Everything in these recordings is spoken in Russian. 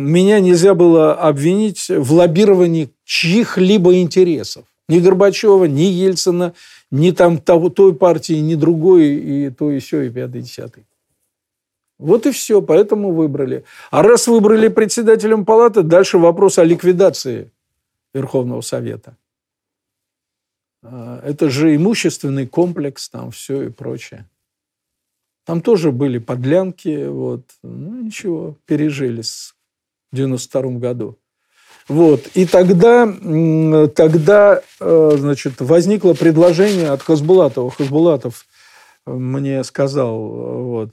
меня нельзя было обвинить в лоббировании чьих-либо интересов. Ни Горбачева, ни Ельцина, ни там того, той партии, ни другой, и то, и все, и пятый, и десятый. Вот и все, поэтому выбрали. А раз выбрали председателем палаты, дальше вопрос о ликвидации Верховного Совета. А, это же имущественный комплекс, там все и прочее. Там тоже были подлянки, вот. Ну, ничего, пережили в 92 году. Вот. И тогда, тогда э, значит, возникло предложение от Хасбулатова. Хасбулатов мне сказал, вот,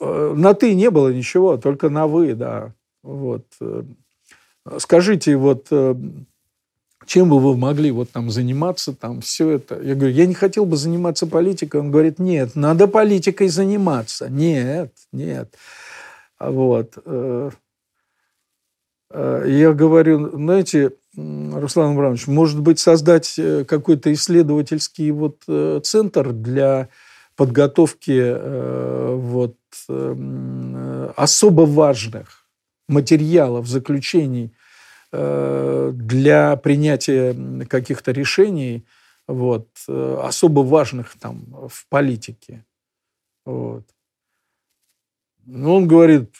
э, на «ты» не было ничего, только на «вы», да. Вот. Э, скажите, вот чем бы вы могли вот там заниматься, там все это. Я говорю, я не хотел бы заниматься политикой. Он говорит, нет, надо политикой заниматься. Нет, нет. Вот. Э, э, я говорю, знаете, Руслан Абрамович, может быть, создать э, какой-то исследовательский вот центр для подготовки вот особо важных материалов, заключений Э, для принятия каких-то решений, вот, э, особо важных там в политике. Вот. Ну, он говорит,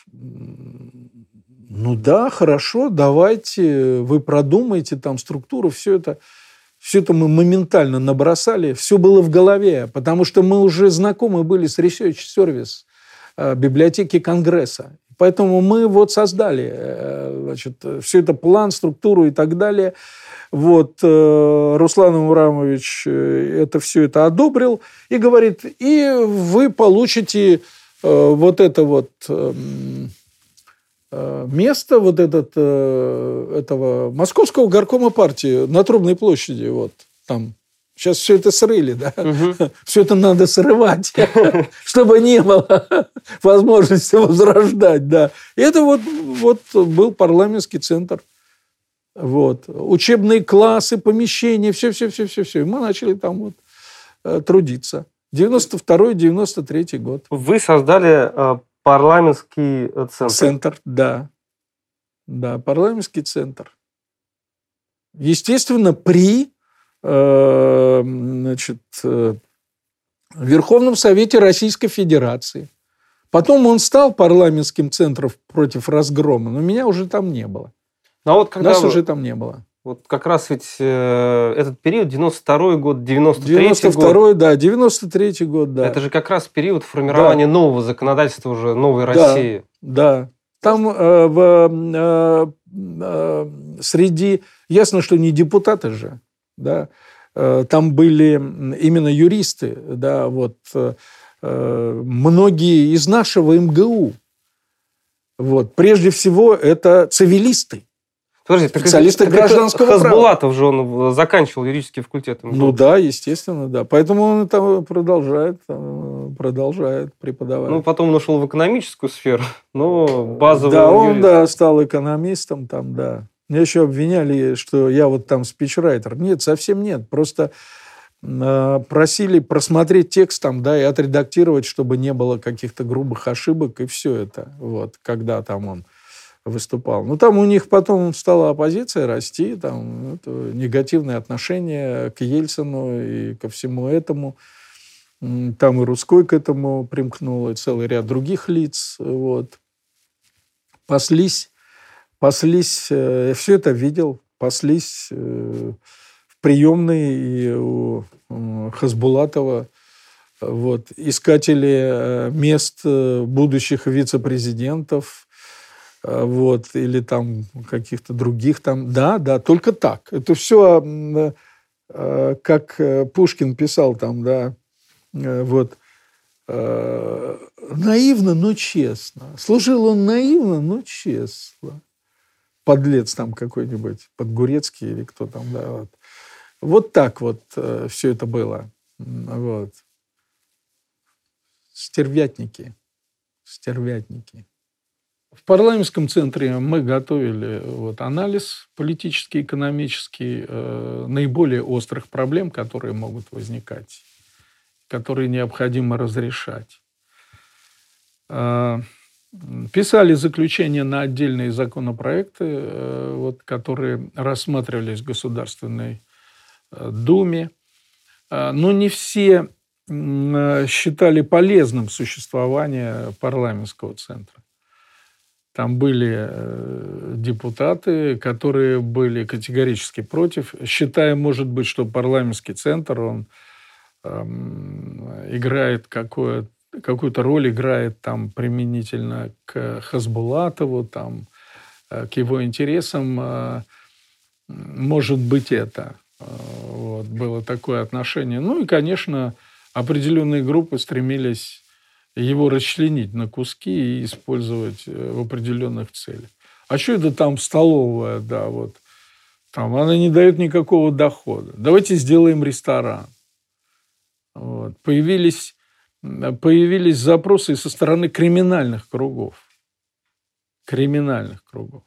ну да, хорошо, давайте, вы продумайте там структуру, все это. Все это мы моментально набросали, все было в голове, потому что мы уже знакомы были с Research Service э, библиотеки Конгресса. Поэтому мы вот создали э, значит, все это план, структуру и так далее. Вот э, Руслан Мурамович это все это одобрил и говорит, и вы получите вот это вот эм, место вот этот, этого Московского горкома партии на Трубной площади, вот там Сейчас все это срыли, да? Угу. Все это надо срывать, чтобы не было возможности возрождать, да. И это вот, вот был парламентский центр. Вот. Учебные классы, помещения, все-все-все-все-все. И мы начали там вот э, трудиться. 92-93 год. Вы создали э, парламентский э, центр. Центр, да. Да, парламентский центр. Естественно, при Э, значит, э, Верховном Совете Российской Федерации. Потом он стал парламентским центром против разгрома, но меня уже там не было. Ну, а вот когда Нас вы... уже там не было. Вот как раз ведь э, этот период, 92 год, 93 92 год. да, 93 год, да. Это же как раз период формирования да. нового законодательства уже, новой да, России. Да, там э, в, э, э, среди... Ясно, что не депутаты же да, э, там были именно юристы, да, вот, э, многие из нашего МГУ. Вот. Прежде всего, это цивилисты. Подождите, специалисты так, гражданского права. Хасбулатов же он заканчивал юридический факультет. Ну да, естественно, да. Поэтому он там продолжает, э, продолжает преподавать. Ну, потом он ушел в экономическую сферу, но базовый Да, он юрист. да, стал экономистом там, да. Меня еще обвиняли, что я вот там спичрайтер. Нет, совсем нет. Просто э, просили просмотреть текст там, да, и отредактировать, чтобы не было каких-то грубых ошибок, и все это, вот, когда там он выступал. Ну, там у них потом стала оппозиция расти, там это негативное отношение к Ельцину и ко всему этому. Там и Русской к этому примкнул, и целый ряд других лиц. Вот. Паслись паслись, я э, все это видел, паслись э, в приемной и у Хасбулатова вот, искатели э, мест будущих вице-президентов, вот, или там каких-то других там. Да, да, только так. Это все, как Пушкин писал там, да, вот, наивно, но честно. Служил он наивно, но честно подлец там какой-нибудь, Подгурецкий или кто там, да, вот. Вот так вот э, все это было. Вот. Стервятники. Стервятники. В парламентском центре мы готовили вот, анализ политический, экономический, э, наиболее острых проблем, которые могут возникать, которые необходимо разрешать. Э, Писали заключения на отдельные законопроекты, э, вот, которые рассматривались в Государственной э, Думе. А, но не все считали полезным существование парламентского центра. Там были депутаты, которые были категорически против, считая, может быть, что парламентский центр, он эм, играет какое-то какую-то роль играет там применительно к Хасбулатову, там, э, к его интересам, э, может быть, это. Э, вот, было такое отношение. Ну и, конечно, определенные группы стремились его расчленить на куски и использовать в определенных целях. А что это там столовая, да, вот, там, она не дает никакого дохода. Давайте сделаем ресторан. Вот. Появились появились запросы со стороны криминальных кругов. Криминальных кругов.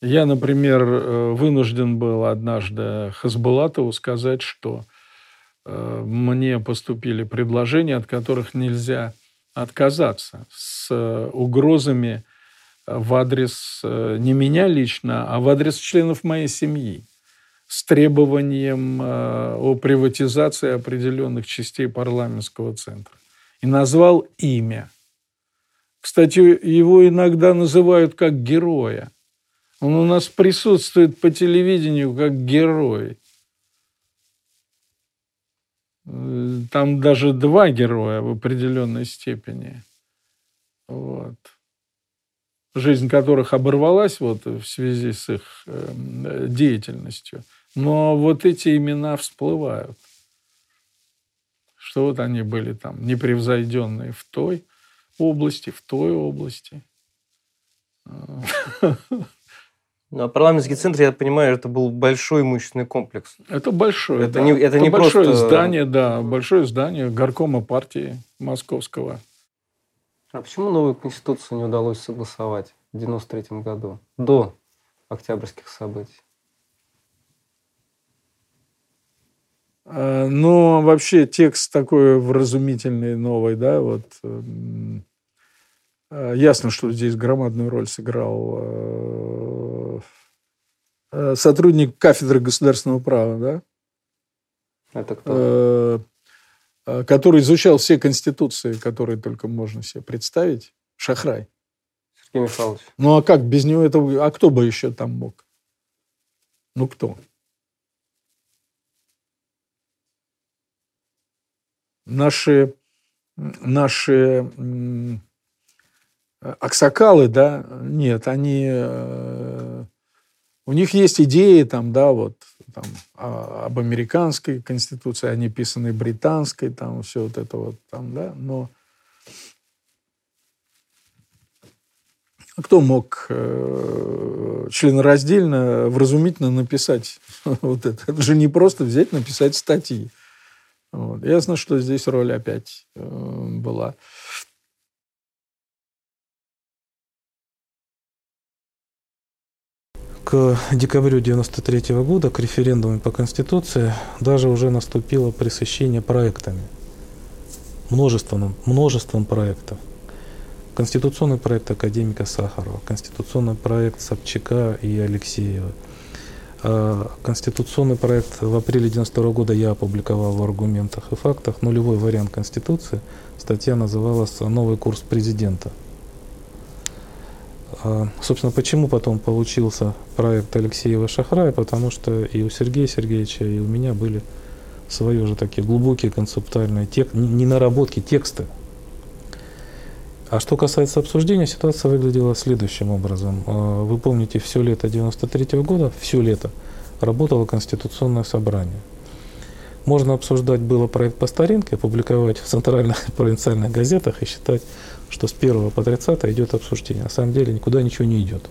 Я, например, э, вынужден был однажды Хасбулатову сказать, что э, мне поступили предложения, от которых нельзя отказаться, с угрозами в адрес э, не меня лично, а в адрес членов моей семьи с требованием э, о приватизации определенных частей парламентского центра. И назвал имя. Кстати, его иногда называют как героя. Он у нас присутствует по телевидению как герой. Там даже два героя в определенной степени. Вот. Жизнь которых оборвалась вот в связи с их э, деятельностью – но вот эти имена всплывают. Что вот они были там непревзойденные в той области, в той области. Ну, а парламентский центр, я понимаю, это был большой имущественный комплекс. Это большое, это да. не, это, это не большое просто... здание, да, большое здание горкома партии московского. А почему новую конституцию не удалось согласовать в 93 году, до октябрьских событий? А, но вообще текст такой вразумительный, новый, да, вот. А, ясно, что здесь громадную роль сыграл э, э, сотрудник кафедры государственного права, да? Это кто? Э, который изучал все конституции, которые только можно себе представить. Шахрай. Сергей Михайлович. Ну, а как без него это... А кто бы еще там мог? Ну, кто? наши, наши аксакалы, да, нет, они, э, у них есть идеи там, да, вот, там, об американской конституции, они писаны британской, там, все вот это вот, там, да, но кто мог э, членораздельно, вразумительно написать вот это? Это же не просто взять, написать статьи. Вот. Ясно, что здесь роль опять э, была. К декабрю 1993 года, к референдуму по Конституции, даже уже наступило пресыщение проектами. Множеством, множеством проектов. Конституционный проект академика Сахарова, конституционный проект Собчака и Алексеева – а, конституционный проект в апреле 1992 года я опубликовал в «Аргументах и фактах». Нулевой вариант Конституции. Статья называлась «Новый курс президента». А, собственно, почему потом получился проект Алексеева Шахрая? Потому что и у Сергея Сергеевича, и у меня были свои уже такие глубокие концептуальные тек... не наработки, тексты а что касается обсуждения, ситуация выглядела следующим образом. А, вы помните, все лето 93 -го года, все лето работало Конституционное собрание. Можно обсуждать было проект по старинке, публиковать в центральных провинциальных газетах и считать, что с 1 по 30 идет обсуждение. На самом деле никуда ничего не идет.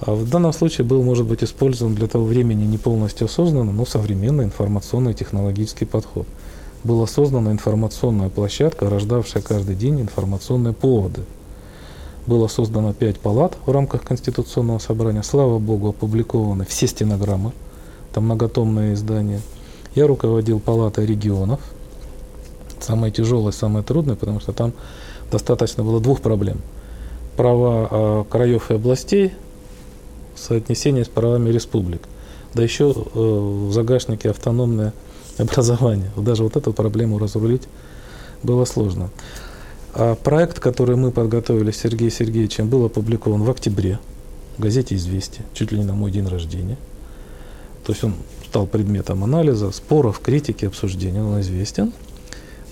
А в данном случае был, может быть, использован для того времени не полностью осознанно, но современный информационный технологический подход – была создана информационная площадка, рождавшая каждый день информационные поводы. Было создано пять палат в рамках Конституционного собрания. Слава Богу, опубликованы все стенограммы, там многотомное издание. Я руководил палатой регионов, самое тяжелое, самое трудное, потому что там достаточно было двух проблем. Права э, краев и областей, соотнесение с правами республик. Да еще э, в загашнике автономное образование. Даже вот эту проблему разрулить было сложно. А проект, который мы подготовили с Сергеем Сергеевичем, был опубликован в октябре в газете «Известия», чуть ли не на мой день рождения. То есть он стал предметом анализа, споров, критики, обсуждения, он известен.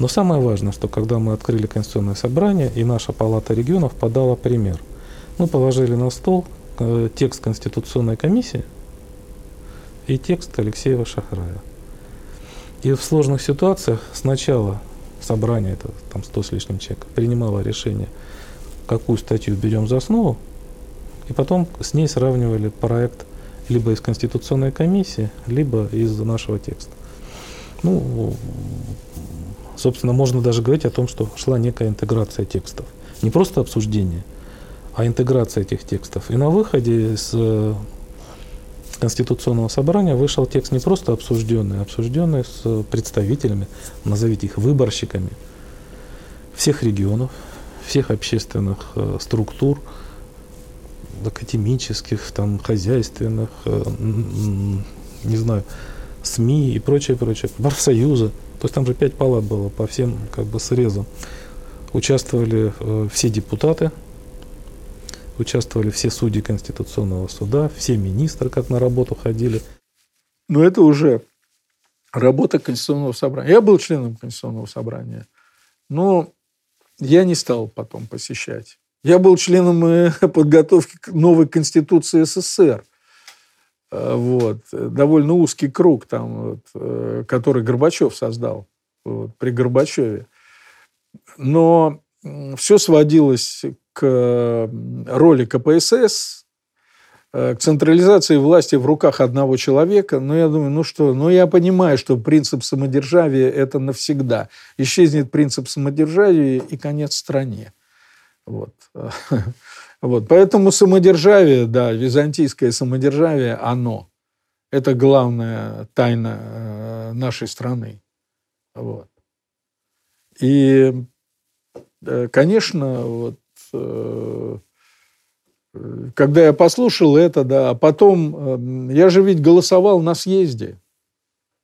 Но самое важное, что когда мы открыли Конституционное собрание, и наша Палата регионов подала пример. Мы положили на стол э, текст Конституционной комиссии и текст Алексеева Шахрая. И в сложных ситуациях сначала собрание, это там 100 с лишним человек, принимало решение, какую статью берем за основу, и потом с ней сравнивали проект либо из Конституционной комиссии, либо из нашего текста. Ну, собственно, можно даже говорить о том, что шла некая интеграция текстов. Не просто обсуждение, а интеграция этих текстов. И на выходе из э, Конституционного собрания вышел текст не просто обсужденный, а обсужденный с представителями, назовите их выборщиками всех регионов, всех общественных э, структур, академических, там, хозяйственных, э, не знаю, СМИ и прочее, прочее, профсоюза. То есть там же пять палат было по всем как бы срезам. Участвовали э, все депутаты, участвовали все судьи Конституционного суда, все министры, как на работу ходили. Но это уже работа Конституционного собрания. Я был членом Конституционного собрания, но я не стал потом посещать. Я был членом э, подготовки к новой Конституции СССР. Э, вот. Довольно узкий круг, там, вот, э, который Горбачев создал вот, при Горбачеве. Но все сводилось к роли КПСС, к централизации власти в руках одного человека. Но я думаю, ну что, ну я понимаю, что принцип самодержавия – это навсегда. Исчезнет принцип самодержавия и конец стране. Вот. вот. Поэтому самодержавие, да, византийское самодержавие, оно. Это главная тайна э, нашей страны. Вот. И, э, конечно, вот, э, когда я послушал это, да, а потом, я же ведь голосовал на съезде.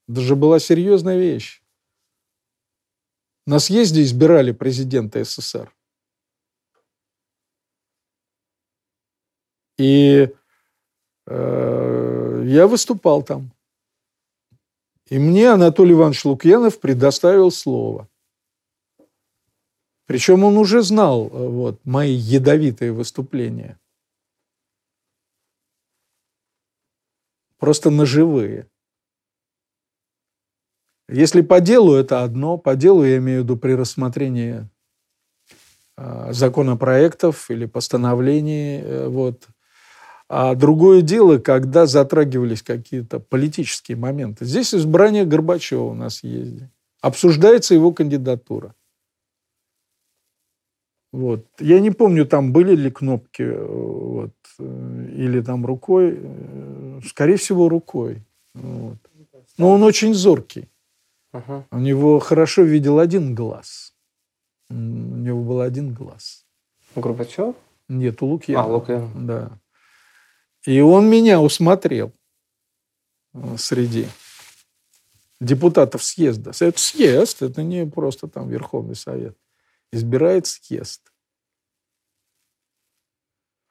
Это же была серьезная вещь. На съезде избирали президента СССР. И э, я выступал там. И мне Анатолий Иванович Лукьянов предоставил слово. Причем он уже знал э, вот, мои ядовитые выступления. Просто ножевые. Если по делу это одно, по делу я имею в виду при рассмотрении э, законопроектов или постановлений, э, вот, а другое дело, когда затрагивались какие-то политические моменты. Здесь избрание Горбачева у нас есть. Обсуждается его кандидатура. Вот. Я не помню, там были ли кнопки э, вот, э, или там рукой. Э, скорее всего, рукой. Вот. Но он очень зоркий. Uh-huh. У него хорошо видел один глаз. У него был один глаз. У Горбачева? Нет, у Лукьянова. А, Лукьянова. Да. И он меня усмотрел э, среди депутатов съезда. Это съезд, это не просто там Верховный Совет. Избирает съезд.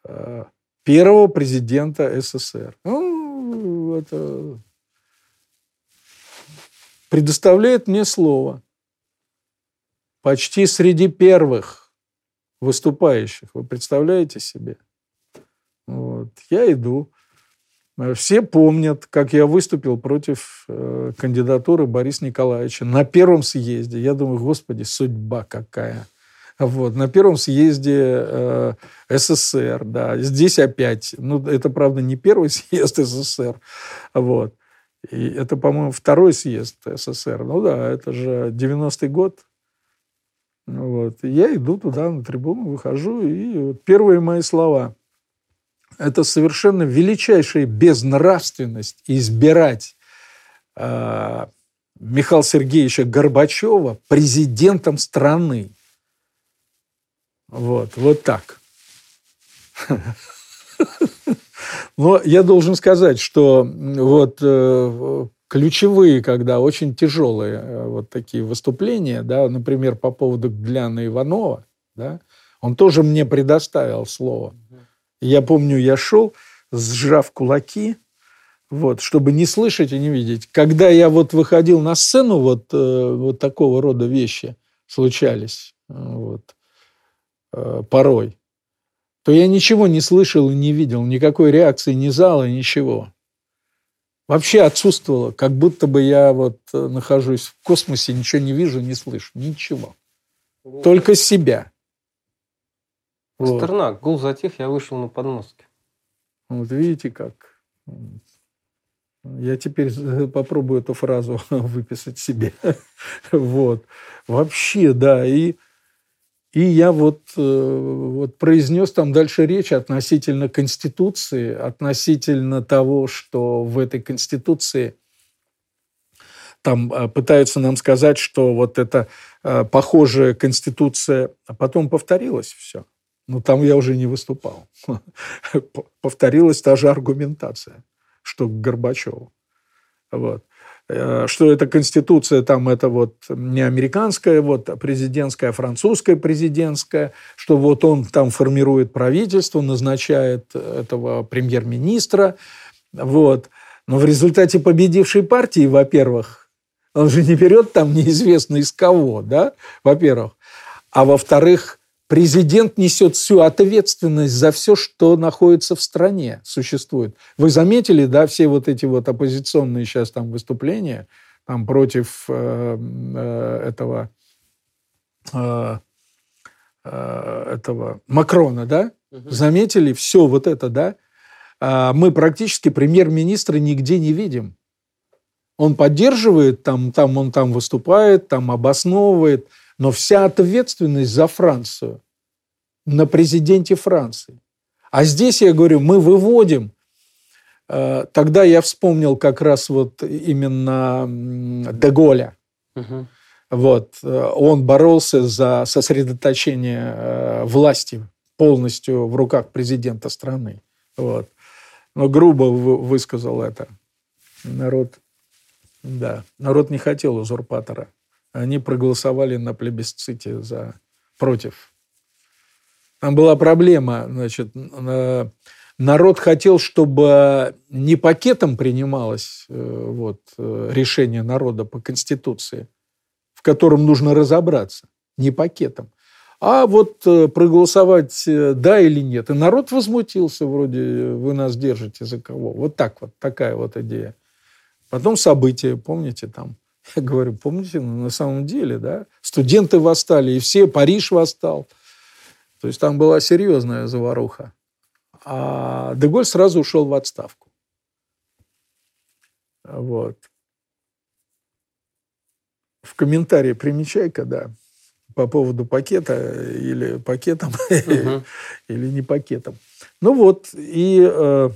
Э, первого президента СССР. Ну, это предоставляет мне слово. Почти среди первых выступающих. Вы представляете себе? Вот. Я иду. Все помнят, как я выступил против э, кандидатуры Бориса Николаевича на первом съезде. Я думаю, господи, судьба какая. Вот. На первом съезде э, СССР, да. Здесь опять, ну, это, правда, не первый съезд СССР, вот. И это, по-моему, второй съезд СССР. Ну да, это же 90-й год. Вот. Я иду туда, на трибуну, выхожу, и вот первые мои слова – это совершенно величайшая безнравственность избирать э, Михаила Сергеевича Горбачева президентом страны. Вот, вот так. Но я должен сказать, что вот э, ключевые, когда очень тяжелые э, вот такие выступления, да, например, по поводу Гляна Иванова, да, он тоже мне предоставил слово. Я помню, я шел, сжав кулаки, вот, чтобы не слышать и не видеть. Когда я вот выходил на сцену, вот, э, вот такого рода вещи случались вот, порой то я ничего не слышал и не видел, никакой реакции ни зала, ничего. Вообще отсутствовало, как будто бы я вот э, нахожусь в космосе, ничего не вижу, не слышу, ничего. Гул Только себя. Пастернак, вот. гул затих, я вышел на подмостки. Вот видите как. Я теперь попробую эту фразу выписать себе. Вот. Вообще, да. И и я вот, э, вот произнес там дальше речь относительно Конституции, относительно того, что в этой Конституции там э, пытаются нам сказать, что вот эта э, похожая Конституция, а потом повторилось все. Но там я уже не выступал. Повторилась та же аргументация, что к Горбачеву. Вот. Э, что эта конституция там это вот не американская вот президентская, а французская президентская, что вот он там формирует правительство, назначает этого премьер-министра, вот. Но в результате победившей партии, во-первых, он же не берет там неизвестно из кого, да, во-первых, а во-вторых, Президент несет всю ответственность за все, что находится в стране, существует. Вы заметили, да, все вот эти вот оппозиционные сейчас там выступления там против э, э, этого э, э, этого Макрона, да? Угу. Заметили все вот это, да? А мы практически премьер-министра нигде не видим. Он поддерживает, там, там он там выступает, там обосновывает – но вся ответственность за Францию на президенте Франции. А здесь, я говорю, мы выводим. Э, тогда я вспомнил как раз вот именно Деголя. Угу. Вот. Э, он боролся за сосредоточение э, власти полностью в руках президента страны. Вот. Но грубо высказал это. Народ, да, народ не хотел узурпатора они проголосовали на плебисците за против. Там была проблема, значит, народ хотел, чтобы не пакетом принималось э, вот, э, решение народа по Конституции, в котором нужно разобраться, не пакетом, а вот э, проголосовать да или нет. И народ возмутился, вроде вы нас держите за кого. Вот так вот, такая вот идея. Потом события, помните, там я говорю, помните, ну, на самом деле, да, студенты восстали, и все, Париж восстал. То есть там была серьезная заваруха. А Деголь сразу ушел в отставку. Вот. В комментарии примечай-ка, да, по поводу пакета или пакетом, угу. или не пакетом. Ну вот, и э,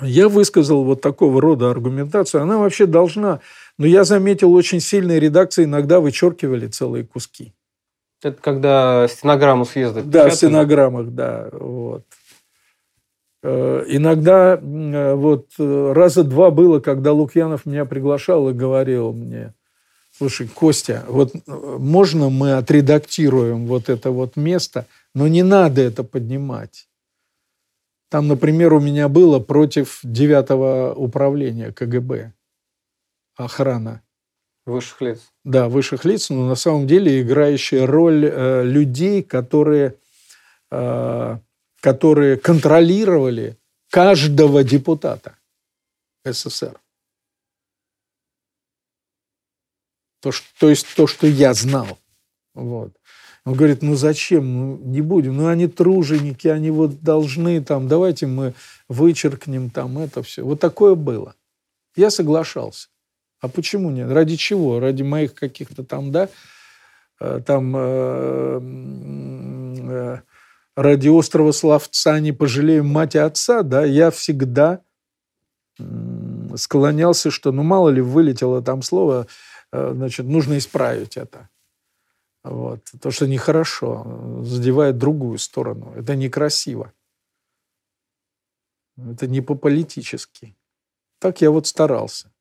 я высказал вот такого рода аргументацию. Она вообще должна но я заметил, очень сильные редакции иногда вычеркивали целые куски. Это когда стенограмму съезда Да, в стенограммах, да. Вот. Э, иногда э, вот э, раза два было, когда Лукьянов меня приглашал и говорил мне, слушай, Костя, вот можно мы отредактируем вот это вот место, но не надо это поднимать. Там, например, у меня было против девятого управления КГБ охрана. Высших лиц. Да, высших лиц, но на самом деле играющая роль э, людей, которые, э, которые контролировали каждого депутата СССР. То, что, то есть то, что я знал. Вот. Он говорит, ну зачем, ну не будем, ну они труженики, они вот должны там, давайте мы вычеркнем там это все. Вот такое было. Я соглашался. А почему нет? Ради чего? Ради моих каких-то там, да, э, там э, э, ради острова Славца не пожалеем мать и отца, да, я всегда склонялся, что ну мало ли вылетело там слово, значит, нужно исправить это. Вот. То, что нехорошо, задевает другую сторону. Это некрасиво. Это не по-политически. Так я вот старался.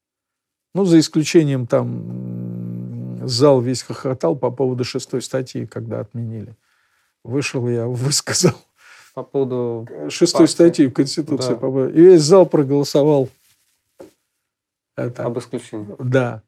Ну, за исключением там зал весь хохотал по поводу шестой статьи, когда отменили. Вышел я, высказал. По поводу шестой партии. статьи в Конституции. Да. И весь зал проголосовал. Это. Об исключении. Да.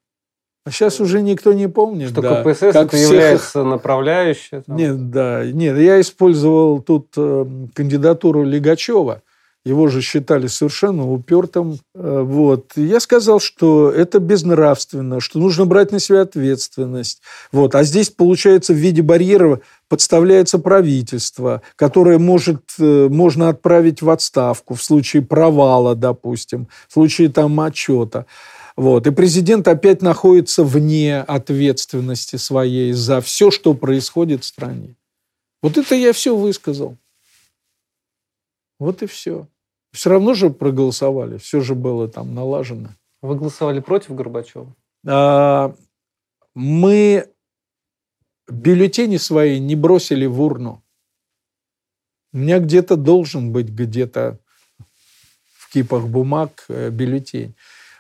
А сейчас уже никто не помнит. Что да, КПСС как это всех... является направляющей? Там. Нет, да. Нет, я использовал тут э, кандидатуру Лигачева. Его же считали совершенно упертым. Э, вот. я сказал, что это безнравственно, что нужно брать на себя ответственность. Вот. А здесь, получается, в виде барьера подставляется правительство, которое может, э, можно отправить в отставку в случае провала, допустим, в случае там отчета. Вот. И президент опять находится вне ответственности своей за все, что происходит в стране. Вот это я все высказал. Вот и все. Все равно же проголосовали, все же было там налажено. Вы голосовали против Горбачева? А, мы бюллетени свои не бросили в урну. У меня где-то должен быть где-то в кипах бумаг э, бюллетень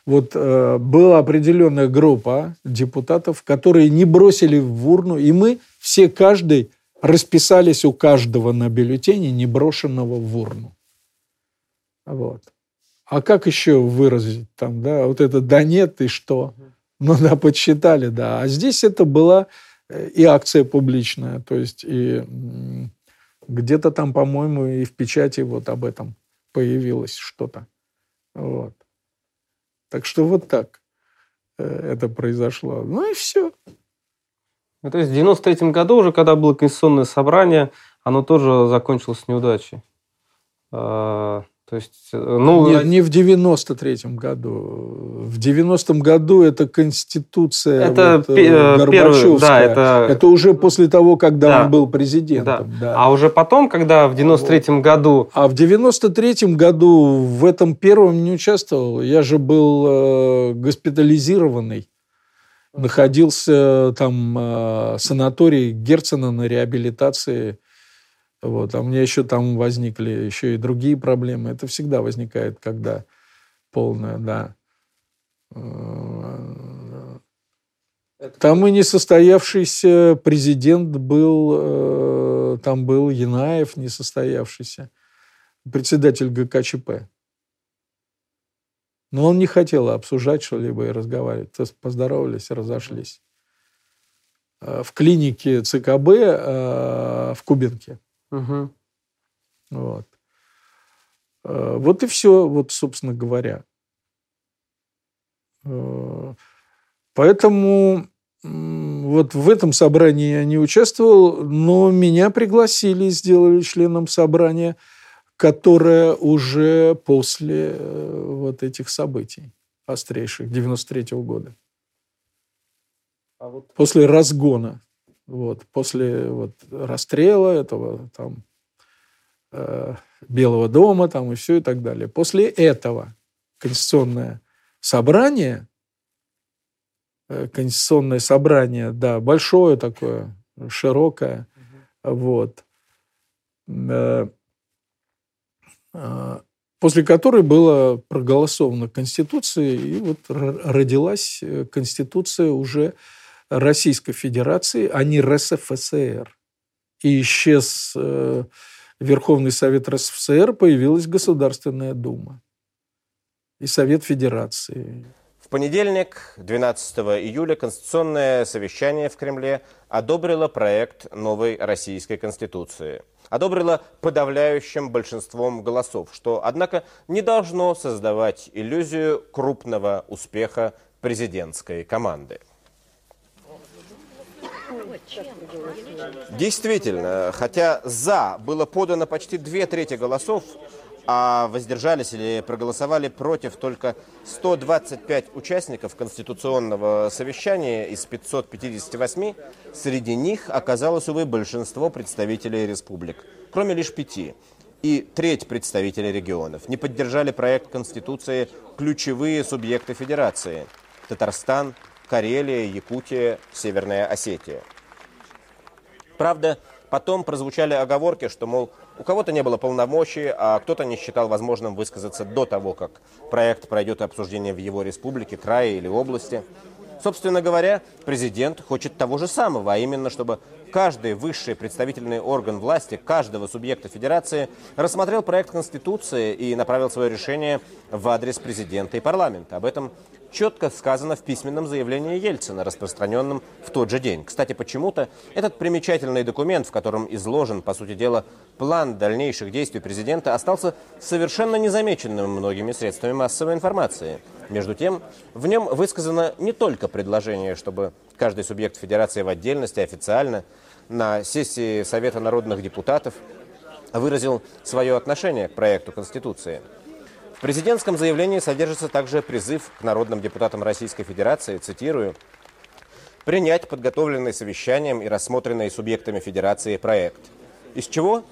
вот э, была определенная группа депутатов, которые не бросили в урну, и мы все, каждый, расписались у каждого на бюллетене, не брошенного в урну. Вот. А как еще выразить там, да, вот это «да нет» и что? Ну да, подсчитали, да. А здесь это была э, и акция публичная, то есть и где-то там, по-моему, и в печати вот об этом появилось что-то. Вот. Так что вот так э, это произошло. Ну и все. Ну, то есть в 93 году уже, когда было конституционное собрание, оно тоже закончилось неудачей. А, то есть, э, ну... Не, не в 93-м году. В 90-м году это Конституция это вот, э, Горбачевская. Да, это... это уже после того, когда да. он был президентом. Да. Да. А уже потом, когда в 93-м году... А в 93-м году в этом первом не участвовал. Я же был э, госпитализированный. Находился там э, санаторий Герцена на реабилитации вот. А у меня еще там возникли еще и другие проблемы. Это всегда возникает, когда полная, да. Там и несостоявшийся президент был, э, там был Янаев несостоявшийся, председатель ГКЧП. Но он не хотел обсуждать что-либо и разговаривать. То есть поздоровались, разошлись. Э, в клинике ЦКБ э, в Кубинке Угу. Вот. Э, вот и все, вот, собственно говоря. Поэтому вот в этом собрании я не участвовал, но меня пригласили, сделали членом собрания, которое уже после э, вот этих событий острейших 93 -го года. А вот... После разгона вот, после вот, расстрела этого там, э, Белого дома там, и все и так далее. После этого Конституционное собрание, э, Конституционное собрание, да, большое такое, широкое, угу. вот, э, после которой было проголосовано Конституция, и вот родилась э, Конституция уже Российской Федерации, а не РСФСР. И исчез э, Верховный Совет РСФСР, появилась Государственная Дума и Совет Федерации. В понедельник, 12 июля, Конституционное совещание в Кремле одобрило проект новой российской Конституции. Одобрило подавляющим большинством голосов, что, однако, не должно создавать иллюзию крупного успеха президентской команды. Действительно, хотя «за» было подано почти две трети голосов, а воздержались или проголосовали против только 125 участников Конституционного совещания из 558, среди них оказалось, увы, большинство представителей республик, кроме лишь пяти. и треть представителей регионов. Не поддержали проект Конституции ключевые субъекты Федерации – Татарстан, Карелия, Якутия, Северная Осетия. Правда, потом прозвучали оговорки, что, мол, у кого-то не было полномочий, а кто-то не считал возможным высказаться до того, как проект пройдет обсуждение в его республике, крае или области. Собственно говоря, президент хочет того же самого, а именно, чтобы каждый высший представительный орган власти каждого субъекта федерации рассмотрел проект Конституции и направил свое решение в адрес президента и парламента. Об этом четко сказано в письменном заявлении Ельцина, распространенном в тот же день. Кстати, почему-то этот примечательный документ, в котором изложен, по сути дела, план дальнейших действий президента, остался совершенно незамеченным многими средствами массовой информации. Между тем, в нем высказано не только предложение, чтобы каждый субъект федерации в отдельности официально на сессии Совета народных депутатов выразил свое отношение к проекту Конституции – в президентском заявлении содержится также призыв к народным депутатам Российской Федерации, цитирую, принять подготовленный совещанием и рассмотренный субъектами Федерации проект. Из чего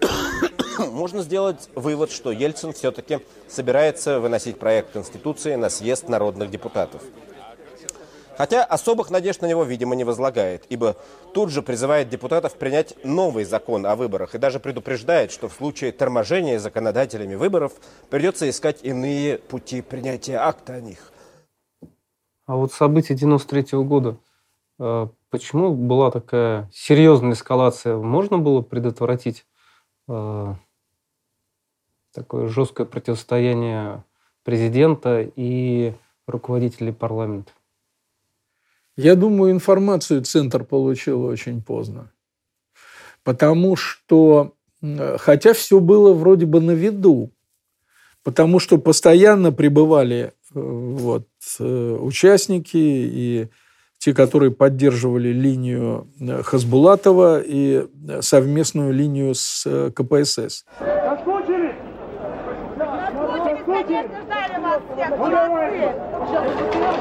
можно сделать вывод, что Ельцин все-таки собирается выносить проект Конституции на съезд народных депутатов. Хотя особых надежд на него, видимо, не возлагает, ибо тут же призывает депутатов принять новый закон о выборах и даже предупреждает, что в случае торможения законодателями выборов придется искать иные пути принятия акта о них. А вот события 93 -го года, э, почему была такая серьезная эскалация? Можно было предотвратить э, такое жесткое противостояние президента и руководителей парламента? Я думаю, информацию Центр получил очень поздно. Потому что, хотя все было вроде бы на виду, потому что постоянно прибывали э, вот, э, участники и те, которые поддерживали линию э, Хасбулатова и совместную линию с КПСС.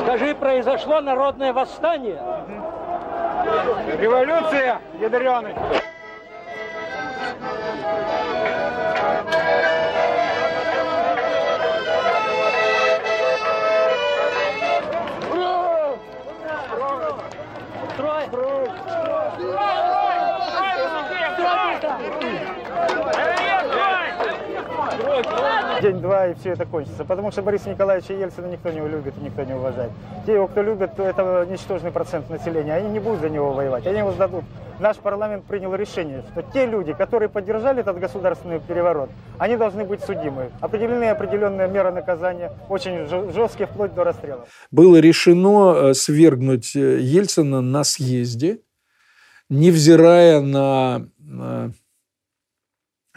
Скажи, произошло народное восстание? Революция, ядреный. Строй! Строй! День-два, и все это кончится. Потому что Бориса Николаевича Ельцина никто не любит и никто не уважает. Те его, кто любит, то это ничтожный процент населения. Они не будут за него воевать, они его сдадут. Наш парламент принял решение, что те люди, которые поддержали этот государственный переворот, они должны быть судимы. Определены определенные меры наказания, очень жесткие, вплоть до расстрела. Было решено э, свергнуть э, Ельцина на съезде, невзирая на,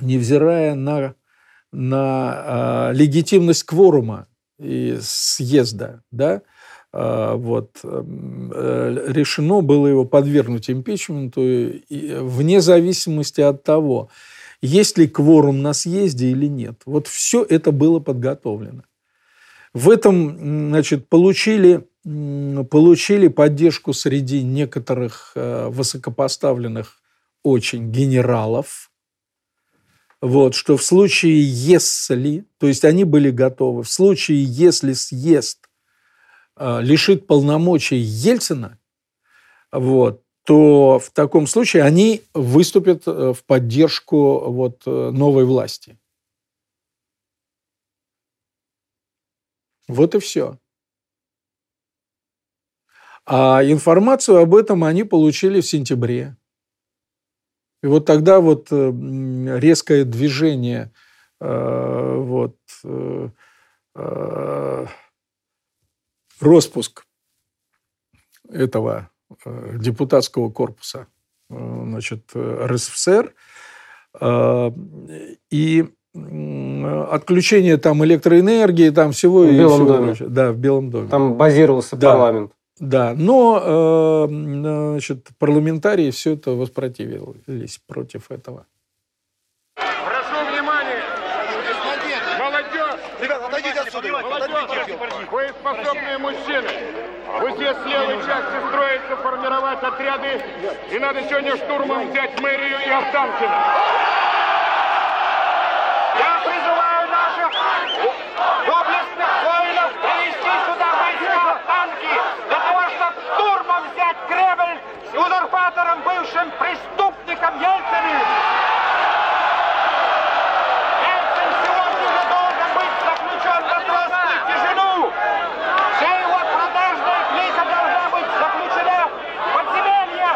невзирая на на э, легитимность кворума и съезда, да, э, вот, э, решено было его подвергнуть импичменту вне зависимости от того, есть ли кворум на съезде или нет. Вот все это было подготовлено. В этом, значит, получили, получили поддержку среди некоторых э, высокопоставленных очень генералов, вот, что в случае, если, то есть они были готовы, в случае, если съезд э, лишит полномочий Ельцина, вот, то в таком случае они выступят э, в поддержку вот, э, новой власти. Вот и все. А информацию об этом они получили в сентябре. И вот тогда вот э, резкое движение, э, вот, э, распуск этого депутатского корпуса значит, РСФСР и отключение там электроэнергии, там всего. В Белом доме. Да, в Белом доме. Там базировался да. парламент. Да, но э, значит, парламентарии все это воспротивились против этого. Прошу внимания! Молодежь! Ребята, отойдите отсюда! Молодежь! Вы способные мужчины! Вы все с левой части строите формировать отряды, и надо сегодня штурмом взять мэрию и Останкино. Которым бывшим преступником Ельциным Ельцин сегодня же должен быть заключен в матросскую тишину. Вся его продажная клика должна быть заключена в подземелье.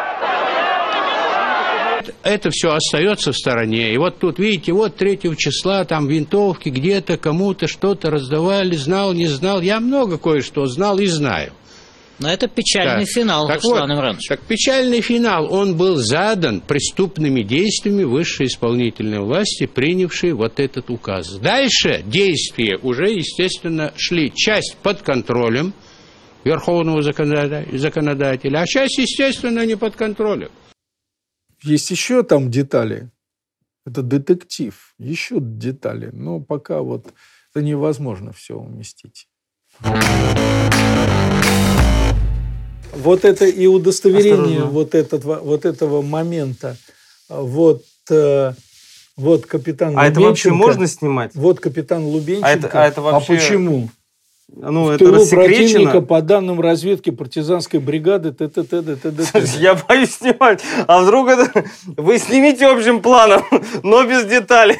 это все остается в стороне. И вот тут, видите, вот 3 числа там винтовки где-то кому-то что-то раздавали, знал, не знал. Я много кое-что знал и знаю. Но это печальный Так. финал, Так Руслан вот, Имранович. Так печальный финал, он был задан преступными действиями высшей исполнительной власти, принявшей вот этот указ. Дальше действия уже, естественно, шли часть под контролем Верховного законода- законодателя, а часть, естественно, не под контролем. Есть еще там детали. Это детектив. Еще детали. Но пока вот это невозможно все уместить. Вот это и удостоверение Осторожно. вот, этого, вот этого момента. Вот, э, вот капитан А это вообще Лубенченко. можно снимать? Вот капитан Лубенченко. А это- а это вообще- почему? Ну, в это тылу противника по данным разведки партизанской бригады т.т. т.т. т.т. Я боюсь снимать. А вдруг это... Вы снимите общим планом, но без деталей.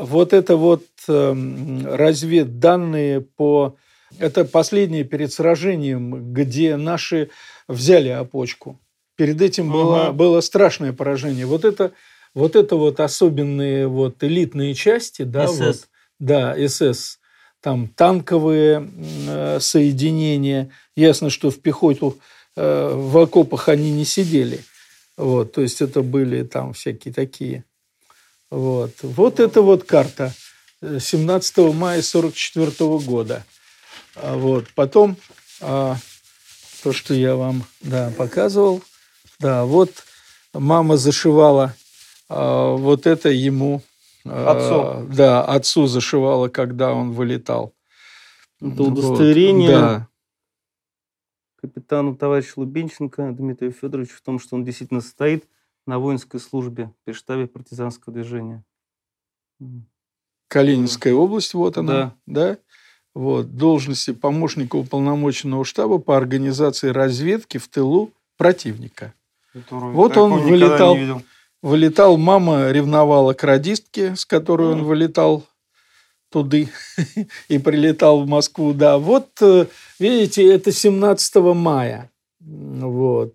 Вот это вот эм, разведданные по... Это последнее перед сражением, где наши взяли опочку. Перед этим было, Ага. было страшное поражение. Вот это, вот это вот особенные вот элитные части, да, СС. вот, да, СС, там танковые э, соединения. Ясно, что в пехоту э, в окопах они не сидели. Вот, то есть это были там всякие такие. Вот. Вот это вот карта э, 17 мая 1944 года. А Вот. Потом а, то, что я вам да, показывал. Да, вот мама зашивала а, вот это ему. а, Отцу. Да, отцу зашивала, когда он вылетал. Это Вот. удостоверение Да. капитану товарищу Лубенченко Дмитрию Федоровичу в том, что он действительно стоит на воинской службе при штабе партизанского движения. Калининская область, вот она, Да. да. Вот, должности помощника уполномоченного штаба по организации разведки в тылу противника. Которую Вот он вылетал. Вылетал, мама ревновала к радистке, с которой он вылетал туды и прилетал в Москву. Да, вот, э, видите, это 17 мая. Вот.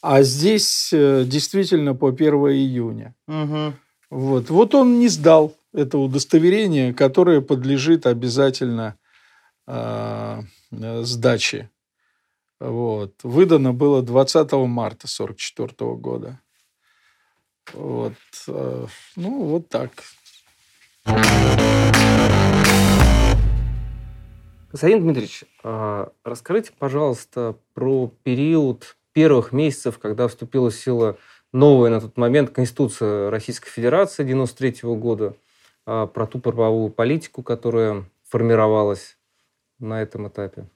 А здесь э, действительно по 1 июня. Мгм. Вот. вот он не сдал это удостоверение, которое подлежит обязательно э, сдаче. Вот. Выдано было 20 марта 1944 года. Вот. э, Ну, вот так. Константин Дмитриевич, а, расскажите, пожалуйста, про период первых месяцев, когда вступила в силу новая на тот момент Конституция Российской Федерации 93 года, а, про ту правовую политику, которая формировалась на этом этапе.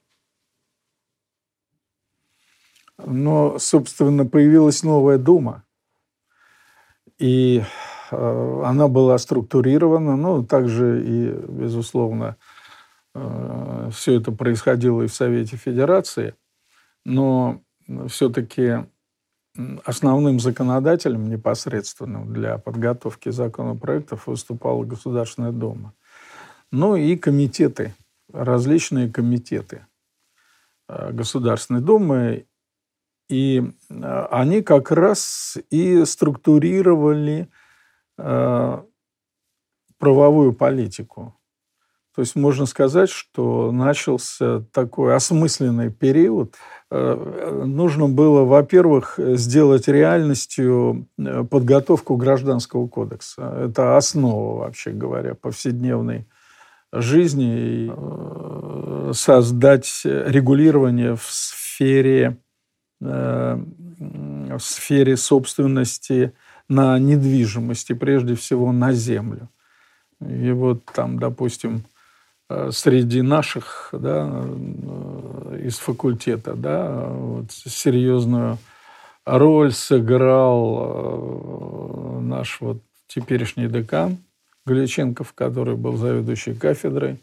Но, собственно, появилась новая дума. И э, она была структурирована, ну, также и, безусловно, все это происходило и в Совете Федерации, но все-таки основным законодателем непосредственным для подготовки законопроектов выступала Государственная Дума. Ну и комитеты, различные комитеты э, Государственной Думы, и э, они как раз и структурировали э, правовую политику. То есть можно сказать, что начался такой осмысленный период. Нужно было, во-первых, сделать реальностью подготовку гражданского кодекса. Это основа, вообще говоря, повседневной жизни. И э, создать регулирование в сфере, э, в сфере собственности на недвижимости, прежде всего на землю. И вот там, допустим, э, среди наших да, из факультета да, вот серьезную роль сыграл наш вот теперешний декан Гличенков, который был заведующий кафедрой.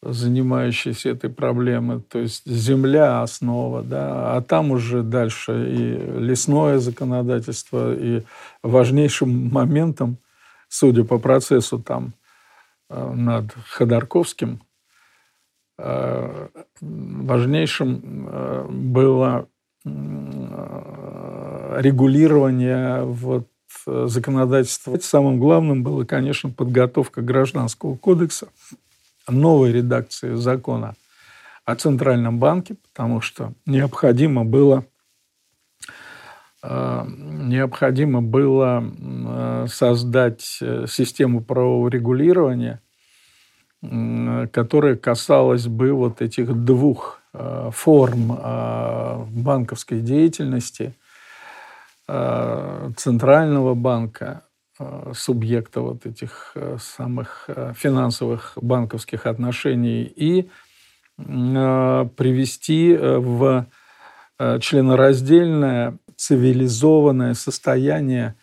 занимающийся этой проблемой, то есть земля основа, да, а там уже дальше и лесное законодательство, и важнейшим моментом, судя по процессу там э, над Ходорковским, э, важнейшим э, было регулирование вот законодательства. Самым главным было, конечно, подготовка гражданского кодекса, новой редакции закона о Центральном банке, потому что необходимо было э, необходимо было э, создать э, систему правового регулирования, которая касалась бы вот этих двух форм банковской деятельности Центрального банка Э, субъекта вот этих э, самых э, финансовых банковских отношений и привести в членораздельное цивилизованное состояние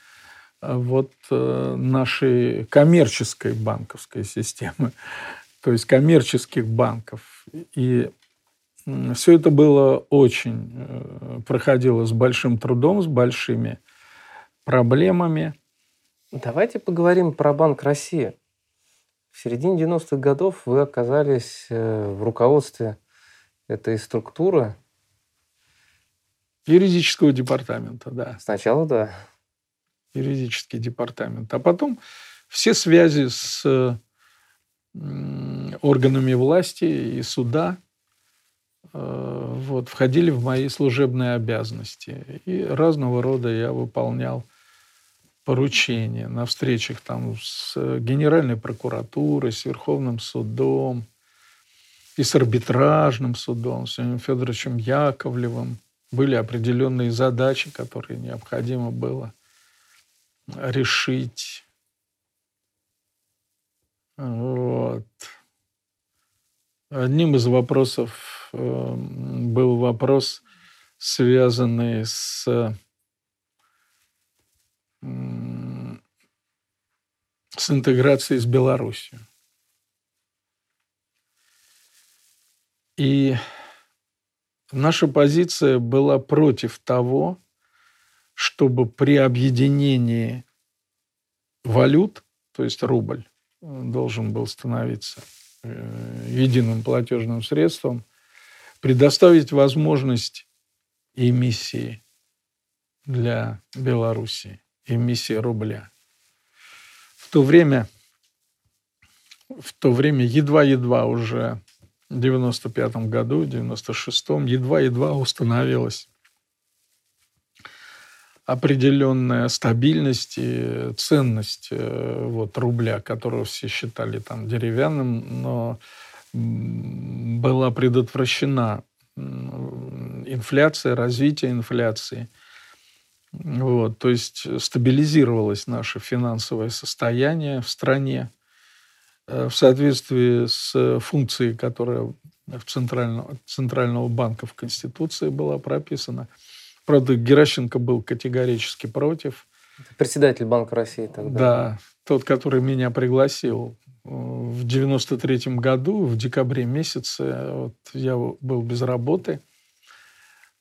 вот нашей коммерческой банковской системы, то есть коммерческих банков. И все это было очень, проходило с большим трудом, с большими проблемами – Давайте поговорим про Банк России. В середине 90-х годов вы оказались э, в руководстве этой структуры. Юридического департамента, да. Сначала да. Юридический департамент. А потом все связи с органами власти и суда э, вот, входили в мои служебные обязанности. И разного рода я выполнял поручения на встречах там с Генеральной прокуратурой, с Верховным судом и с арбитражным судом, с Федоровичем Яковлевым. Были определенные задачи, которые необходимо было решить. Вот. Одним из вопросов э, был вопрос, связанный с с интеграцией с Беларусью. И наша позиция была против того, чтобы при объединении валют, то есть рубль, должен был становиться э, единым платежным средством, предоставить возможность эмиссии для Белоруссии эмиссия рубля. В то время, в то время едва-едва уже в 95 году, в 96-м, едва-едва установилась определенная стабильность и ценность э, вот, рубля, которого все считали там деревянным, но была предотвращена инфляция, развитие инфляции – вот, то есть стабилизировалось наше финансовое состояние в стране э, в соответствии с функцией, которая в Центрального, Центрального банка в Конституции была прописана. Правда, Геращенко был категорически против. Председатель Банка России тогда. Да, тот, который меня пригласил в 93 году, в декабре месяце, вот я был без работы.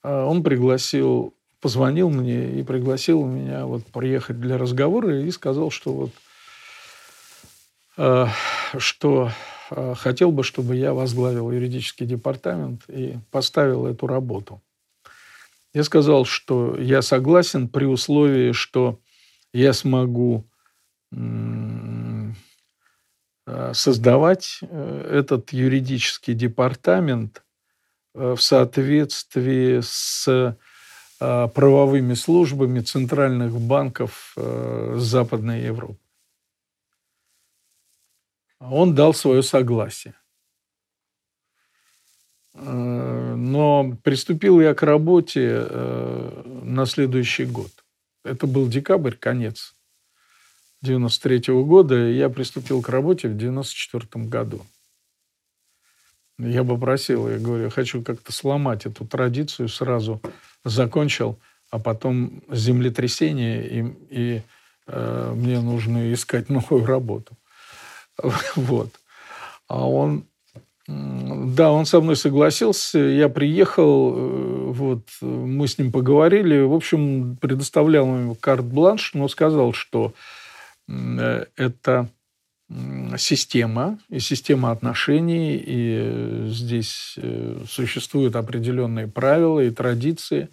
А он пригласил позвонил мне и пригласил меня вот приехать для разговора и сказал, что вот э, что э, хотел бы, чтобы я возглавил юридический департамент и поставил эту работу. Я сказал, что я согласен при условии, что я смогу э, создавать э, этот юридический департамент э, в соответствии с Э, правовыми службами центральных банков э, Западной Европы. Он дал свое согласие. Э, но приступил я к работе на следующий год. Это был декабрь, конец 93 -го года, и я приступил к работе в 94 году. Я попросил, я говорю, хочу как-то сломать эту традицию сразу закончил, а потом землетрясение, и, и э, мне нужно искать новую работу. Вот. А он Да, он со мной согласился. Я приехал, э, вот, мы с ним поговорили. В общем, предоставлял ему карт-бланш, но сказал, что это система и система отношений, и здесь э, существуют определенные правила и традиции,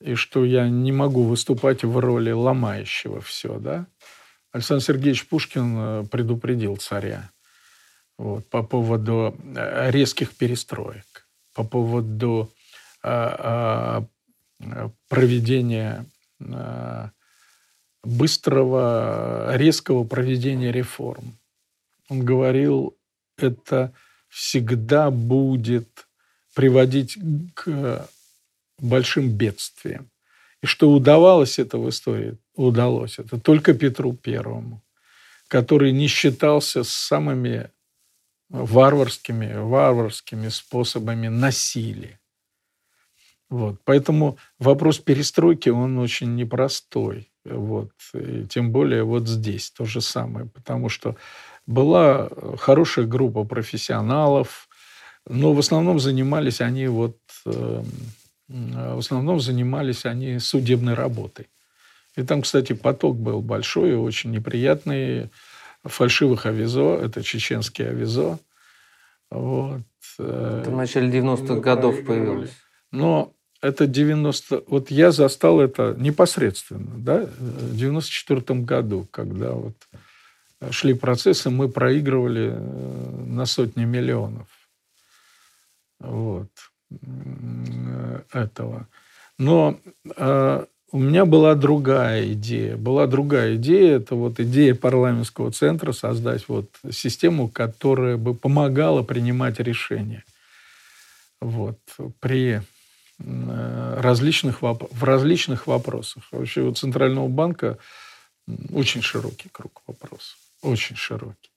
и что я не могу выступать в роли ломающего все, да. Александр Сергеевич Пушкин предупредил царя вот, по поводу э, резких перестроек, по поводу а, а, проведения быстрого, резкого проведения реформ. Он говорил, это всегда будет приводить к большим бедствиям. И что удавалось это в истории? Удалось это только Петру Первому, который не считался с самыми варварскими, варварскими способами насилия. Вот. Поэтому вопрос перестройки, он очень непростой. Вот. И тем более вот здесь то же самое. Потому что была хорошая группа профессионалов, но в основном занимались они вот эм, в основном занимались они судебной работой. И там, кстати, поток был большой и очень неприятный фальшивых авизо, это чеченские авизо. Вот. Это в начале 90-х годов появилось. Но это 90... Вот я застал это непосредственно, да, в 94 году, когда вот шли процессы, мы проигрывали э, на сотни миллионов. Вот. Этого. Но э, у меня была другая идея. Была другая идея. Это вот идея парламентского центра создать вот систему, которая бы помогала принимать решения. Вот, при э, различных, в различных вопросах. Вообще у Центрального банка очень широкий круг вопросов. Очень широкий.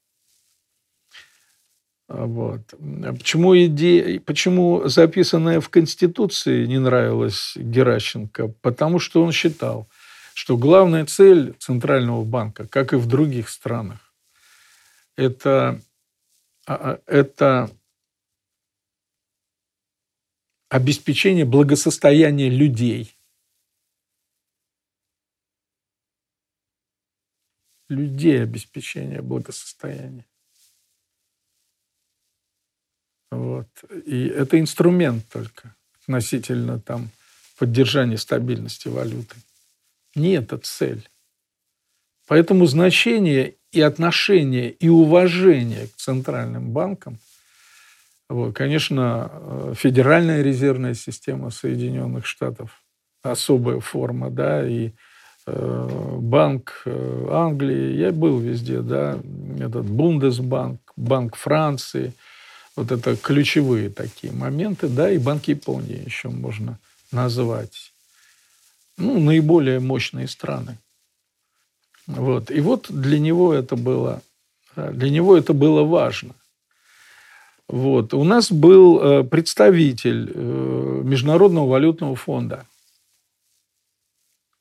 Вот. Почему, идея, почему записанная в Конституции не нравилась Геращенко? Потому что он считал, что главная цель Центрального банка, как и в других странах, это, а, а, это обеспечение благосостояния людей. Людей обеспечение благосостояния. Вот. И это инструмент только относительно там, поддержания стабильности валюты. Не это цель. Поэтому значение и отношение, и уважение к центральным банкам, вот, конечно, э, Федеральная резервная система Соединенных Штатов, особая форма, да, и э, Банк э, Англии, я был везде, да, этот Бундесбанк, Банк Франции – вот это ключевые такие моменты, да, и Банк Японии еще можно назвать. Ну, наиболее мощные страны. Вот. И вот для него это было, для него это было важно. Вот. У нас был э, представитель э, Международного валютного фонда.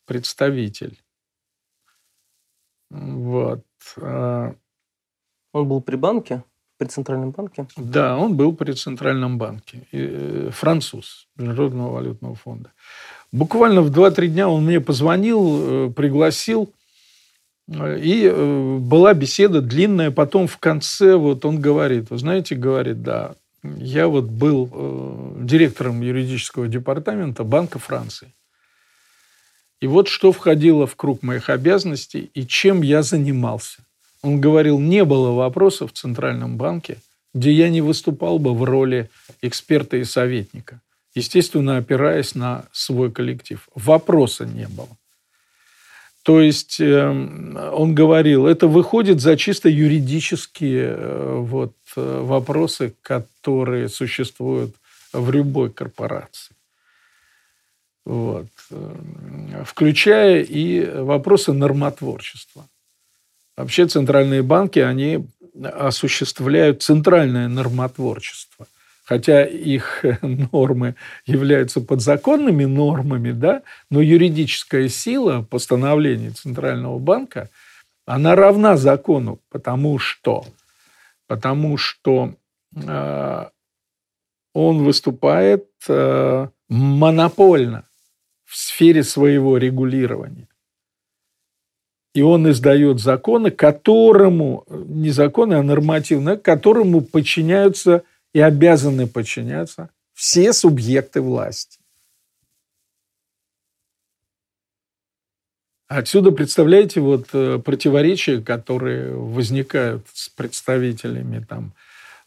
Представитель. Вот. А Он был при банке? При Центральном банке? Да, он был при Центральном банке. Э, француз Международного валютного фонда. Буквально в 2-3 дня он мне позвонил, пригласил. Э, и была беседа длинная. Потом в конце вот он говорит, вы знаете, говорит, да, я вот был директором юридического департамента Банка Франции. И вот что входило в круг моих обязанностей и чем я занимался. Он говорил, не было вопросов в Центральном банке, где я не выступал бы в роли эксперта и советника, естественно, опираясь на свой коллектив. Вопроса не было. То есть эм, он говорил, это выходит за чисто юридические э, вот, э, вопросы, которые существуют в любой корпорации. Вот. Эм, включая и вопросы нормотворчества. Вообще центральные банки, они осуществляют центральное нормотворчество. Хотя их нормы являются подзаконными нормами, да, но юридическая сила постановлений Центрального банка, она равна закону, потому что, потому что э, он выступает э, монопольно в сфере своего регулирования. И он издает законы, которому, не законы, а нормативные, которому подчиняются и обязаны подчиняться все субъекты власти. Отсюда, представляете, вот э, противоречия, которые возникают с представителями там.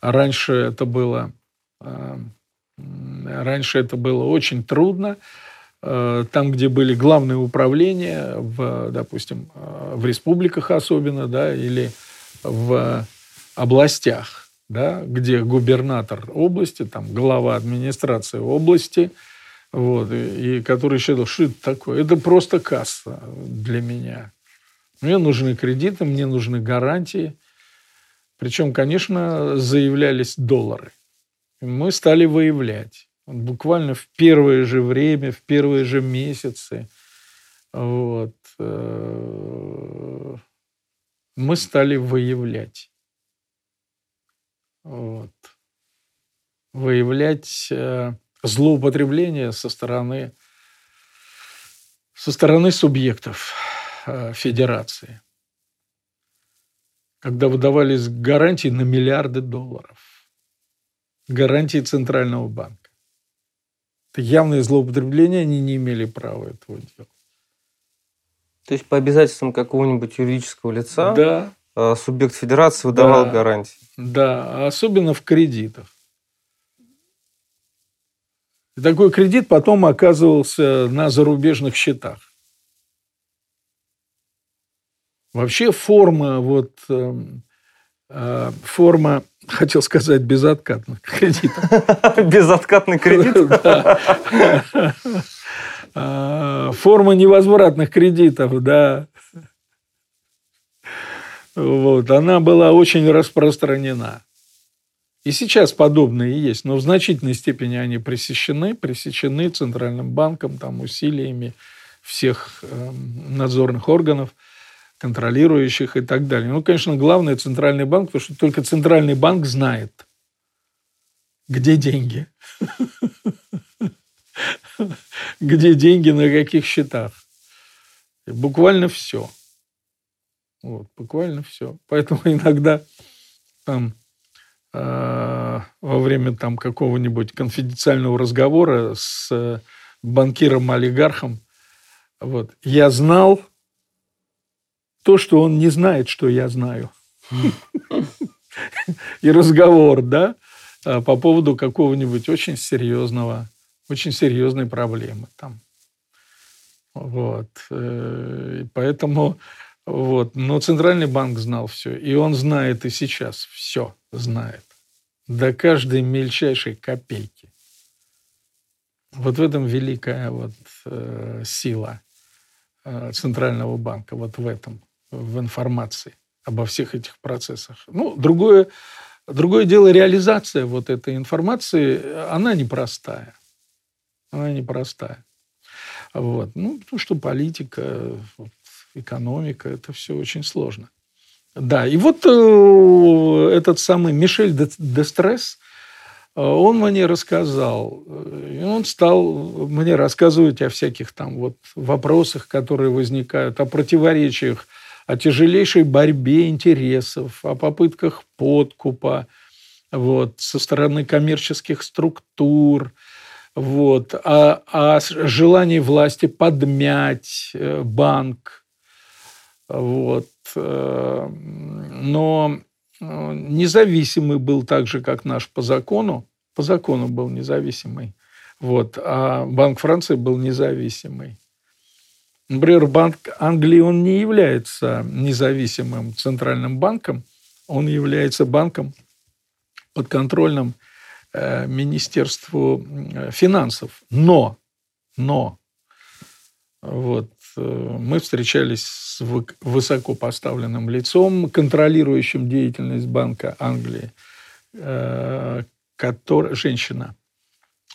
Раньше это было, э, раньше это было очень трудно. Э, там, где были главные управления, в, допустим, в республиках особенно, да, или в областях, да, где губернатор области, там, глава администрации области – вот, и, и который считал, что это такое? Это просто касса для меня. Мне нужны кредиты, мне нужны гарантии. Причем, конечно, заявлялись доллары. Мы стали выявлять. Буквально в первое же время, в первые же месяцы вот, э, мы стали выявлять. Вот. Выявлять э, злоупотребления со стороны, со стороны субъектов э, федерации, когда выдавались гарантии на миллиарды долларов, гарантии Центрального банка. Это явное злоупотребление, они не имели права этого делать. То есть по обязательствам какого-нибудь юридического лица да. Э, субъект федерации выдавал да. гарантии? Да, особенно в кредитах. И такой кредит потом оказывался на зарубежных счетах. Вообще форма, вот, эм, э, форма, хотел сказать, безоткатных кредитов. Безоткатный кредит? А, форма невозвратных кредитов, да. Вот, она была очень распространена. И сейчас подобные есть, но в значительной степени они пресечены, пресечены Центральным банком, там, усилиями всех э, надзорных органов, контролирующих и так далее. Ну, конечно, главное Центральный банк, потому что только Центральный банк знает, где деньги. Где деньги, на каких счетах. Буквально все. Вот, буквально все. Поэтому иногда там Э, во время там какого-нибудь конфиденциального разговора с э, банкиром-олигархом, вот, я знал то, что он не знает, что я знаю. И разговор, да, э, по поводу какого-нибудь очень серьезного, очень серьезной проблемы там. Вот. Поэтому вот. Но Центральный банк знал все. И он знает и сейчас все знает. До каждой мельчайшей копейки. Вот в этом великая вот, э, сила э, Центрального банка. Вот в этом, в информации обо всех этих процессах. Ну, другое, другое дело реализация вот этой информации, она непростая. Она непростая. Вот. Ну, потому что политика, экономика, это все очень сложно. Да, и вот э, этот самый Мишель Дестресс, э, он мне рассказал, и он стал мне рассказывать о всяких там вот вопросах, которые возникают, о противоречиях, о тяжелейшей борьбе интересов, о попытках подкупа вот, со стороны коммерческих структур, вот, о, о желании власти подмять э, банк, вот. Э, но э, независимый был так же, как наш по закону. По закону был независимый. Вот. А Банк Франции был независимый. Например, Банк Англии, он не является независимым центральным банком, он является банком подконтрольным э, Министерству финансов. Но, но, вот, Э, мы встречались с высоко поставленным лицом, контролирующим деятельность Банка Англии, э, который, женщина,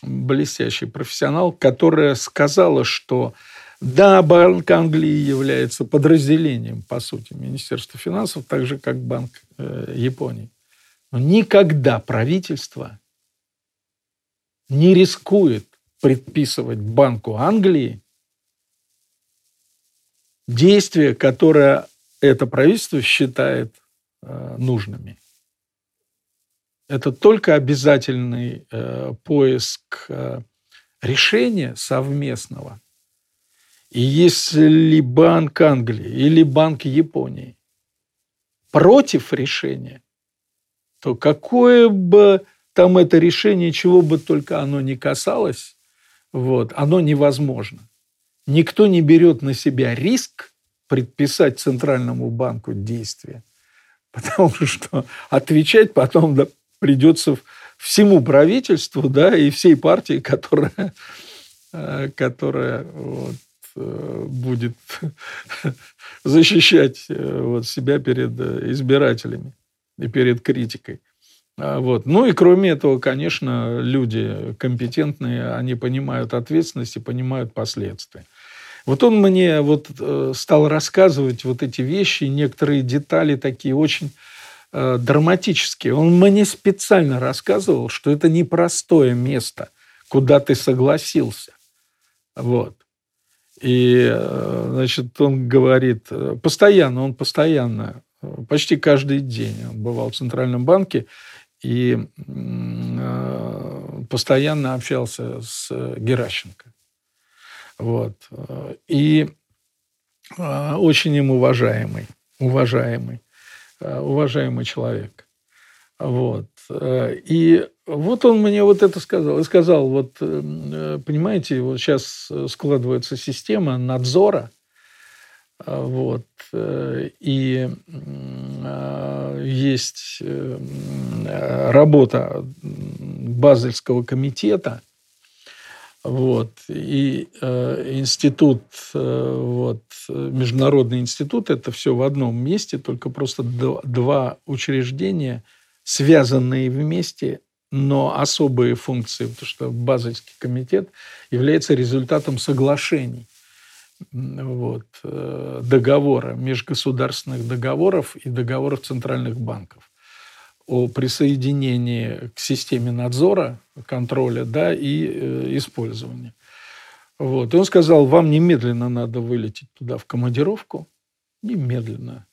блестящий профессионал, которая сказала, что да, Банк Англии является подразделением, по сути, Министерства финансов, так же, как Банк э, Японии. Но никогда правительство не рискует предписывать Банку Англии действия, которые это правительство считает э, нужными. Это только обязательный э, поиск э, решения совместного. И если Банк Англии или Банк Японии против решения, то какое бы там это решение, чего бы только оно ни касалось, вот, оно невозможно. Никто не берет на себя риск предписать Центральному банку действия, потому что отвечать потом да, придется всему правительству да, и всей партии, которая, э, которая вот, э, будет защищать э, вот, себя перед избирателями и перед критикой. А, вот. Ну и кроме этого, конечно, люди компетентные, они понимают ответственность и понимают последствия. Вот он мне вот э, стал рассказывать вот эти вещи, некоторые детали такие очень э, драматические. Он мне специально рассказывал, что это непростое место, куда ты согласился. Вот. И, э, значит, он говорит, постоянно, он постоянно, почти каждый день он бывал в Центральном банке, и постоянно общался с Геращенко. Вот. И э, очень им уважаемый, уважаемый, э, уважаемый человек. Вот. И вот он мне вот это сказал. И сказал, вот, понимаете, вот сейчас складывается система надзора, вот, и есть работа Базельского комитета, вот, и э, институт, э, вот, международный институт, это все в одном месте, только просто два учреждения, связанные вместе, но особые функции, потому что Базельский комитет является результатом соглашений вот, э, договора, межгосударственных договоров и договоров центральных банков о присоединении к системе надзора, контроля да, и э, использования. Вот. И он сказал, вам немедленно надо вылететь туда в командировку. Немедленно.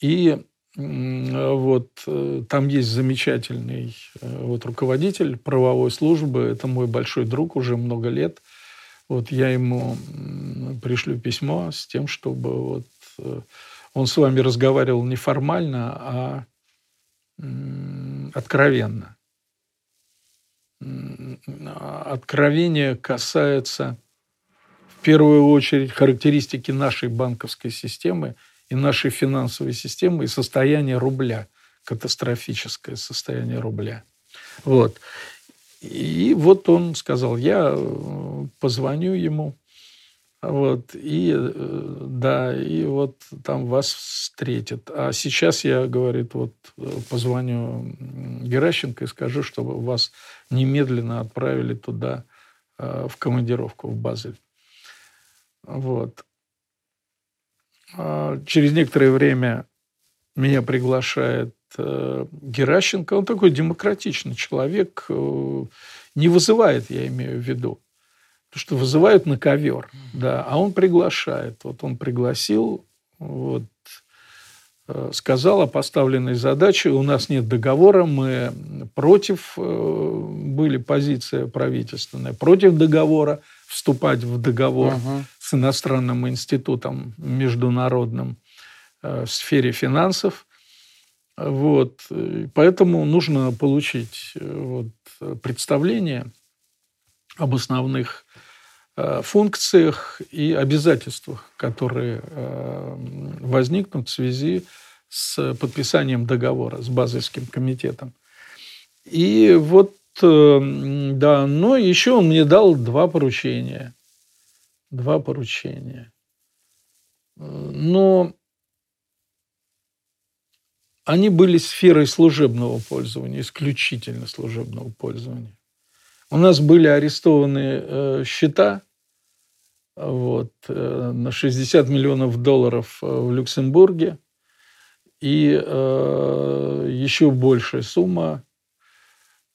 И вот э, там есть замечательный э, вот, руководитель правовой службы, это мой большой друг уже много лет. Вот я ему пришлю письмо с тем, чтобы вот э, он с вами разговаривал не формально, а откровенно. Откровение касается в первую очередь характеристики нашей банковской системы и нашей финансовой системы и состояния рубля, катастрофическое состояние рубля. Вот. И вот он сказал, я э, позвоню ему, вот, и э, да, и вот там вас встретят. А сейчас я, говорит, вот позвоню Геращенко и скажу, чтобы вас немедленно отправили туда э, в командировку, в Базель. Вот. А через некоторое время меня приглашает э, Геращенко. Он такой демократичный человек, не вызывает, я имею в виду что вызывают на ковер, да, а он приглашает. Вот он пригласил, вот, э, сказал о поставленной задаче, у нас нет договора, мы против, э, были позиция правительственная, против договора, вступать в договор угу. с иностранным институтом международным э, в сфере финансов. Вот. Поэтому нужно получить вот, представление об основных функциях и обязательствах, которые э, возникнут в связи с подписанием договора с Базельским комитетом. И вот, э, да, но еще он мне дал два поручения. Два поручения. Но они были сферой служебного пользования, исключительно служебного пользования. У нас были арестованы счета вот, э, на 60 миллионов долларов э, в Люксембурге. И э, еще большая сумма,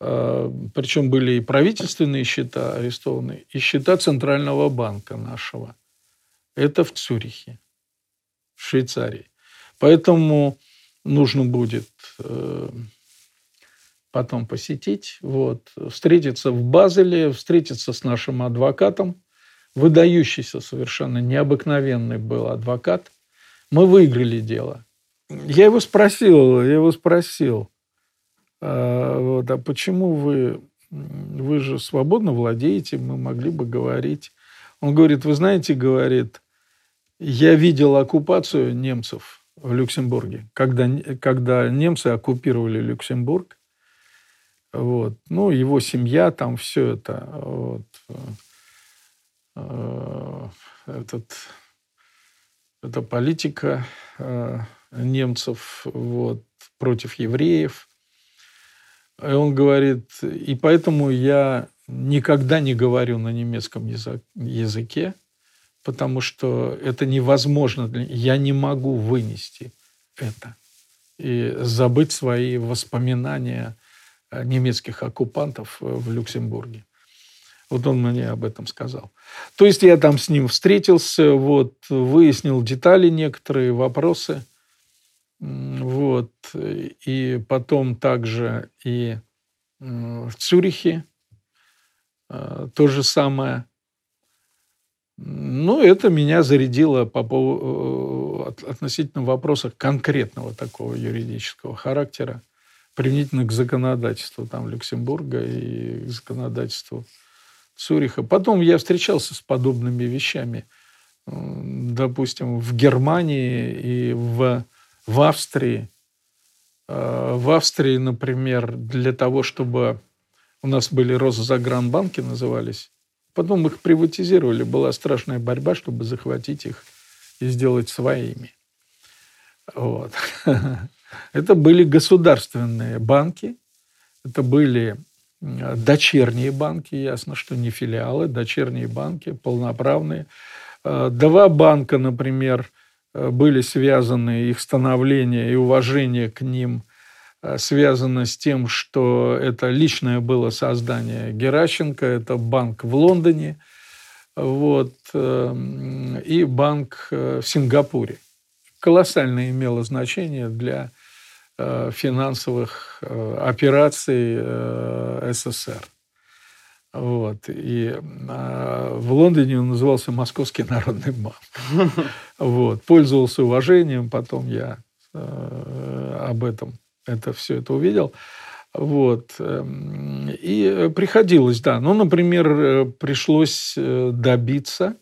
э, причем были и правительственные счета арестованы, и счета Центрального банка нашего. Это в Цюрихе, в Швейцарии. Поэтому нужно будет э, потом посетить, вот, встретиться в Базеле, встретиться с нашим адвокатом, выдающийся совершенно необыкновенный был адвокат. Мы выиграли дело. Я его спросил, я его спросил, а, а почему вы, вы же свободно владеете, мы могли бы говорить. Он говорит, вы знаете, говорит, я видел оккупацию немцев в Люксембурге, когда, когда немцы оккупировали Люксембург. Вот. Ну, его семья, там все это. Вот. Э, этот, эта политика э, немцев вот, против евреев. И он говорит, и поэтому я никогда не говорю на немецком языке, потому что это невозможно. Я не могу вынести это и забыть свои воспоминания немецких оккупантов в Люксембурге. Вот он мне об этом сказал. То есть я там с ним встретился, вот, выяснил детали некоторые, вопросы. Вот. И потом также и в Цюрихе э, то же самое. Ну, это меня зарядило по поводу, э, относительно вопроса конкретного такого юридического характера, применительно к законодательству там Люксембурга и к законодательству Цюриха. Потом я встречался с подобными вещами, допустим, в Германии и в, в Австрии. А, в Австрии, например, для того, чтобы у нас были Росзагранбанки назывались, потом их приватизировали, была страшная борьба, чтобы захватить их и сделать своими. Вот. Это были государственные банки, это были дочерние банки, ясно, что не филиалы, дочерние банки, полноправные. Э, два банка, например, э, были связаны, их становление и уважение к ним э, связано с тем, что это личное было создание Геращенко, это банк в Лондоне, вот, и банк в Сингапуре. Колоссальное имело значение для Э, финансовых э, операций э, СССР. Вот. И в Лондоне он назывался Московский народный банк. Вот. Пользовался уважением, потом я об этом это все это увидел. Вот. Эм, и приходилось, да. Ну, например, пришлось добиться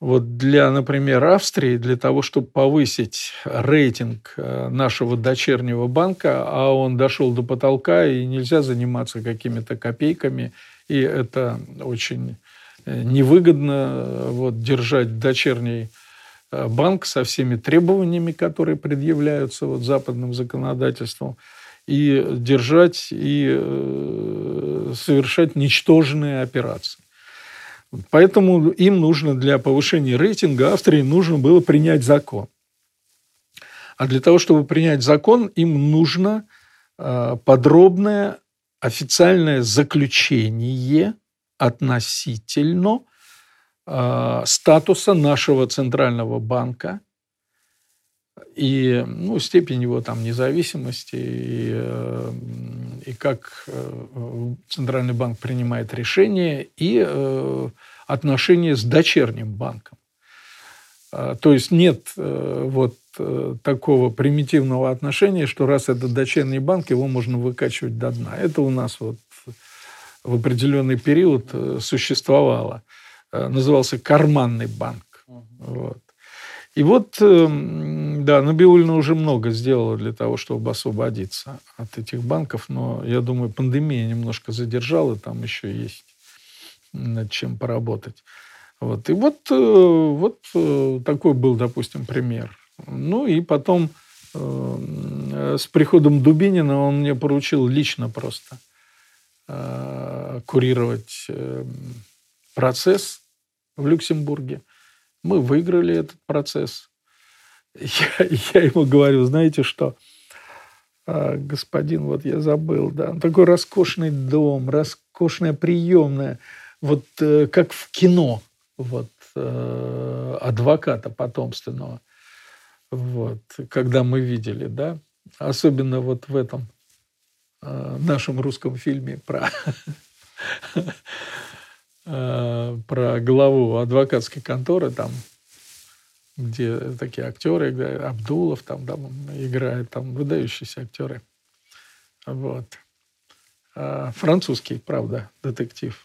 вот для, например, Австрии, для того, чтобы повысить рейтинг э, нашего дочернего банка, а он дошел до потолка, и нельзя заниматься какими-то копейками, и это очень э, невыгодно э, вот, держать дочерний банк со всеми требованиями, которые предъявляются вот, западным законодательством, и держать и совершать ничтожные операции. Поэтому им нужно для повышения рейтинга Австрии нужно было принять закон. А для того, чтобы принять закон, им нужно а, подробное официальное заключение относительно а, статуса нашего центрального банка и ну, степень его там независимости и, э, и как э, центральный банк принимает решения и э, отношения с дочерним банком. А, то есть нет вот такого примитивного отношения, что раз это дочерний банк, его можно выкачивать до дна. Это у нас вот в определенный период существовало. Назывался карманный банк. Вот. И вот, эм, да, Набиулина уже много сделала для того, чтобы освободиться от этих банков, но я думаю, пандемия немножко задержала, там еще есть над чем поработать. Вот. И вот, э, вот э, такой был, допустим, пример. Ну и потом э, с приходом Дубинина он мне поручил лично просто курировать процесс в Люксембурге. Мы выиграли этот процесс. я, я ему говорю, знаете что, а, господин, вот я забыл, да, такой роскошный дом, роскошная приемная, вот э, как в кино, вот, э, адвоката потомственного, вот, когда мы видели, да, особенно вот в этом э, нашем русском фильме про э, про главу адвокатской конторы, там где такие актеры Абдулов там, там играет, там выдающиеся актеры. Вот. А французский, правда, детектив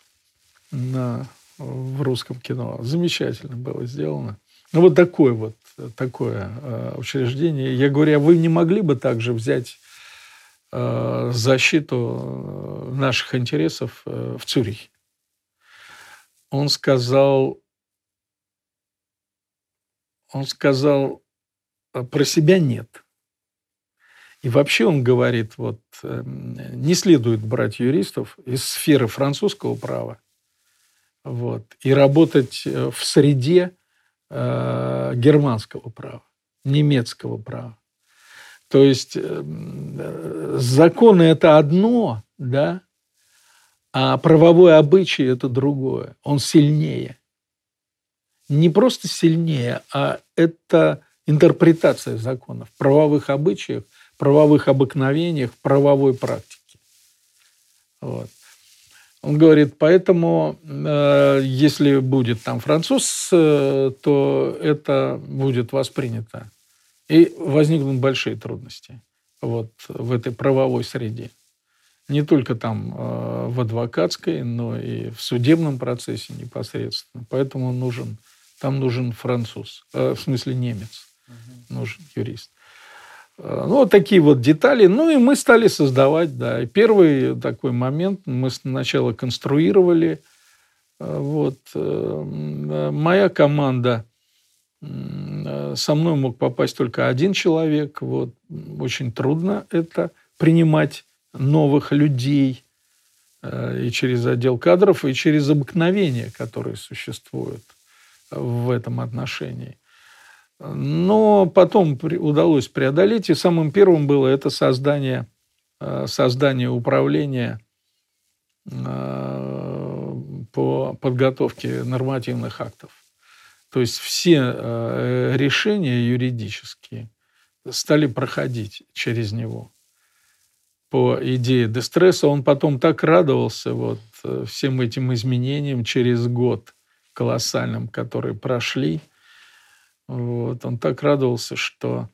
на, в русском кино. Замечательно было сделано. Ну, вот такое вот, такое э, учреждение. Я говорю, а вы не могли бы также взять э, защиту наших интересов э, в Цюрихе? Он сказал, он сказал, «А про себя нет. И вообще он говорит, вот эм, не следует брать юристов из сферы французского права вот, и работать э, в среде э, германского права, немецкого права. То есть э, законы это одно, да, а правовой обычай это другое. Он сильнее не просто сильнее, а это интерпретация законов, правовых обычаев, правовых обыкновениях, правовой практике. Вот. Он говорит, поэтому, э, если будет там француз, э, то это будет воспринято. И возникнут большие трудности вот, в этой правовой среде. Не только там э, в адвокатской, но и в судебном процессе непосредственно. Поэтому нужен там нужен француз, э, в смысле немец, угу. нужен юрист. Э, ну, вот такие вот детали. Ну, и мы стали создавать, да. И первый такой момент мы сначала конструировали. Э, вот. Моя команда, со мной мог попасть только один человек. Вот. Очень трудно это принимать новых людей и через отдел кадров, и через обыкновения, которые существуют в этом отношении. Но потом удалось преодолеть, и самым первым было это создание, э, создание управления э, по подготовке нормативных актов. То есть все э, решения юридические стали проходить через него. По идее Дестресса он потом так радовался вот всем этим изменениям через год – колоссальным, которые прошли. Вот. Он так радовался, что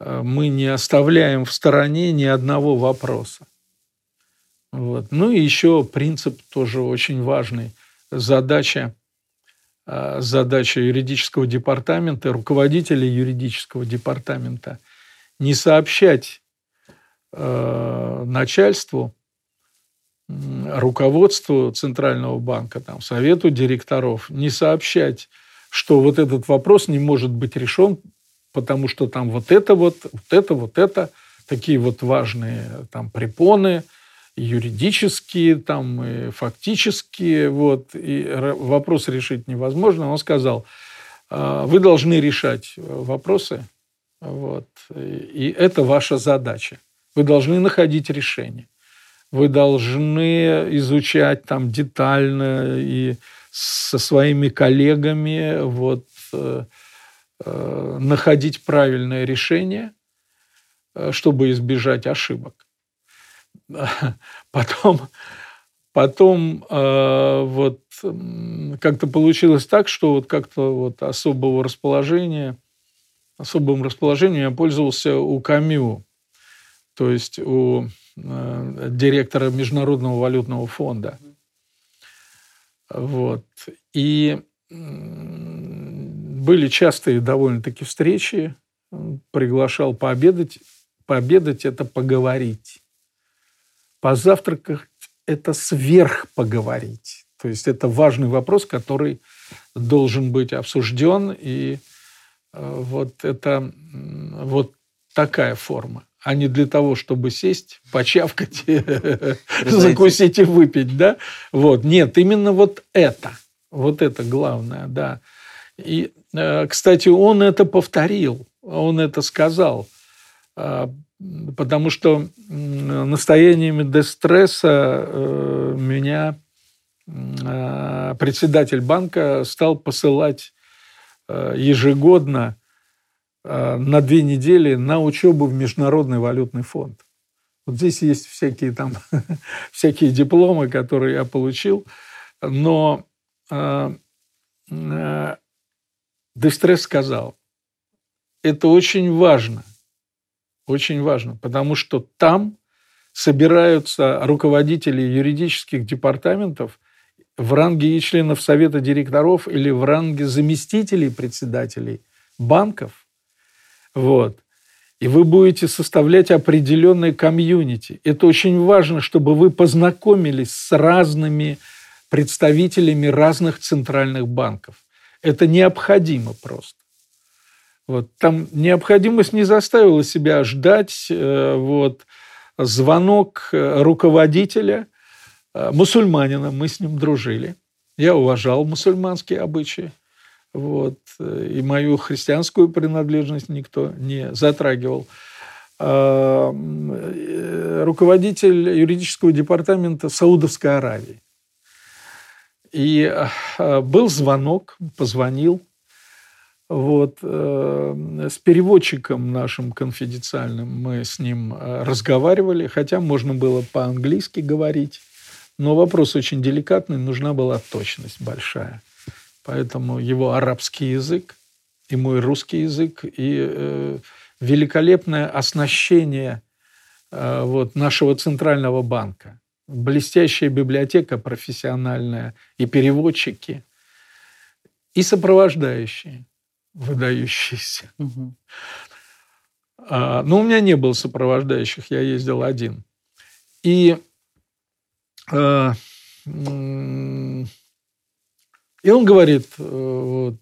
э, мы не оставляем в стороне ни одного вопроса. Вот. Ну и еще принцип тоже очень важный. Задача, э, задача юридического департамента, руководителя юридического департамента не сообщать э, начальству руководству Центрального банка, там, совету директоров не сообщать, что вот этот вопрос не может быть решен, потому что там вот это вот, вот это, вот это, такие вот важные там препоны, юридические, там, и фактические, вот, и вопрос решить невозможно. Он сказал, «А, вы должны решать вопросы, вот, и это ваша задача. Вы должны находить решение вы должны изучать там детально и со своими коллегами вот, э, э, находить правильное решение, э, чтобы избежать ошибок. Потом, потом э, вот как-то получилось так, что вот как-то вот особого расположения, особым расположением я пользовался у Камю, то есть у Э, директора Международного валютного фонда. Вот. И были частые довольно-таки встречи. Приглашал пообедать. Пообедать – это поговорить. Позавтракать – это сверх поговорить. То есть это важный вопрос, который должен быть обсужден. И э, вот это вот такая форма а не для того, чтобы сесть, почавкать, закусить и выпить, да? Вот. Нет, именно вот это. Вот это главное, да. И, э, кстати, он это повторил. он это сказал. А, потому что настояниями дестресса э, меня председатель банка стал посылать э, ежегодно э, на две недели на учебу в Международный валютный фонд. Вот здесь есть всякие там всякие дипломы, которые я получил, но э, э, сказал, это очень важно, очень важно, потому что там собираются руководители юридических департаментов в ранге и членов совета директоров или в ранге заместителей председателей банков. Вот. И вы будете составлять определенные комьюнити. Это очень важно, чтобы вы познакомились с разными представителями разных центральных банков. Это необходимо просто. Вот. Там необходимость не заставила себя ждать. Э, вот. Звонок э, руководителя, э, мусульманина, мы с ним дружили. Я уважал мусульманские обычаи. Вот. И мою христианскую принадлежность никто не затрагивал. А, руководитель юридического департамента Саудовской Аравии. И был звонок, позвонил, вот. Э, с переводчиком нашим конфиденциальным мы с ним э, разговаривали, хотя можно было по-английски говорить, но вопрос очень деликатный, нужна была точность большая. Поэтому его арабский язык и мой русский язык, и э, великолепное оснащение э, вот, нашего центрального банка. Блестящая библиотека профессиональная, и переводчики, и сопровождающие выдающиеся. Угу. А, но у меня не было сопровождающих, я ездил один. И, а, и он говорит, э, вот,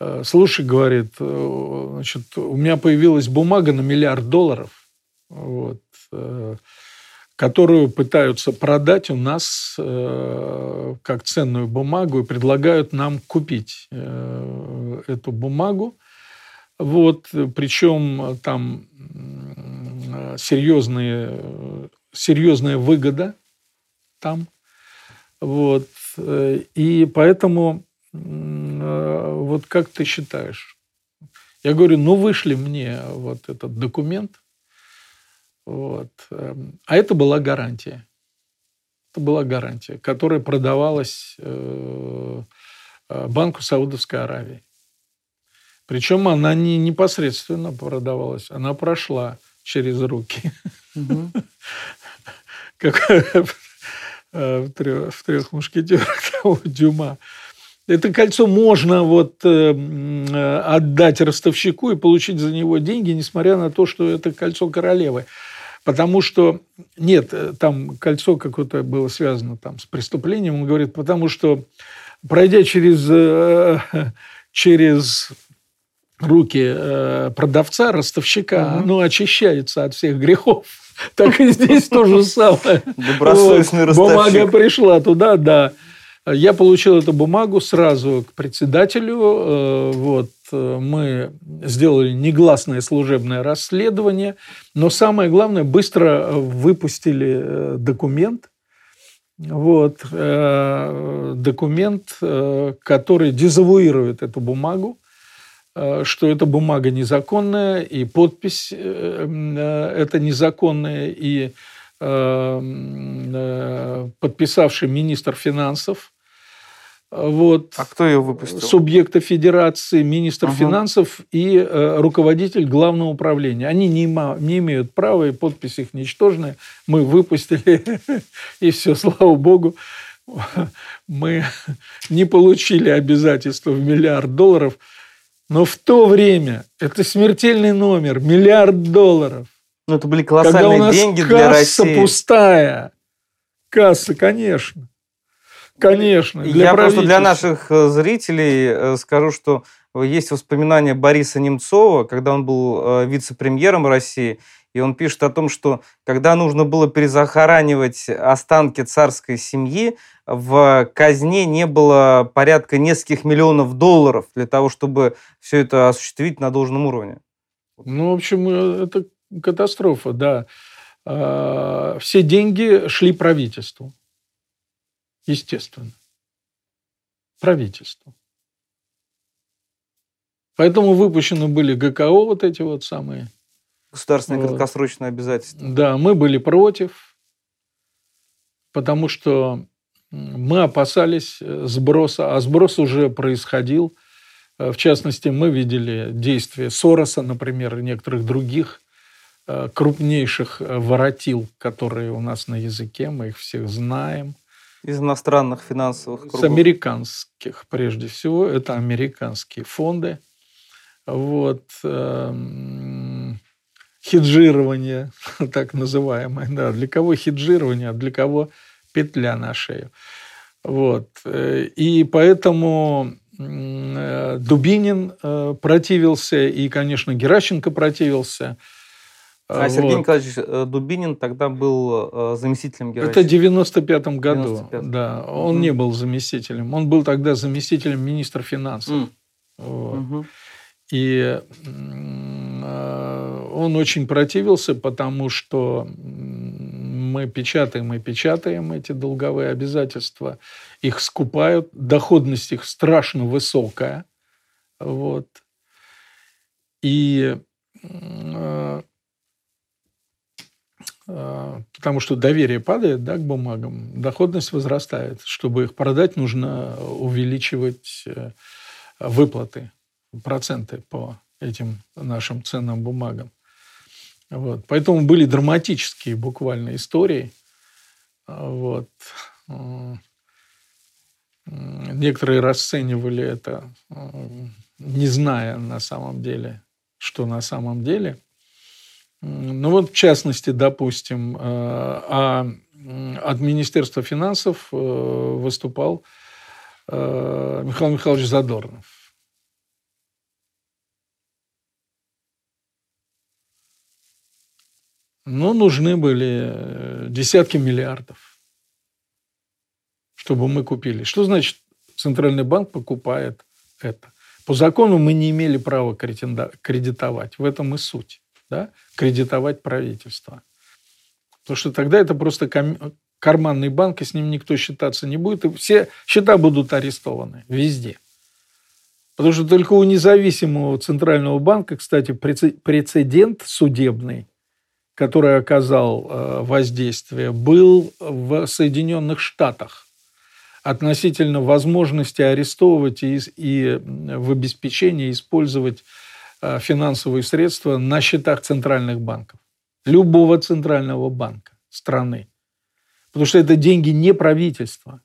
э, слушай, говорит, э, значит, у меня появилась бумага на миллиард долларов, вот, которую пытаются продать у нас э, как ценную бумагу и предлагают нам купить э, эту бумагу. Вот, причем там серьезные, серьезная выгода там. Вот. И поэтому э, вот как ты считаешь? Я говорю, ну вышли мне вот этот документ, вот. Эм, а это была гарантия. Это была гарантия, которая продавалась э, э, Банку Саудовской Аравии. Причем она не непосредственно продавалась, она прошла через руки. Э, в трех, в трех мушкетерах Дюма. Это кольцо можно вот отдать ростовщику и получить за него деньги, несмотря на то, что это кольцо королевы. Потому что, нет, э, там кольцо какое-то было связано там с преступлением, он говорит, потому что, пройдя через, э, через руки э, продавца, ростовщика, угу. оно очищается от всех грехов. Так и здесь то же самое. Добросовестный ростовщик. Бумага пришла туда, да. Я получил эту бумагу сразу к председателю. Э, вот, э, мы сделали негласное служебное расследование, но самое главное, быстро выпустили э, документ, вот, документ, который дезавуирует эту бумагу, что эта бумага незаконная, и подпись это незаконная, и подписавший министр финансов вот, а кто ее выпустил? Субъекта федерации, министр ага. финансов и э, руководитель главного управления. Они не, има, не имеют права, и подпись их ничтожная. Мы выпустили, и все, слава богу. Мы не получили обязательства в миллиард долларов, но в то время это смертельный номер, миллиард долларов. Ну, это были колоссальные Когда у нас деньги для России. Касса пустая. Касса, конечно. Конечно. Для Я просто для наших э, зрителей э, скажу, что есть воспоминания Бориса Немцова, когда он был э, вице-премьером России, И он пишет о том, что когда нужно было перезахоранивать останки царской семьи, в казне не было порядка нескольких миллионов долларов для того, чтобы все это осуществить на должном уровне. Ну, в общем, э, это катастрофа, да. А, Все деньги шли правительству. Естественно. Правительству. Поэтому выпущены были ГКО, вот эти вот самые. Государственные Вот. краткосрочные обязательства. Да, мы были против, потому что мы опасались э, сброса, а сброс уже происходил. Э, В частности, мы видели действия Сороса, например, и некоторых других э, крупнейших воротил, которые у нас на языке, мы их всех знаем. Из иностранных финансовых С кругов. американских, прежде всего, это американские фонды. Вот. Хеджирование, так называемое. Да, для кого хеджирование, а для кого петля на шею. Вот. Э, И поэтому э, Дубинин э, противился, и, конечно, Геращенко противился. А Сергей Вот. Николаевич э, Дубинин тогда был заместителем Это Геращенко. в 95 году. 95-м. Да, он Мгм. не был заместителем. Он был тогда заместителем министра финансов. М, Вот. мгм. И э, он очень противился, потому что мы печатаем и печатаем эти долговые обязательства, их скупают, доходность их страшно высокая. Вот. И э, э, потому что доверие падает да, к бумагам, доходность возрастает. Чтобы их продать, нужно увеличивать выплаты проценты по этим нашим ценным бумагам. Вот. Поэтому были драматические буквально истории. Вот. Некоторые расценивали это, не зная на самом деле, что на самом деле. Ну вот, в частности, допустим, э, а от Министерства финансов э, выступал э, Михаил Михайлович Задорнов. Но нужны были э, десятки миллиардов, чтобы мы купили. Что значит Центральный банк покупает это? По закону мы не имели права кредитовать. В этом и суть. Да? Кредитовать правительство. Потому что тогда это просто карманный банк, и с ним никто считаться не будет. И все счета будут арестованы везде. Потому что только у независимого Центрального банка, кстати, преце- прецедент судебный, который оказал э, воздействие, был в Соединенных Штатах относительно возможности арестовывать и, и в обеспечении использовать э, финансовые средства на счетах центральных банков. Любого центрального банка страны. Потому что это деньги не правительства.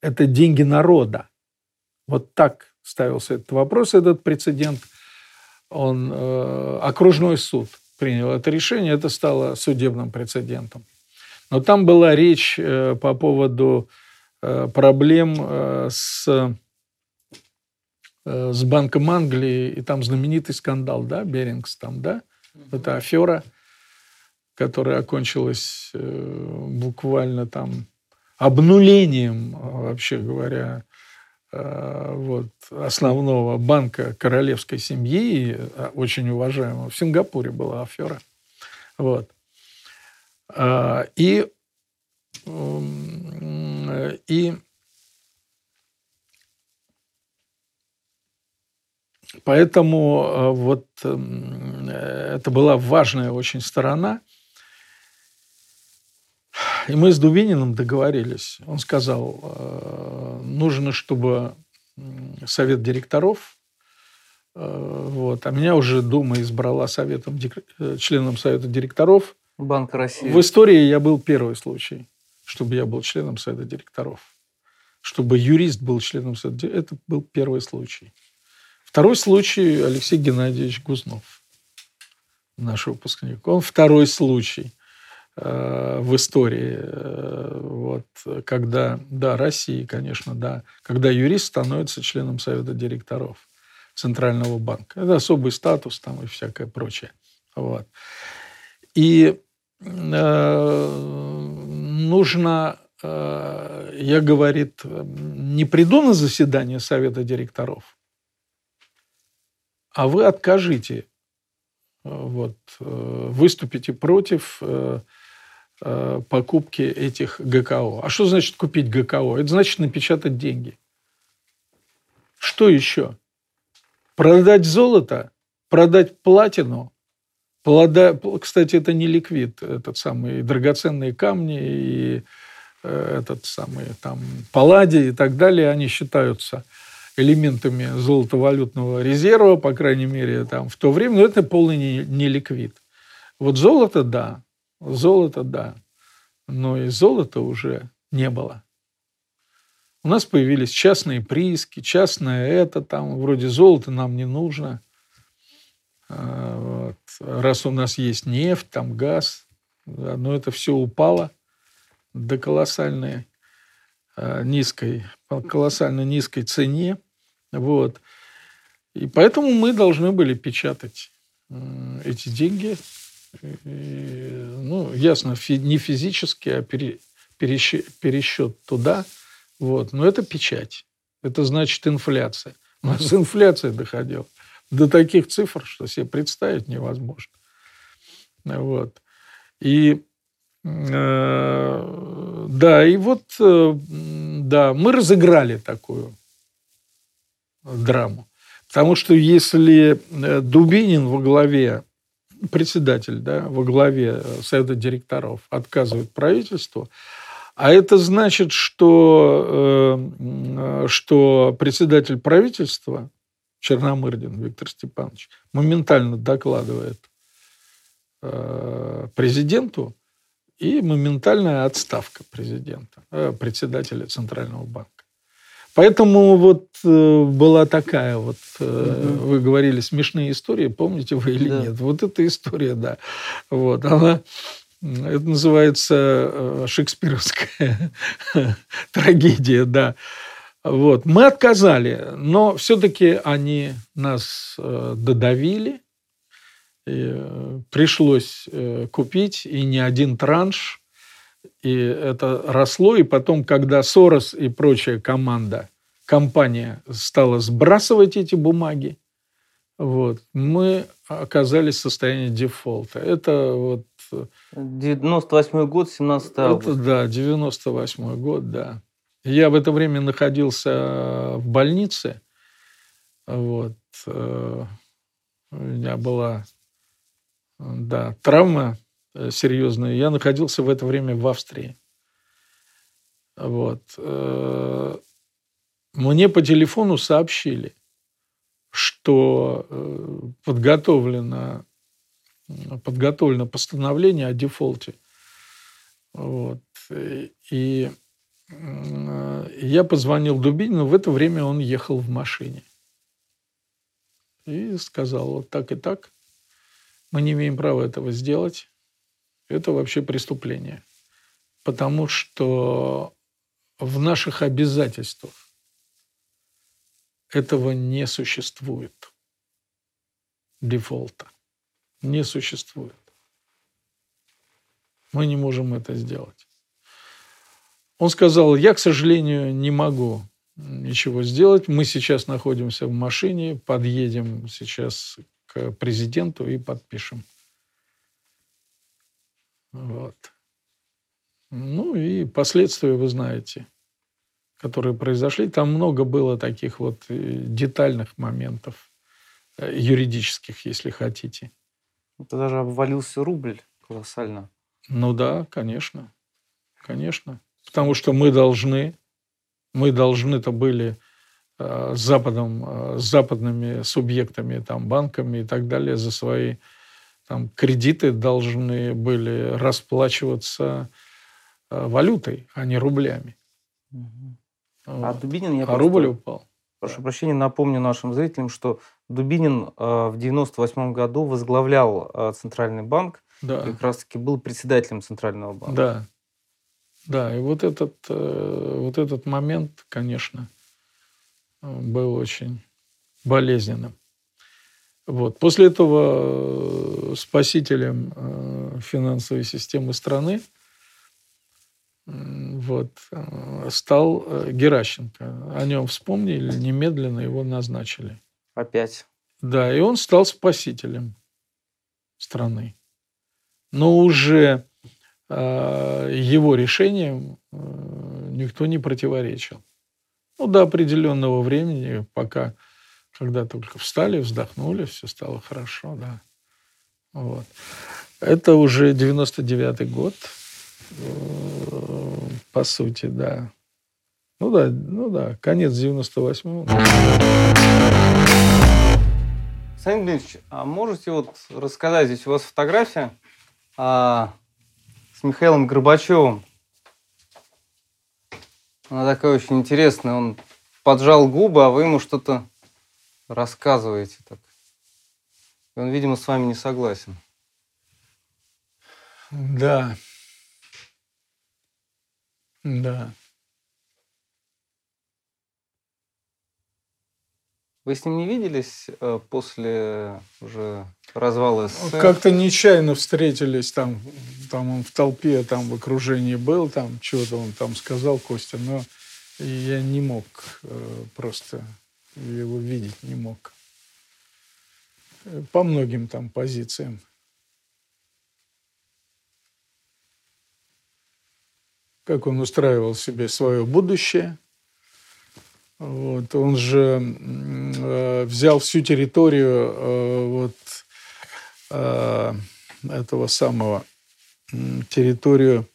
Это деньги народа. Вот так ставился этот вопрос, этот прецедент. Он, э, окружной суд принял это решение, это стало судебным прецедентом. Но там была речь э, по поводу э, проблем э, с, с Банком Англии, и там знаменитый скандал, да, Берингс там, да, это афера, которая окончилась буквально там обнулением, вообще говоря, вот, основного банка королевской семьи, э, очень уважаемого. В Сингапуре была афера. Вот. А, И, и поэтому э, вот э, это была важная очень сторона. И мы с Дубининым договорились. Он сказал, э, нужно, чтобы совет директоров, э, вот, а меня уже Дума избрала советом, э, членом совета директоров. Банк России. В истории я был первый случай, чтобы я был членом совета директоров. Чтобы юрист был членом совета директоров, это был первый случай. Второй случай Алексей Геннадьевич Гузнов, наш выпускник. Он второй случай в истории, э, вот, когда, да, России, конечно, да, когда юрист становится членом совета директоров Центрального банка. Это особый статус там и всякое прочее. Вот. И э, нужно, э, я говорит, не приду на заседание Совета директоров, а вы откажите, э, вот, э, выступите против э, э, покупки этих ГКО. А что значит купить ГКО? Это значит напечатать деньги. Что еще? Продать золото, продать платину, плода... кстати, это не ликвид, этот самый драгоценные камни и э, этот самый там палладий и так далее, они считаются элементами золотовалютного резерва, по крайней мере, там в то время, но это полный не, не ликвид. Вот золото, да, золото, да, но и золота уже не было. У нас появились частные прииски, частное это, там, вроде золота нам не нужно. А, вот. Раз у нас есть нефть, там газ, да, но это все упало до колоссальной а, низкой, по колоссально низкой цене. Вот. И поэтому мы должны были печатать эти деньги. Ну, ясно, не физически, а пересчет туда – вот. Но это печать. Это значит инфляция. У нас инфляция доходила до таких цифр, что себе представить невозможно. Вот. И э, да, и вот э, да, мы разыграли такую драму. Потому что если э, Дубинин во главе, председатель, да, во главе Совета директоров отказывает правительству, а это значит, что, э, что председатель правительства Черномырдин Виктор Степанович моментально докладывает э, президенту и моментальная отставка президента, э, председателя Центрального банка. Поэтому вот была такая вот, вы говорили, смешные истории, помните вы или да. нет? Вот эта история, да. Вот, она это называется э, шекспировская трагедия, да. Вот. Мы отказали, но все-таки они нас э, додавили. И э, пришлось купить, и не один транш. И это росло. И потом, когда Сорос и прочая команда, компания стала сбрасывать эти бумаги, вот, мы оказались в состоянии дефолта. Это вот 98 год, 17 августа. Это, да, 98 год, да. Я в это время находился в больнице. Вот. Э, у меня была да, травма э, серьезная. Я находился в это время в Австрии. Вот. Э, мне по телефону сообщили, что подготовлено подготовлено постановление о дефолте. Вот. И я позвонил Дубинину, в это время он ехал в машине. И сказал, вот так и так, мы не имеем права этого сделать. Это вообще преступление. Потому что в наших обязательствах этого не существует дефолта не существует. Мы не можем это сделать. Он сказал, я, к сожалению, не могу ничего сделать. Мы сейчас находимся в машине, подъедем сейчас к президенту и подпишем. Вот. Ну и последствия вы знаете, которые произошли. Там много было таких вот э, детальных моментов, э, юридических, если хотите. Это даже обвалился рубль колоссально. Ну да, конечно. Конечно. Потому что мы должны, мы должны-то были э, с Западом, с западными субъектами, там, банками и так далее за свои там, кредиты должны были расплачиваться э, валютой, а не рублями. Угу. Вот. А Дубинин я А просто... рубль упал. Прошу прощения, напомню нашим зрителям, что Дубинин э, в 98 году возглавлял э, Центральный банк, да. как раз-таки был председателем Центрального банка. Да, да, и вот этот, э, вот этот момент, конечно, был очень болезненным. Вот. После этого спасителем финансовой системы страны, вот, э, стал э, Геращенко. О нем вспомнили, немедленно его назначили. Опять. Да, и он стал спасителем страны. Но уже э, его решениям э, никто не противоречил. Ну, до определенного времени, пока, когда только встали, вздохнули, все стало хорошо, да. Вот. Это уже 99-й год, э, по сути, да. Ну да, ну да, конец 98-го. Александр Дмитриевич, а можете вот рассказать, здесь у вас фотография а, с Михаилом Горбачевым. Она такая очень интересная. Он поджал губы, а вы ему что-то рассказываете. Так. И он, видимо, с вами не согласен. Да. Да. Вы с ним не виделись э, после уже развала СССР? Как-то нечаянно встретились там, там он в толпе, там в окружении был, там что-то он там сказал, Костя, но я не мог э, его видеть, не мог. По многим там позициям. Как он устраивал себе свое будущее. Вот, он же э, взял всю территорию э, вот, э, этого самого территорию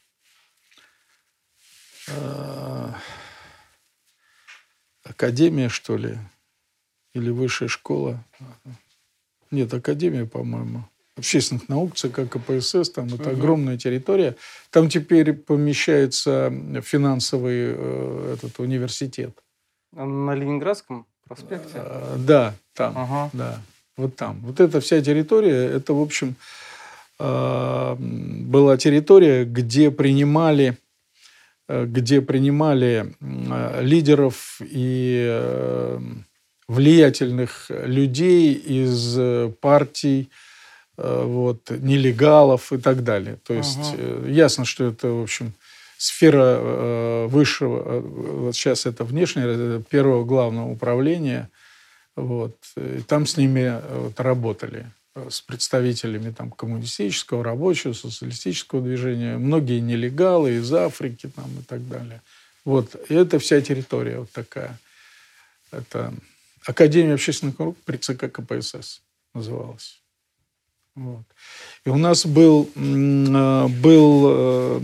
э, академия, что ли, или высшая школа. Нет, академия, по-моему. Общественных наук, ЦК КПСС, там это огромная территория. Там теперь помещается финансовый э, этот университет. На Ленинградском проспекте? Э, Да, там, Ага. да, вот там. Вот эта вся территория, это, в общем, э, была территория, где принимали, где принимали э, лидеров и э, влиятельных людей из э, партий, э, вот, нелегалов и так далее. То есть Ага. э, ясно, что это, в общем, сфера э, высшего, э, вот сейчас это внешнее, э, первого главного управления, вот, и там с ними э, вот, работали, э, с представителями там, коммунистического, рабочего, социалистического движения, многие нелегалы из Африки там, и так далее. Вот, и это вся территория вот такая. Это Академия общественных наук при ЦК КПСС называлась. Вот. И у нас был, э, был, э,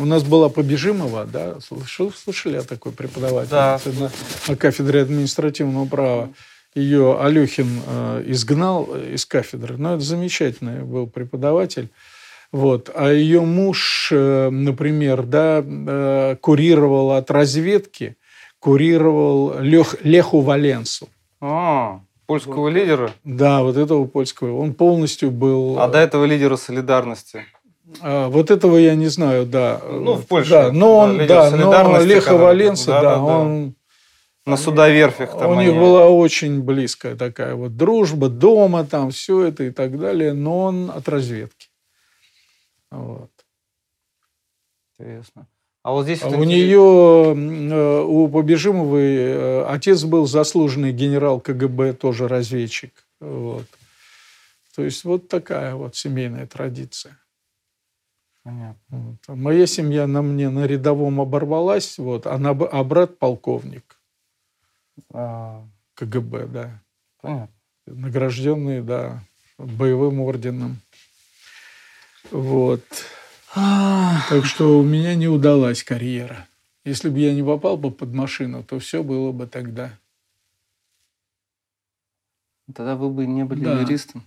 у нас была Побежимова, да, слышал, слышали о такой преподавателе Да. на, на кафедре административного права. Ее Алехин э, изгнал э, из кафедры, но это замечательный был преподаватель. Вот. А ее муж, э, например, да, курировал от разведки, курировал Лех, Леху Валенсу. А, польского лидера? Да, вот этого польского. Он полностью был... А до этого лидера солидарности? А, вот этого я не знаю, да. Ну, в Польше, Да, но да, он, лидер да, но Леха Валенса, да, да-да-да. он... На судоверфях там у них они- была очень близкая такая вот дружба дома, там все это и так далее, но он от разведки. Вот. Интересно. А вот здесь А вот у нее, э, у Побежимовой э, отец был заслуженный генерал КГБ, тоже разведчик. Вот. То есть вот такая вот семейная традиция. Понятно. Вот. А Моя семья на мне на рядовом оборвалась, вот, а, на, а брат полковник А, КГБ, да. понятно. Награжденный, да, боевым орденом. Вот. Так что у меня не удалась карьера. Если бы я не попал бы под машину, то все было бы тогда. Тогда вы бы не были Да. юристом.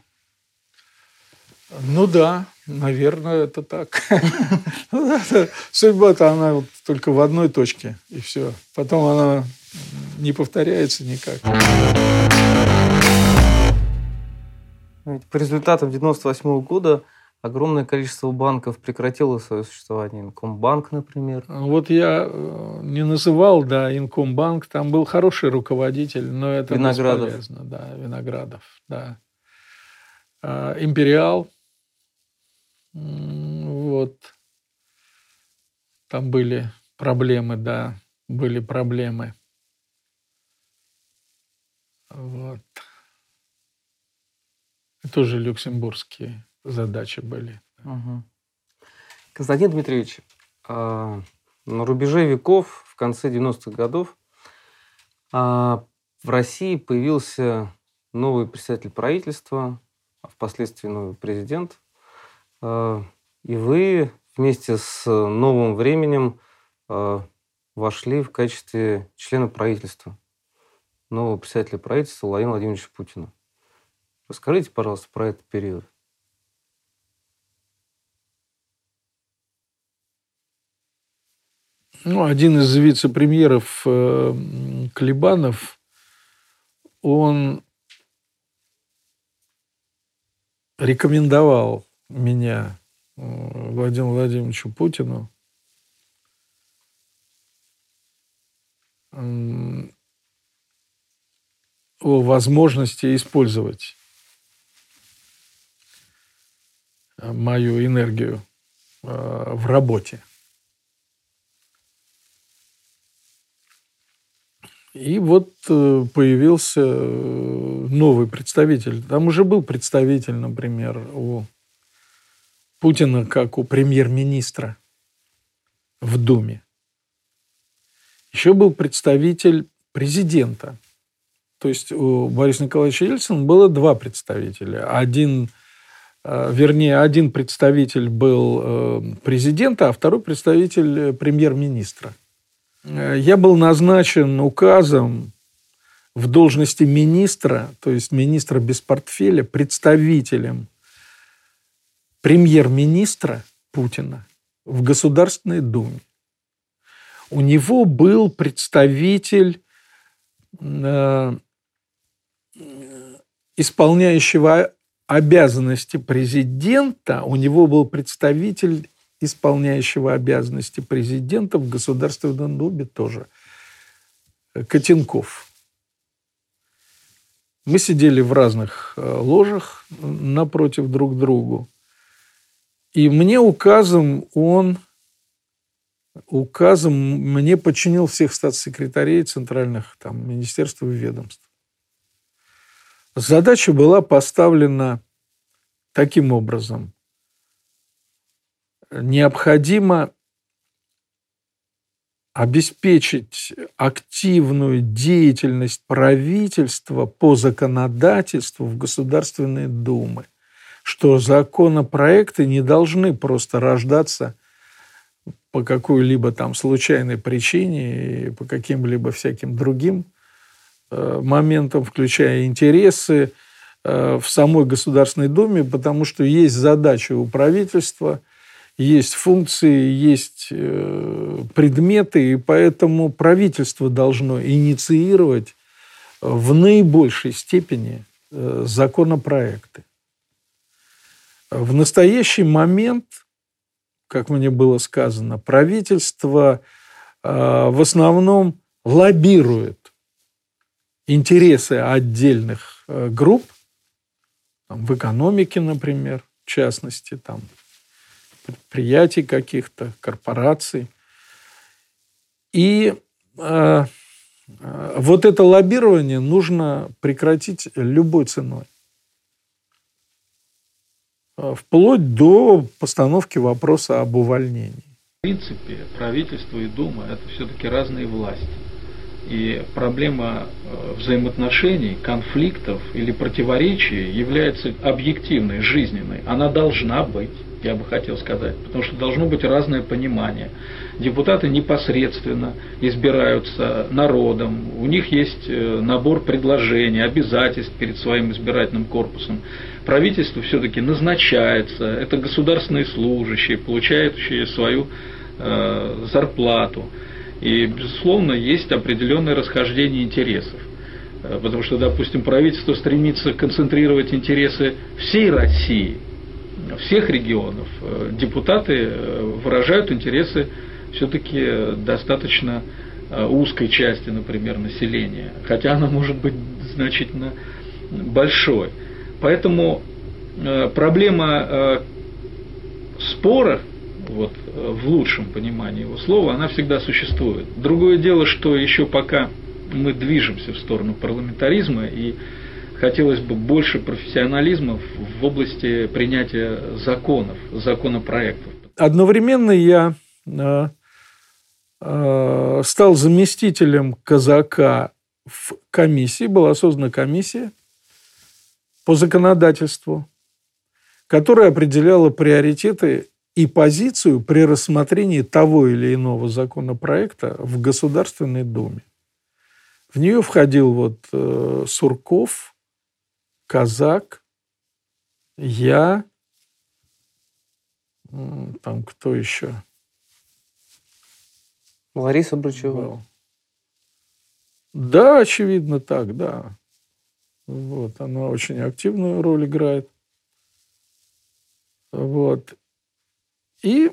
Ну да, наверное, это так. Судьба-то она вот только в одной точке, и все. Потом она не повторяется никак. Ведь по результатам 98 года огромное количество банков прекратило свое существование. Инкомбанк, например. Вот я э, не называл, да, Инкомбанк, там был хороший руководитель, но это Виноградов. бесполезно, да, Виноградов, да. А, Империал, Вот. Там были проблемы, да, были проблемы. Вот. Тоже люксембургские задачи были. Угу. Константин Дмитриевич, а, на рубеже веков, в конце 90-х годов, а, в России появился новый председатель правительства, а впоследствии новый президент. А, и вы вместе с новым временем вошли в качестве члена правительства, нового председателя правительства Владимира Владимировича Путина. Расскажите, пожалуйста, про этот период. Ну, один из вице-премьеров э, Клебанов, он рекомендовал меня э, Владимиру Владимировичу Путину возможности использовать мою энергию э, в работе. И вот э, появился э, новый представитель. Там уже был представитель, например, у Путина, как у премьер-министра в Думе. Еще был представитель президента. То есть у Бориса Николаевича Ельцина было два представителя. Один, э, вернее, один представитель был президента, а второй представитель премьер-министра – Э, я был назначен указом в должности министра, то есть министра без портфеля, представителем премьер-министра Путина в Государственной Думе. У него был представитель э, исполняющего обязанности президента, у него был представитель исполняющего обязанности президента в Государственном Думе тоже, Котенков. Мы сидели в разных э, ложах напротив друг другу. И мне указом он, указом мне подчинил всех статс-секретарей центральных там, министерств и ведомств. Задача была поставлена таким образом. Необходимо обеспечить активную деятельность правительства по законодательству в Государственной Думе, что законопроекты не должны просто рождаться по какой-либо там случайной причине и по каким-либо всяким другим моментам, включая интересы э, в самой Государственной Думе, потому что есть задача у правительства – есть функции, есть э, предметы, и поэтому правительство должно инициировать в наибольшей степени э, законопроекты. В настоящий момент, как мне было сказано, правительство э, в основном лоббирует интересы отдельных групп, в экономике, например, в частности, там, предприятий каких-то, корпораций. И э, э, вот это лоббирование нужно прекратить любой ценой. Э, вплоть до постановки вопроса об увольнении. В принципе, правительство и Дума – это все-таки разные власти. И проблема э, взаимоотношений, конфликтов или противоречий является объективной, жизненной. Она должна быть я бы хотел сказать, потому что должно быть разное понимание. Депутаты непосредственно избираются народом, у них есть э, набор предложений, обязательств перед своим избирательным корпусом. Правительство все-таки назначается, это государственные служащие, получающие свою э, зарплату. И, безусловно, есть определенное расхождение интересов. Э, потому что, допустим, правительство стремится концентрировать интересы всей России – всех регионов э, депутаты э, выражают интересы все-таки достаточно узкой части, например, населения, хотя она может быть значительно большой. Поэтому проблема спорах, вот, э, в лучшем понимании его слова, она всегда существует. Другое дело, что еще пока мы движемся в сторону парламентаризма, и хотелось бы больше профессионализма в области принятия законов, законопроектов. Одновременно я э, э, стал заместителем казака в комиссии, была создана комиссия по законодательству, которая определяла приоритеты и позицию при рассмотрении того или иного законопроекта в Государственной Думе. В нее входил вот э, Сурков, Казак, я, там кто еще? Лариса Брачева. Да, очевидно так, да. Вот, она очень активную роль играет. Вот. И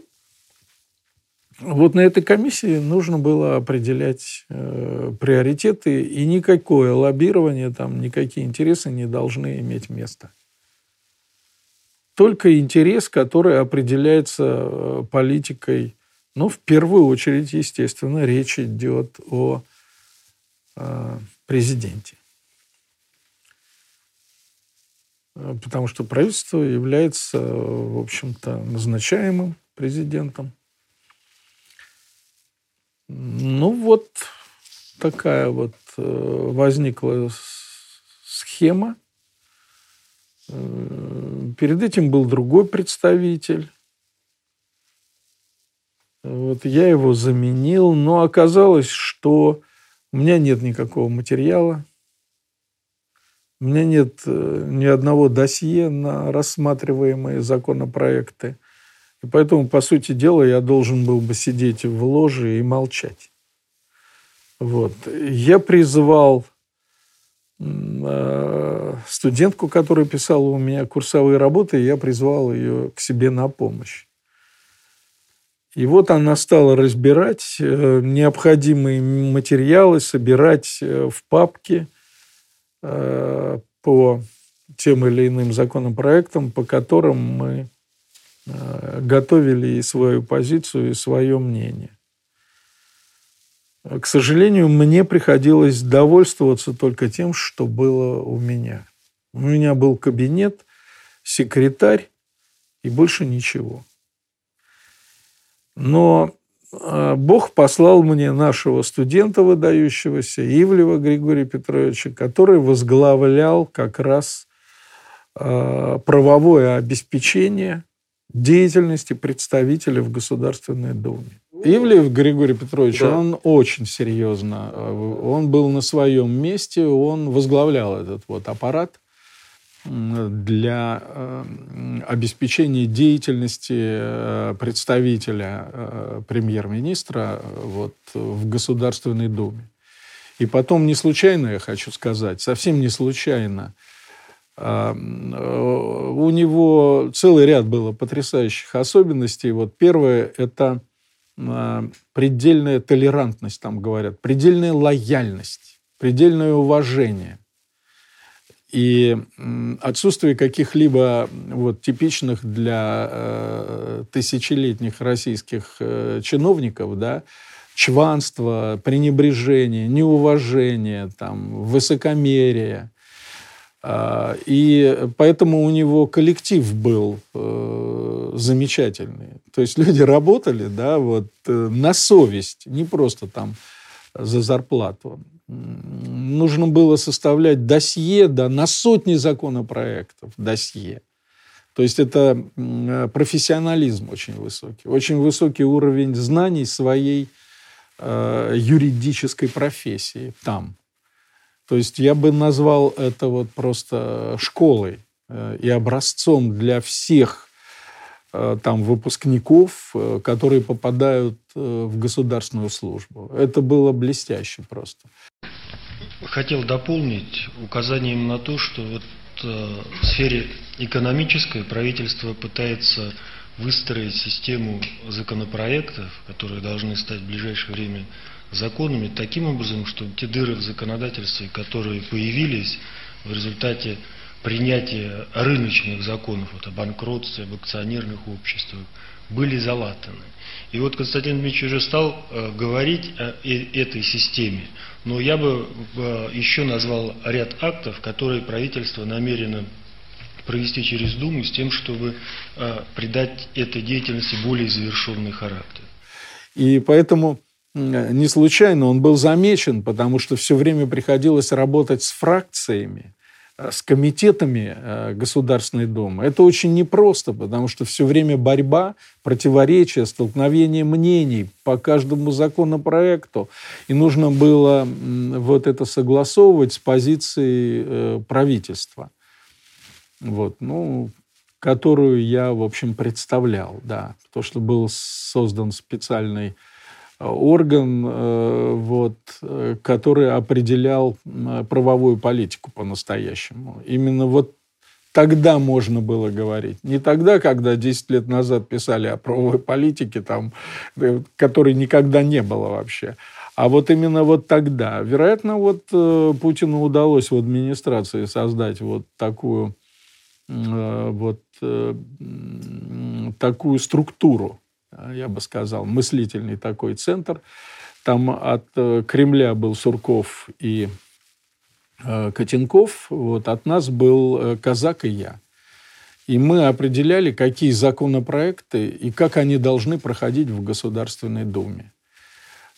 вот на этой комиссии нужно было определять э, приоритеты, и никакое лоббирование, там, никакие интересы не должны иметь места. Только интерес, который определяется э, политикой, ну, в первую очередь, естественно, речь идет о э, президенте. Э, потому что правительство является, в общем-то, назначаемым президентом. Ну вот такая вот э, возникла схема. Э, перед этим был другой представитель. Вот я его заменил, но оказалось, что у меня нет никакого материала у меня нет э, ни одного досье на рассматриваемые законопроекты. И поэтому, по сути дела, я должен был бы сидеть в ложе и молчать. Вот. Я призывал э, студентку, которая писала у меня курсовые работы, я призвал ее к себе на помощь. И вот она стала разбирать э, необходимые материалы, собирать в папки – по тем или иным законопроектам, по которым мы э, готовили и свою позицию, и свое мнение. К сожалению, мне приходилось довольствоваться только тем, что было у меня. У меня был кабинет, секретарь и больше ничего. Но Бог послал мне нашего студента выдающегося, Ивлева Григория Петровича, который возглавлял как раз а, правовое обеспечение деятельности представителя в Государственной Думе. Ивлев Григорий Петрович, да. он очень серьезно, а, он был на своем месте, он возглавлял этот вот аппарат для э, обеспечения деятельности э, представителя э, премьер-министра вот, в Государственной Думе. И потом не случайно, я хочу сказать, совсем не случайно, у него целый ряд было потрясающих особенностей. Вот первое – это предельная толерантность, там говорят, предельная лояльность, предельное уважение и отсутствие каких-либо вот, типичных для э, тысячелетних российских э, чиновников, да, чванства, пренебрежения, неуважения, там, высокомерия. Э, и поэтому у него коллектив был э, замечательный. То есть люди работали да, вот, э, на совесть, не просто там за зарплату нужно было составлять досье да, на сотни законопроектов, досье. То есть это профессионализм очень высокий, очень высокий уровень знаний своей э, юридической профессии там. То есть я бы назвал это вот просто школой э, и образцом для всех э, там выпускников, э, которые попадают э, в государственную службу. Это было блестяще просто хотел дополнить указанием на то, что вот э, в сфере экономической правительство пытается выстроить систему законопроектов, которые должны стать в ближайшее время законами, таким образом, чтобы те дыры в законодательстве, которые появились в результате принятия рыночных законов вот, о банкротстве, об акционерных обществах, были залатаны. И вот Константин Дмитриевич уже стал э, говорить о э, этой системе, но я бы э, еще назвал ряд актов, которые правительство намерено провести через Думу с тем, чтобы э, придать этой деятельности более завершенный характер. И поэтому не случайно он был замечен, потому что все время приходилось работать с фракциями, с комитетами э, Государственной Думы. Это очень непросто, потому что все время борьба, противоречия, столкновение мнений по каждому законопроекту. И нужно было вот это согласовывать с позицией э, правительства. Вот, ну, которую я, в общем, представлял, да. То, что был создан специальный э, орган, э, вот, э, который определял правовую политику по-настоящему. Именно вот тогда можно было говорить. Не тогда, когда 10 лет назад писали о правовой политике, там, которой никогда не было вообще. А вот именно вот тогда. Вероятно, вот Путину удалось в администрации создать вот такую Э, вот э, такую структуру, я бы сказал, мыслительный такой центр. Там от э, Кремля был Сурков и Котенков, вот от нас был Казак и я. И мы определяли, какие законопроекты и как они должны проходить в Государственной Думе.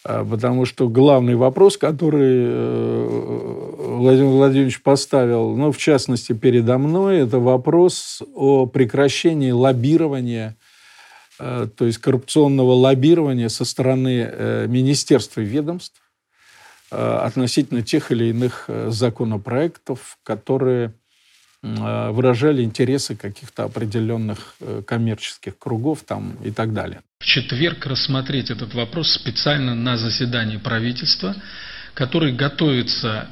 А, потому что главный вопрос, который э, Владимир Владимирович поставил, ну, в частности, передо мной, это вопрос о прекращении лоббирования, э, то есть коррупционного лоббирования со стороны э, министерств и ведомств относительно тех или иных законопроектов, которые Э, выражали интересы каких-то определенных э, коммерческих кругов там и так далее. В четверг рассмотреть этот вопрос специально на заседании правительства, который готовится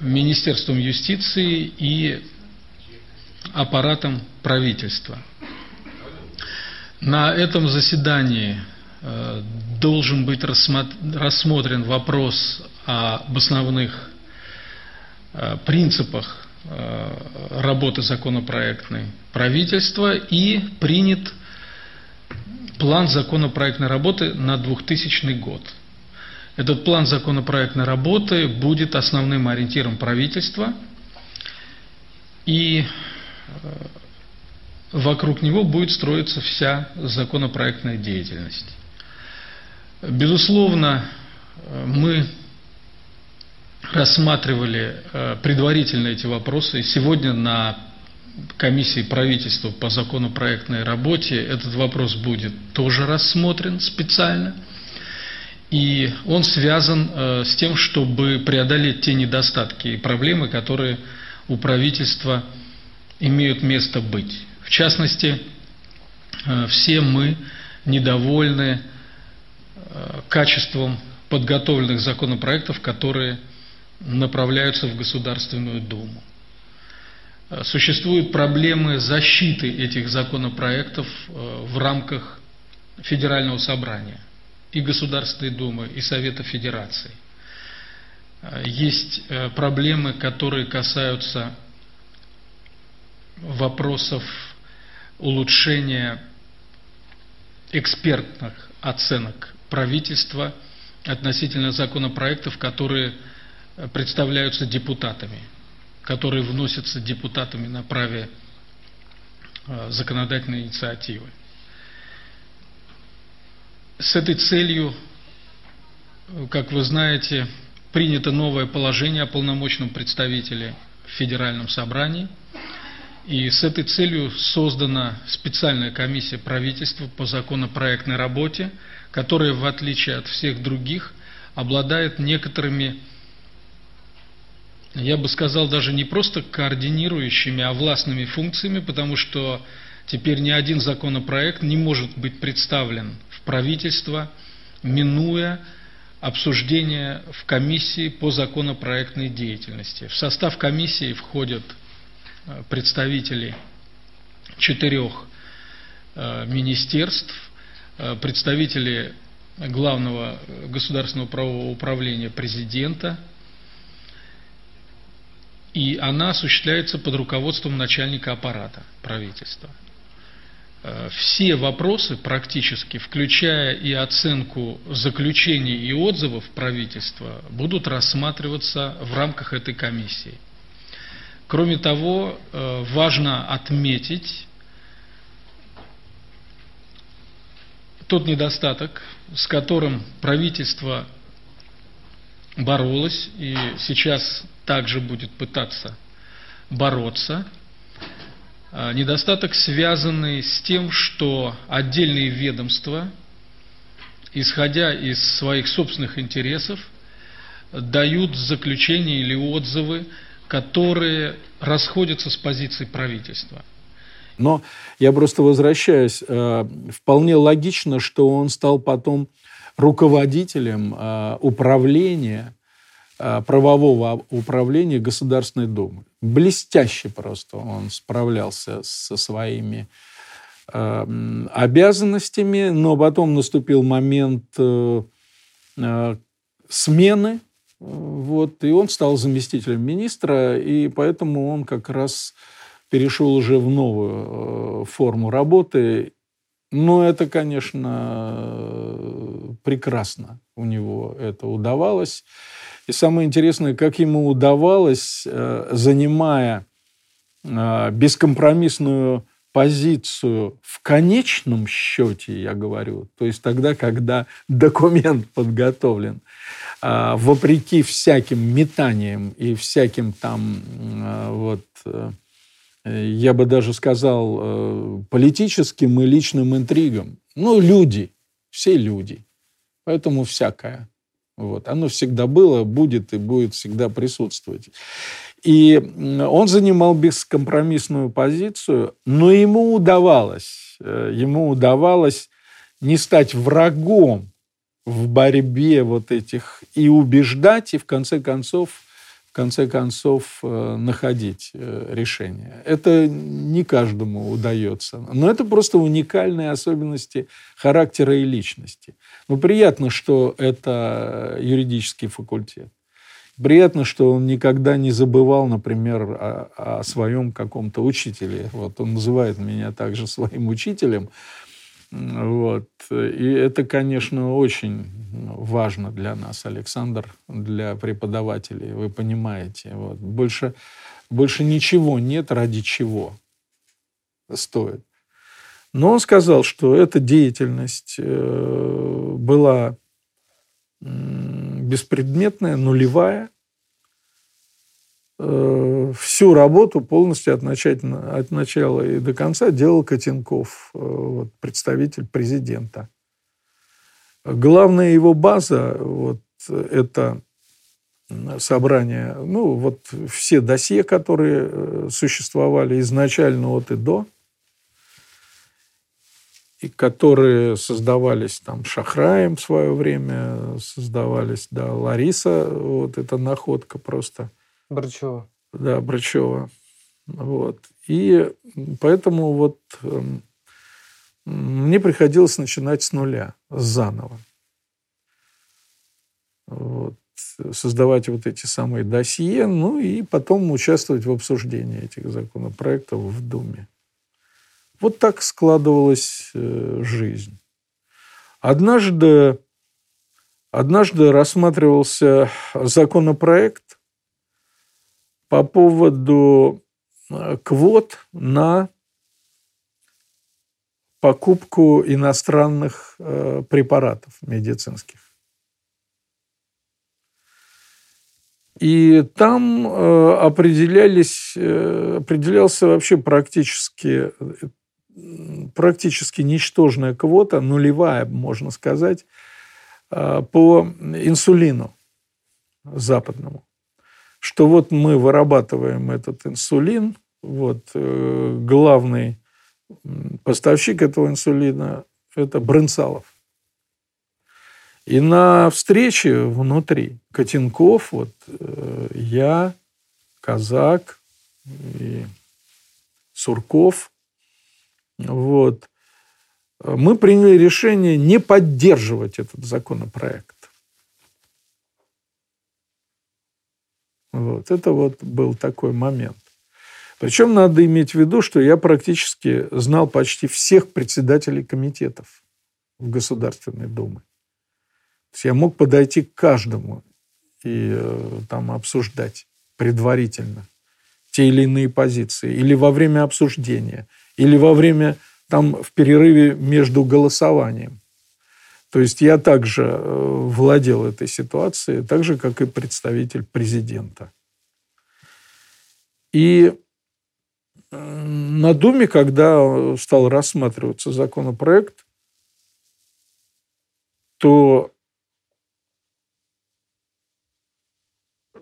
Министерством юстиции и аппаратом правительства. На этом заседании э, должен быть рассмотрен вопрос об основных принципах Э, работы законопроектной правительства и принят план законопроектной работы на 2000 год. Этот план законопроектной работы будет основным ориентиром правительства, и э, вокруг него будет строиться вся законопроектная деятельность. Безусловно, мы рассматривали э, предварительно эти вопросы. И сегодня на комиссии правительства по законопроектной работе этот вопрос будет тоже рассмотрен специально. И он связан э, с тем, чтобы преодолеть те недостатки и проблемы, которые у правительства имеют место быть. В частности, э, все мы недовольны качеством подготовленных законопроектов, которые направляются в Государственную Думу. Э, существуют проблемы защиты этих законопроектов э, в рамках Федерального собрания и Государственной Думы, и Совета Федерации. Э, есть проблемы, которые касаются вопросов улучшения экспертных оценок правительства относительно законопроектов, которые представляются депутатами, которые вносятся депутатами на праве э, законодательной инициативы. С этой целью, как вы знаете, принято новое положение о полномочном представителе в Федеральном собрании. И с этой целью создана специальная комиссия правительства по законопроектной работе, которая, в отличие от всех других, обладает некоторыми я бы сказал, даже не просто координирующими, а властными функциями, потому что теперь ни один законопроект не может быть представлен в правительство, минуя обсуждение в комиссии по законопроектной деятельности. В состав комиссии входят представители четырех э, министерств, э, представители главного государственного правового управления президента, и она осуществляется под руководством начальника аппарата правительства. э, все вопросы практически, включая и оценку заключений и отзывов правительства, будут рассматриваться в рамках этой комиссии. Кроме того, э, важно отметить тот недостаток, с которым правительство боролось и сейчас также будет пытаться бороться. А, недостаток, связанный с тем, что отдельные ведомства, исходя из своих собственных интересов, дают заключения или отзывы, которые расходятся с позицией правительства. Но я просто возвращаюсь. Э, вполне логично, что он стал потом руководителем э, управления, э, правового управления Государственной Думы. Блестяще просто он справлялся со своими обязанностями, но потом наступил момент смены, вот, и он стал заместителем министра, и поэтому он как раз перешел уже в новую э, форму работы. Но это, конечно, прекрасно у него это удавалось. И самое интересное, как ему удавалось, э, занимая э, бескомпромиссную позицию в конечном счете, я говорю, то есть тогда, когда документ подготовлен, вопреки всяким метаниям и всяким там вот Э, я бы даже сказал, э, политическим и личным интригам. Ну, люди, все люди. Поэтому всякое. Вот. Оно всегда было, будет и будет всегда присутствовать. И он занимал бескомпромиссную позицию, но ему удавалось, э, ему удавалось не стать врагом в борьбе вот этих и убеждать, и в конце концов конце концов э, находить э, решение. Это не каждому удается. Но это просто уникальные особенности характера и личности. Но приятно, что это юридический факультет. Приятно, что он никогда не забывал, например, о, о своем каком-то учителе. Вот он называет меня также своим учителем. Вот. И это, конечно, очень важно для нас, Александр, для преподавателей, вы понимаете. Вот. Больше, больше ничего нет, ради чего стоит. Но он сказал, что эта деятельность э, была беспредметная, нулевая, всю работу полностью от, начала, от начала и до конца делал Котенков, э, вот, представитель президента. Главная его база вот, это собрание, ну, вот все досье, которые э, существовали изначально от и до, и которые создавались там Шахраем в свое время, создавались, да, Лариса, вот эта находка просто – Брачева. Да, Брачева. Вот. И поэтому вот э, мне приходилось начинать с нуля, заново. Вот. Создавать вот эти самые досье, ну и потом участвовать в обсуждении этих законопроектов в Думе. Вот так складывалась э, жизнь. Однажды, однажды рассматривался законопроект, по поводу э, квот на покупку иностранных э, препаратов медицинских. И там э, определялись, определялся вообще практически, практически ничтожная квота, нулевая, можно сказать, по инсулину западному что вот мы вырабатываем этот инсулин, вот э, главный поставщик этого инсулина – это Брынцалов. И на встрече внутри Котенков, вот э, я, Казак и Сурков, вот, мы приняли решение не поддерживать этот законопроект. Вот. Это вот был такой момент. Причем надо иметь в виду, что я практически знал почти всех председателей комитетов в Государственной Думе. То есть я мог подойти к каждому и э, там обсуждать предварительно те или иные позиции, или во время обсуждения, или во время там в перерыве между голосованием. То есть я также э, владел этой ситуацией, так же, как и представитель президента. И на Думе, когда стал рассматриваться законопроект, то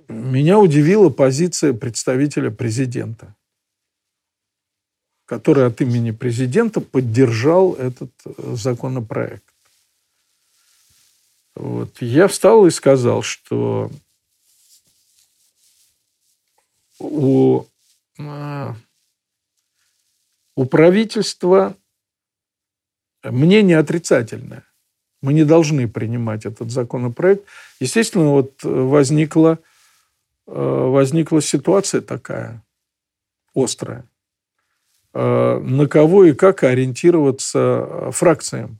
меня удивила позиция представителя президента, который от имени президента поддержал этот э, законопроект. Вот. Я встал и сказал, что у, а, у правительства мнение отрицательное. Мы не должны принимать этот законопроект. Естественно, вот возникла, э, возникла ситуация такая острая. Э, на кого и как ориентироваться фракциям.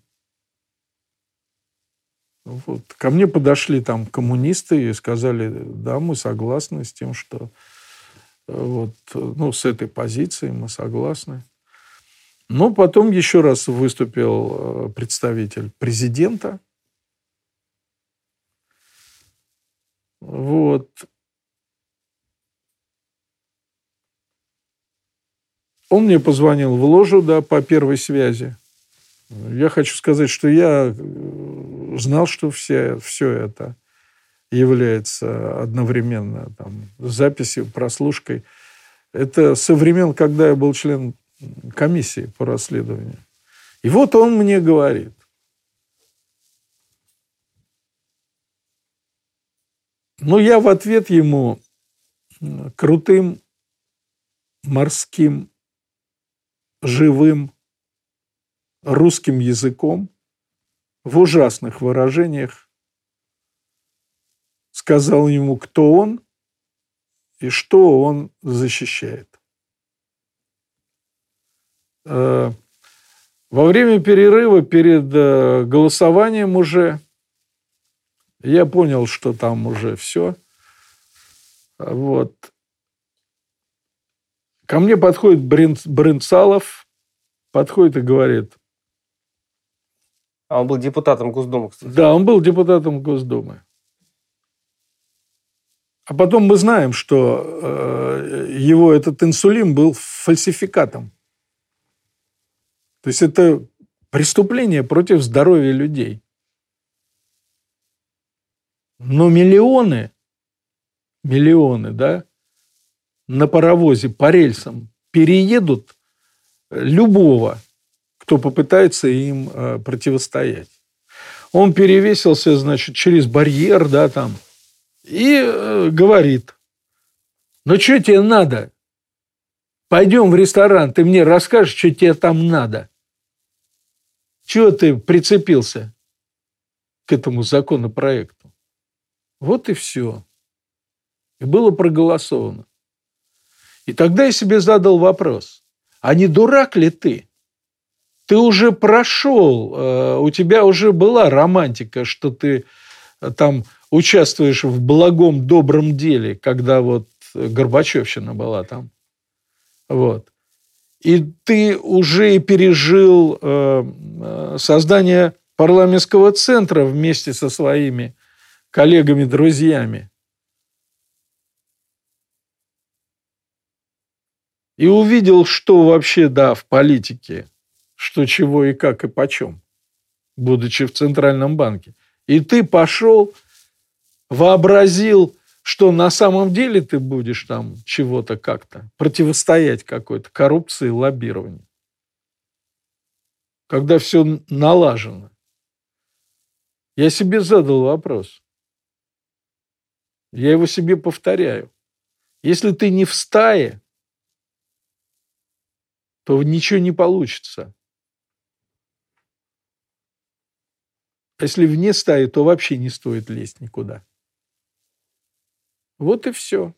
Вот. Ко мне подошли там коммунисты и сказали, да, мы согласны с тем, что э, вот, ну, с этой позицией мы согласны. Но потом еще раз выступил э, представитель президента. Вот. Он мне позвонил в ложу, да, по первой связи. Я хочу сказать, что я э, знал, что все, все это является одновременно там, записью, прослушкой. Это со времен, когда я был член комиссии по расследованию. И вот он мне говорит, ну, я в ответ ему крутым, морским, живым русским языком в ужасных выражениях сказал ему, кто он и что он защищает. Э, во время перерыва перед э, голосованием уже я понял, что там уже все. Вот. Ко мне подходит Брынцалов, подходит и говорит, а он был депутатом Госдумы, кстати. Да, он был депутатом Госдумы. А потом мы знаем, что э, его этот инсулин был фальсификатом. То есть это преступление против здоровья людей. Но миллионы, миллионы, да, на паровозе по рельсам переедут любого кто попытается им э, противостоять. Он перевесился, значит, через барьер, да, там, и э, говорит, ну, что тебе надо? Пойдем в ресторан, ты мне расскажешь, что тебе там надо. Чего ты прицепился к этому законопроекту? Вот и все. И было проголосовано. И тогда я себе задал вопрос, а не дурак ли ты? Ты уже прошел, э, у тебя уже была романтика, что ты э, там участвуешь в благом, добром деле, когда вот Горбачевщина была там. Вот. И ты уже пережил э, создание парламентского центра вместе со своими коллегами, друзьями. И увидел, что вообще, да, в политике – что чего и как и почем, будучи в Центральном банке. И ты пошел, вообразил, что на самом деле ты будешь там чего-то как-то противостоять какой-то коррупции, лоббированию. Когда все налажено. Я себе задал вопрос. Я его себе повторяю. Если ты не в стае, то ничего не получится. А если вне стаи, то вообще не стоит лезть никуда. Вот и все.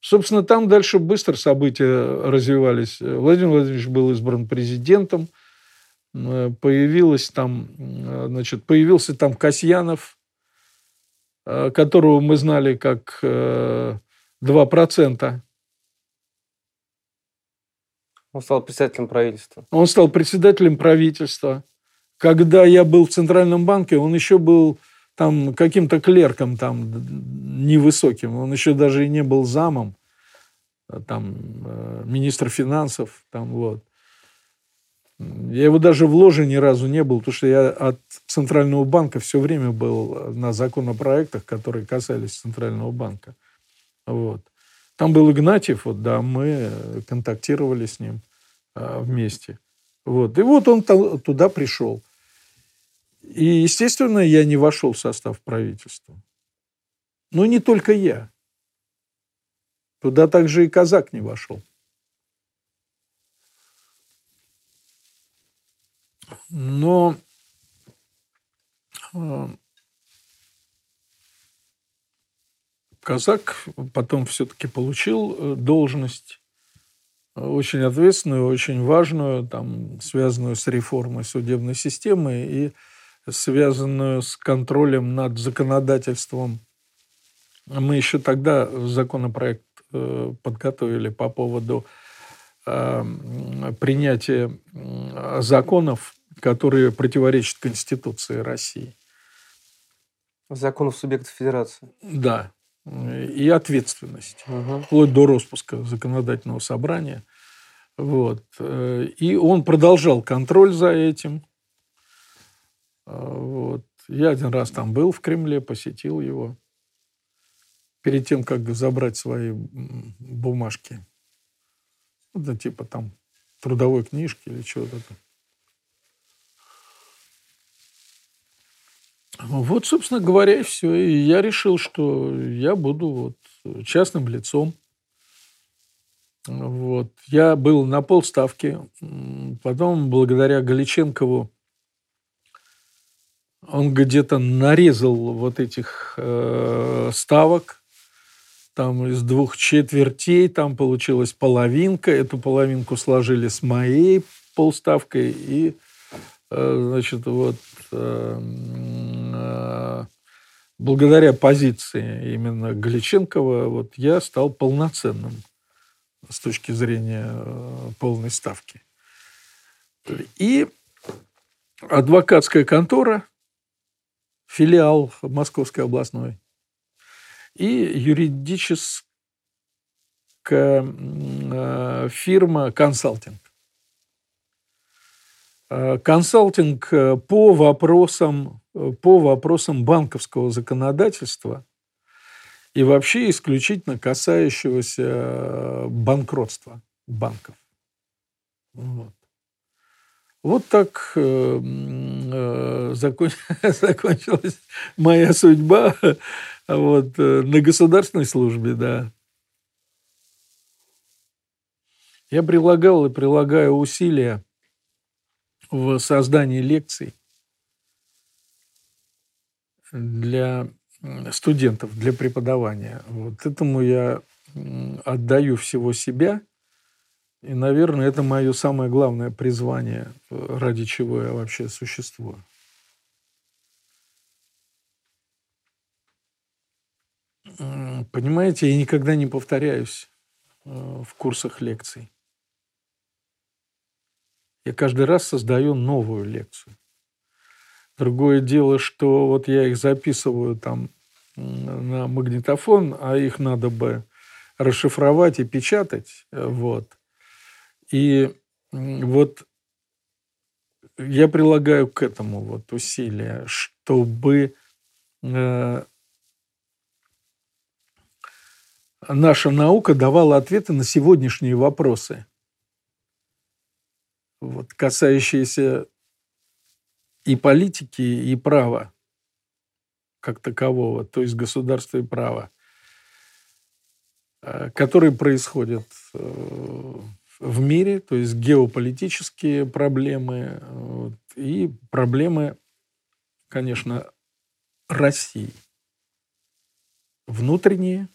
Собственно, там дальше быстро события развивались. Владимир Владимирович был избран президентом, Э, появилось там, э, значит, появился там Касьянов, э, которого мы знали как 2%. Он стал председателем правительства. Он стал председателем правительства. Когда я был в Центральном банке, он еще был там каким-то клерком там невысоким. Он еще даже и не был замом, там, министр финансов, там вот. Я его даже в ложе ни разу не был, потому что я от Центрального банка все время был на законопроектах, которые касались Центрального банка. Вот. Там был Игнатьев, вот, да, мы контактировали с ним а, вместе. Вот. И вот он туда пришел. И, естественно, я не вошел в состав правительства. Но не только я. Туда также и казак не вошел. Но э, казак потом все-таки получил э, должность э, очень ответственную, очень важную, там, связанную с реформой судебной системы и связанную с контролем над законодательством. Мы еще тогда законопроект подготовили по поводу принятия законов которые противоречат Конституции России. Законов субъектов федерации. Да. И ответственность. Угу. Вплоть до распуска законодательного собрания. Вот. И он продолжал контроль за этим. Вот. Я один раз там был в Кремле, посетил его. Перед тем, как забрать свои бумажки. Это типа там трудовой книжки или чего-то там. Вот, собственно говоря, и все. И я решил, что я буду вот частным лицом. Вот. Я был на полставки. Потом, благодаря Галиченкову, он где-то нарезал вот этих э, ставок. Там из двух четвертей там получилась половинка. Эту половинку сложили с моей полставкой. И, э, значит, вот э, Э, благодаря позиции именно Галиченкова вот я стал полноценным с точки зрения э, полной ставки. И адвокатская контора, филиал Московской областной, и юридическая э, фирма консалтинг. Консалтинг по вопросам по вопросам банковского законодательства и вообще исключительно касающегося э, банкротства банков. Вот, вот так э, э, закон... закончилась моя судьба вот, э, на государственной службе, да. Я прилагал и прилагаю усилия в создании лекций для студентов, для преподавания. Вот этому я отдаю всего себя. И, наверное, это мое самое главное призвание, ради чего я вообще существую. Понимаете, я никогда не повторяюсь э, в курсах лекций. Я каждый раз создаю новую лекцию. Другое дело, что вот я их записываю там на магнитофон, а их надо бы расшифровать и печатать. Вот. И вот я прилагаю к этому вот усилия, чтобы э, наша наука давала ответы на сегодняшние вопросы, вот, касающиеся и политики, и права как такового, то есть государства и права, э, которые происходят э, в мире, то есть геополитические проблемы и проблемы, конечно, России. Внутренние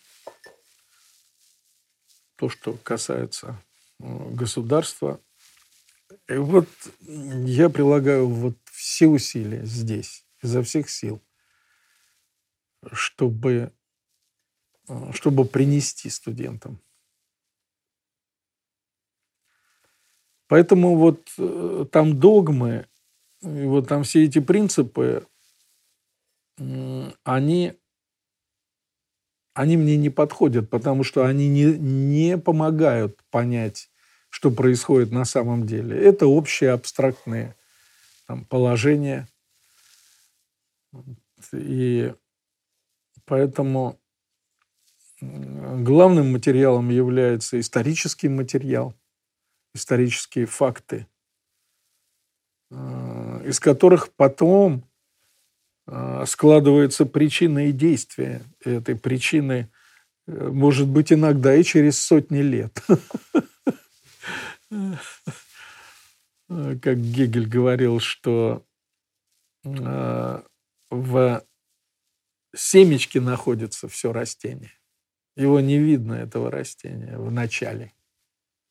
то, что касается э, государства. И вот я прилагаю вот все усилия здесь, изо всех сил, чтобы, э, чтобы принести студентам. Поэтому вот э, там догмы, и вот там все эти принципы, они, они мне не подходят, потому что они не, не помогают понять, что происходит на самом деле. Это общие абстрактные там, положения. И поэтому главным материалом является исторический материал, исторические факты, э, из которых потом э, складываются причины и действия этой причины, э, может быть, иногда и через сотни лет. Как Гегель говорил, что в семечке находится все растение. Его не видно, этого растения, в начале.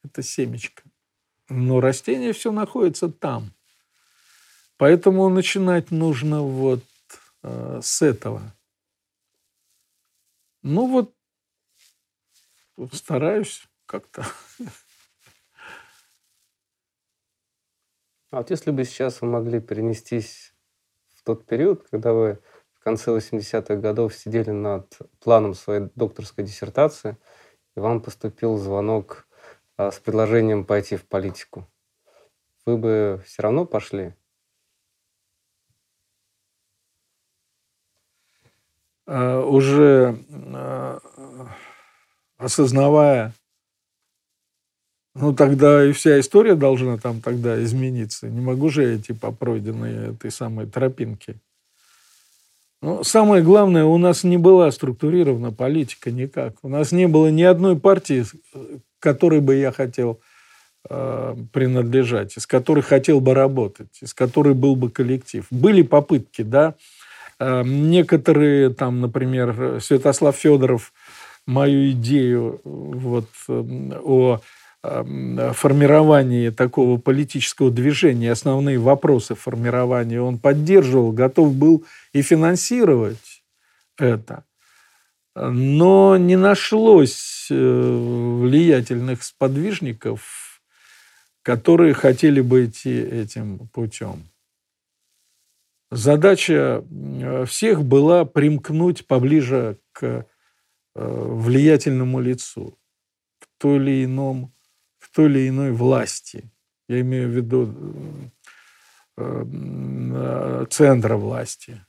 Это семечко. Но растение все находится там. Поэтому начинать нужно вот э, с этого. Ну вот, стараюсь как-то. А вот если бы сейчас вы могли перенестись в тот период, когда вы в конце 80-х годов сидели над планом своей докторской диссертации, и вам поступил звонок с предложением пойти в политику, вы бы все равно пошли? А, уже а, осознавая, ну тогда и вся история должна там тогда измениться. Не могу же я идти по пройденной этой самой тропинке. Но самое главное, у нас не была структурирована политика никак. У нас не было ни одной партии, которой бы я хотел э, принадлежать, из которой хотел бы работать, из которой был бы коллектив. Были попытки, да. Э, некоторые, там, например, Святослав Федоров мою идею вот, о формировании такого политического движения, основные вопросы формирования он поддерживал, готов был и финансировать это. Но не нашлось э, влиятельных сподвижников, которые хотели бы идти этим путем. Задача э, всех была примкнуть поближе к э, влиятельному лицу, к той или иному, той или иной власти. Я имею в виду центра власти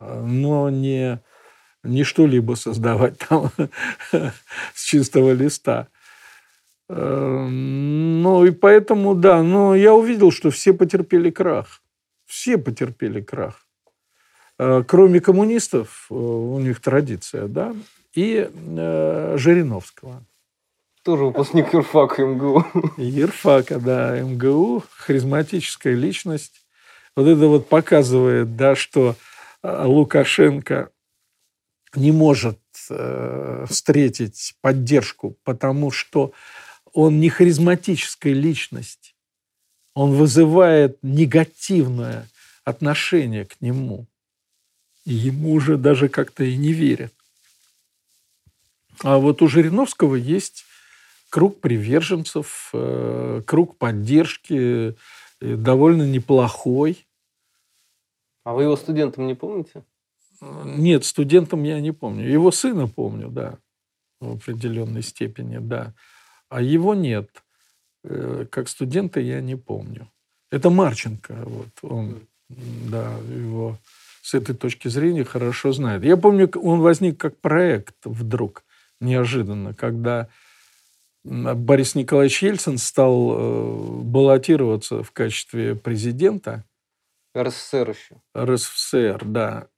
но не, не что-либо создавать там с чистого листа. Эм, ну и поэтому, да, но я увидел, что все потерпели крах. Все потерпели крах. Э, кроме коммунистов, э, у них традиция, да, и э, Жириновского. Тоже выпускник юрфака МГУ. Юрфака, да, МГУ, харизматическая личность. Вот это вот показывает, да, что Э, Лукашенко не может э, встретить поддержку, потому что он не харизматическая личность. Он вызывает негативное отношение к нему. И ему уже даже как-то и не верят. А вот у Жириновского есть круг приверженцев, э, круг поддержки довольно неплохой. А вы его студентом не помните? Нет, студентом я не помню. Его сына помню, да, в определенной степени, да. А его нет. Э, как студента я не помню. Это Марченко, вот он, да, его с этой точки зрения хорошо знает. Я помню, он возник как проект вдруг, неожиданно, когда Борис Николаевич Ельцин стал э, баллотироваться в качестве президента – РСФСР еще. РСФСР, да.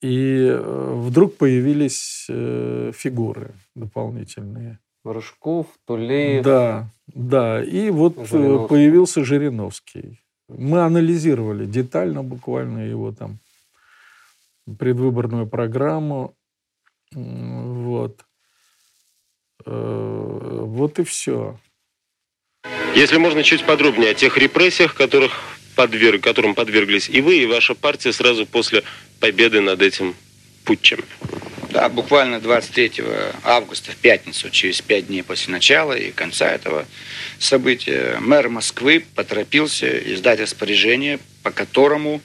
И э, вдруг появились э, фигуры дополнительные. Рыжков, Тулеев. Да, да. И вот Жириновский. появился Жириновский. Мы анализировали детально буквально его там предвыборную программу. Вот. Э, вот и все. Если можно чуть подробнее о тех репрессиях, которых подверг, которым подверглись и вы, и ваша партия сразу после победы над этим путчем. Да, буквально 23 августа, в пятницу, через пять дней после начала и конца этого события, мэр Москвы поторопился издать распоряжение, по которому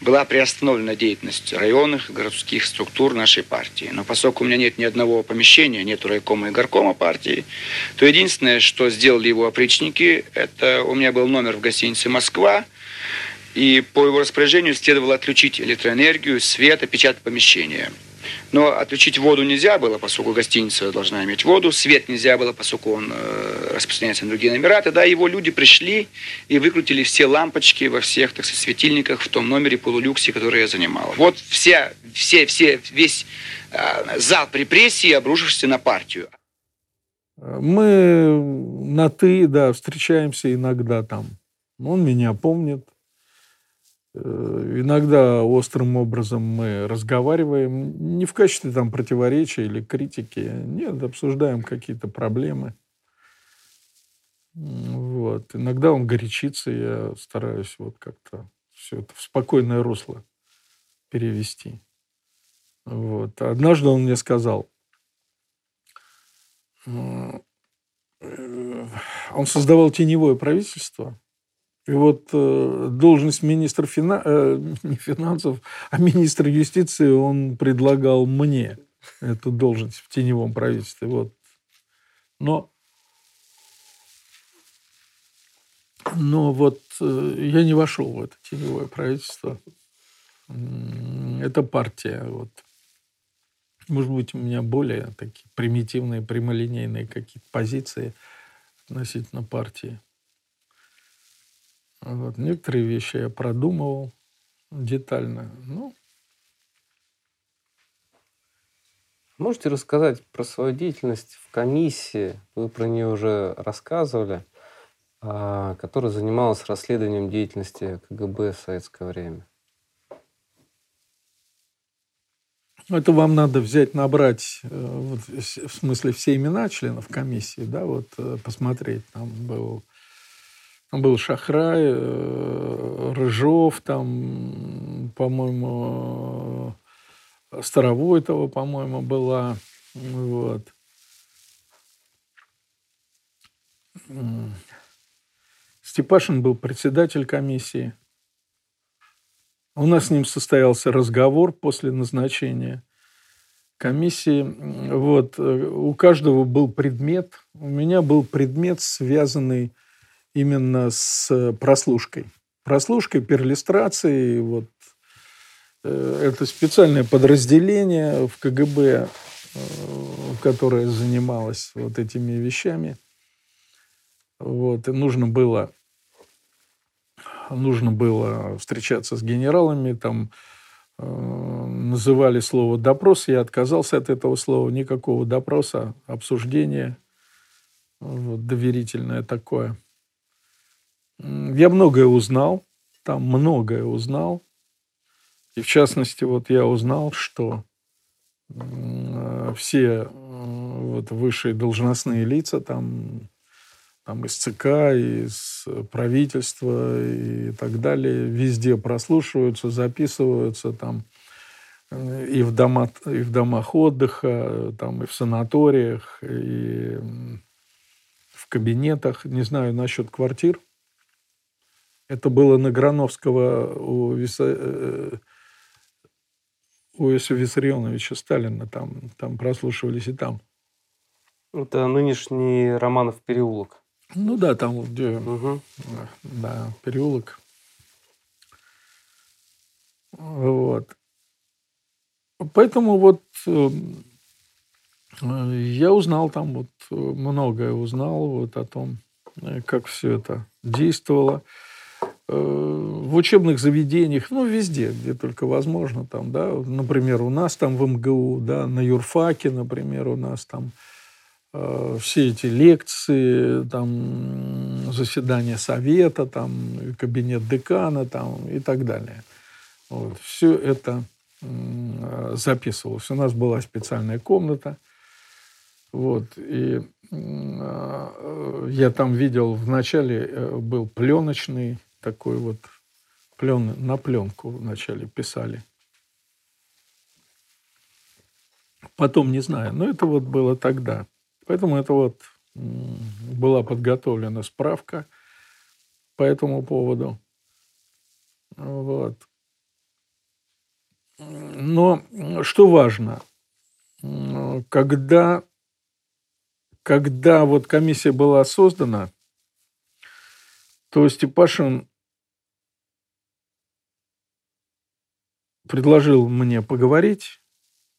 была приостановлена деятельность районных городских структур нашей партии. Но поскольку у меня нет ни одного помещения, нет райкома и горкома партии, то единственное, что сделали его опричники, это у меня был номер в гостинице «Москва», и по его распоряжению следовало отключить электроэнергию, свет, опечатать помещение. Но отключить воду нельзя было, поскольку гостиница должна иметь воду. Свет нельзя было, поскольку он э, распространяется на другие номера. Тогда его люди пришли и выкрутили все лампочки во всех, так сказать, светильниках в том номере полулюксе, который я занимал. Вот вся, все, все, весь э, зал репрессий, обрушившийся на партию. Мы на «ты», да, встречаемся иногда там. Он меня помнит. Э, иногда острым образом мы разговариваем, не в качестве там противоречия или критики, нет, обсуждаем какие-то проблемы. Вот. Иногда он горячится, я стараюсь вот как-то все это в спокойное русло перевести. Вот. Однажды он мне сказал, э, он создавал теневое правительство, и вот э, должность министра фина... э, не финансов, а министра юстиции он предлагал мне эту должность в теневом правительстве. Вот. Но, но вот э, я не вошел в это теневое правительство. Это партия. Вот. Может быть, у меня более такие примитивные, прямолинейные какие-то позиции относительно партии. Вот. Некоторые вещи я продумывал детально. Ну, Можете рассказать про свою деятельность в комиссии? Вы про нее уже рассказывали, а, которая занималась расследованием деятельности КГБ в советское время. Это вам надо взять, набрать, э, вот, в смысле, все имена членов комиссии, да, вот э, посмотреть. Там был был Шахрай, э, Рыжов, там, по-моему, Старовойтова, по-моему, была. Вот. Степашин был председатель комиссии. У нас с ним состоялся разговор после назначения комиссии. Вот. У каждого был предмет. У меня был предмет, связанный именно с прослушкой. Прослушкой, перлюстрацией. Вот. Э, это специальное подразделение в КГБ, э, которое занималось вот этими вещами. Вот. И нужно было, нужно было встречаться с генералами, там э, называли слово «допрос», я отказался от этого слова, никакого допроса, обсуждения, вот, доверительное такое – я многое узнал, там многое узнал. И в частности, вот я узнал, что все э, вот, высшие должностные лица там, там из ЦК, из правительства и так далее, везде прослушиваются, записываются там э, и в, дома, и в домах отдыха, там, и в санаториях, и в кабинетах. Не знаю насчет квартир. Это было на Грановского у, Виса... Э, у Иосифа Виссарионовича Сталина. Там, там прослушивались и там. Это нынешний Романов переулок. Ну да, там где... Угу. Да, переулок. Вот. Поэтому вот э, я узнал там вот многое узнал вот о том, э, как все это действовало. Э, в учебных заведениях, ну, везде, где только возможно, там, да, например, у нас там в МГУ, да, на юрфаке, например, у нас там э, все эти лекции, там, заседания совета, там, кабинет декана, там, и так далее. Вот, все это э, записывалось. У нас была специальная комната, Вот. И э, я там видел, вначале э, был пленочный такой вот, плен, на пленку вначале писали. Потом не знаю, но это вот было тогда. Поэтому это вот была подготовлена справка по этому поводу. Вот. Но что важно, когда, когда вот комиссия была создана, то Степашин предложил мне поговорить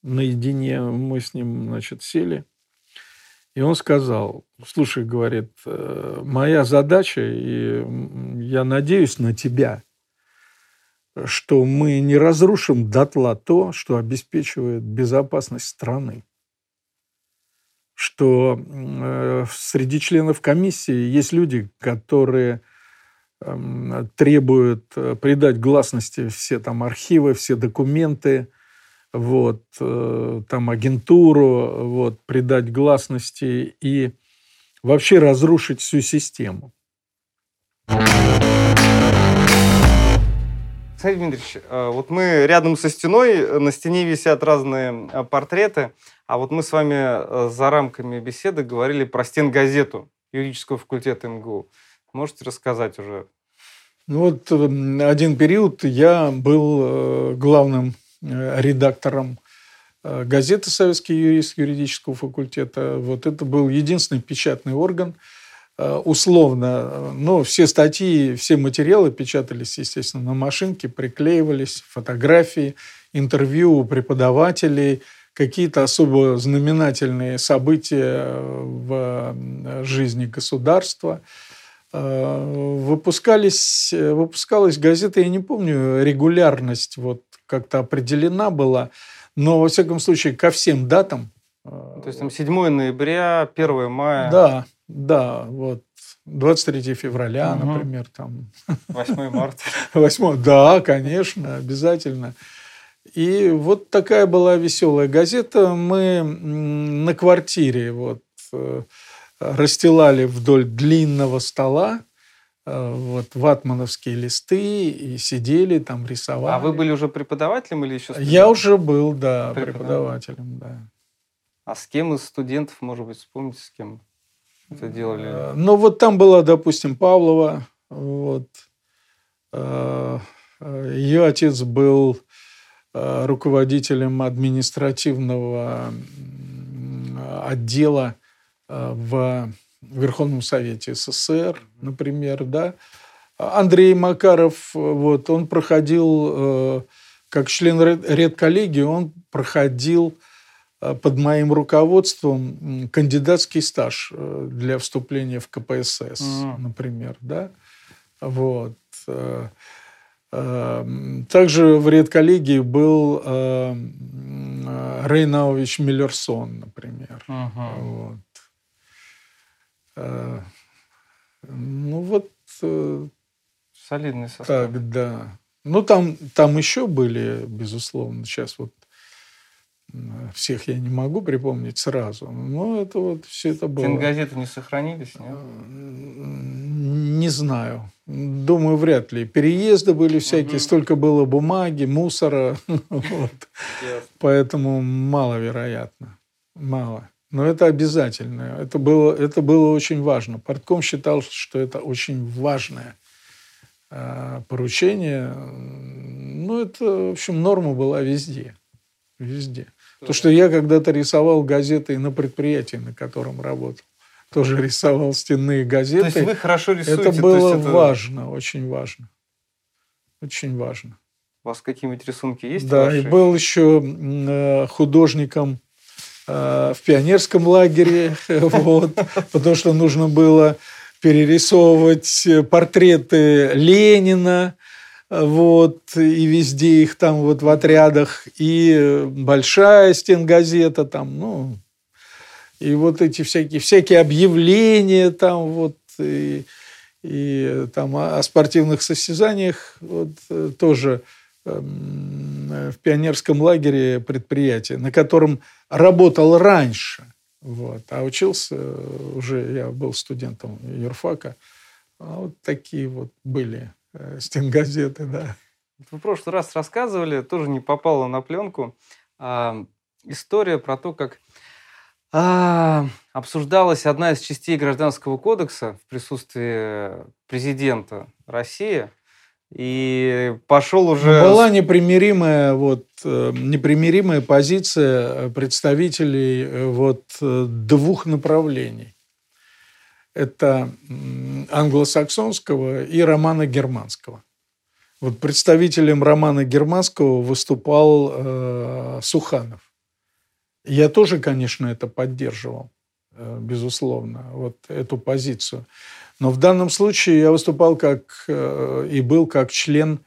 наедине. Мы с ним, значит, сели. И он сказал, слушай, говорит, «Э, моя задача, и я надеюсь на тебя, что мы не разрушим дотла то, что обеспечивает безопасность страны. Что э, среди членов комиссии есть люди, которые эм, требуют э, придать гласности все там архивы, все документы, вот, э, там агентуру, вот, придать гласности и вообще разрушить всю систему. Александр Дмитриевич, э, вот мы рядом со стеной, на стене висят разные портреты, а вот мы с вами за рамками беседы говорили про стенгазету юридического факультета МГУ. Можете рассказать уже? Ну вот один период я был главным Э, редактором э, газеты «Советский юрист» юридического факультета. Вот это был единственный печатный орган, э, условно. Но все статьи, все материалы печатались, естественно, на машинке, приклеивались, фотографии, интервью у преподавателей, какие-то особо знаменательные события в жизни государства – выпускались, выпускалась газета, я не помню регулярность вот как-то определена была, но, во всяком случае, ко всем датам. Э, То есть там 7 ноября, 1 мая. Да, да, вот. 23 февраля, угу. например, там. 8 марта. 8, да, конечно, обязательно. И вот такая была веселая газета. Мы на квартире вот э, расстилали вдоль длинного стола Э, вот ватмановские листы и сидели там рисовали. А вы были уже преподавателем или еще? Студентом? Я уже был, да, преподавателем, да. А с кем из студентов, может быть, вспомните, с кем это делали? Э, ну вот там была, допустим, Павлова, вот. Э, Ее отец был руководителем административного отдела в в Верховном Совете СССР, например, да. Андрей Макаров, вот, он проходил, э, как член редколлегии, он проходил э, под моим руководством кандидатский стаж э, для вступления в КПСС, mm. например, да. Вот. Также в редколлегии был Рейнаович Миллерсон, например. Uh-huh. Вот. Э, ну вот... Э, Солидный состав. Так, да. Ну, там, там еще были, безусловно, сейчас вот всех я не могу припомнить сразу, но это вот все это было. Стенгазеты не сохранились, нет? Не знаю. Думаю, вряд ли. Переезды были всякие, угу. столько было бумаги, мусора. Поэтому маловероятно. Мало. Но это обязательно. Это было, это было очень важно. Портком считал, что это очень важное э, поручение. Ну, это, в общем, норма была везде. Везде. То, что я когда-то рисовал газеты на предприятии, на котором работал. Тоже рисовал стенные газеты. То есть вы хорошо рисуете? Это было это... важно, очень важно. Очень важно. У вас какие-нибудь рисунки есть? Да, ваши? и был еще э, художником в пионерском лагере, вот, потому что нужно было перерисовывать портреты Ленина, вот, и везде их там вот в отрядах, и большая стенгазета там, ну, и вот эти всякие, всякие объявления там вот, и, и там о, о спортивных состязаниях вот, тоже Эм, в пионерском лагере предприятие, на котором работал раньше Вот. А учился уже, я был студентом юрфака. А вот такие вот были э, стенгазеты, да. Вы в прошлый раз рассказывали, тоже не попало на пленку, а, история про то, как а, обсуждалась одна из частей Гражданского кодекса в присутствии президента России, и пошел уже... Была непримиримая, вот, э, непримиримая позиция представителей э, вот, э, двух направлений. Это англосаксонского и романа германского. Вот представителем романа германского выступал э, Суханов. Я тоже, конечно, это поддерживал, э, безусловно, вот эту позицию. Но в данном случае я выступал как э, и был как член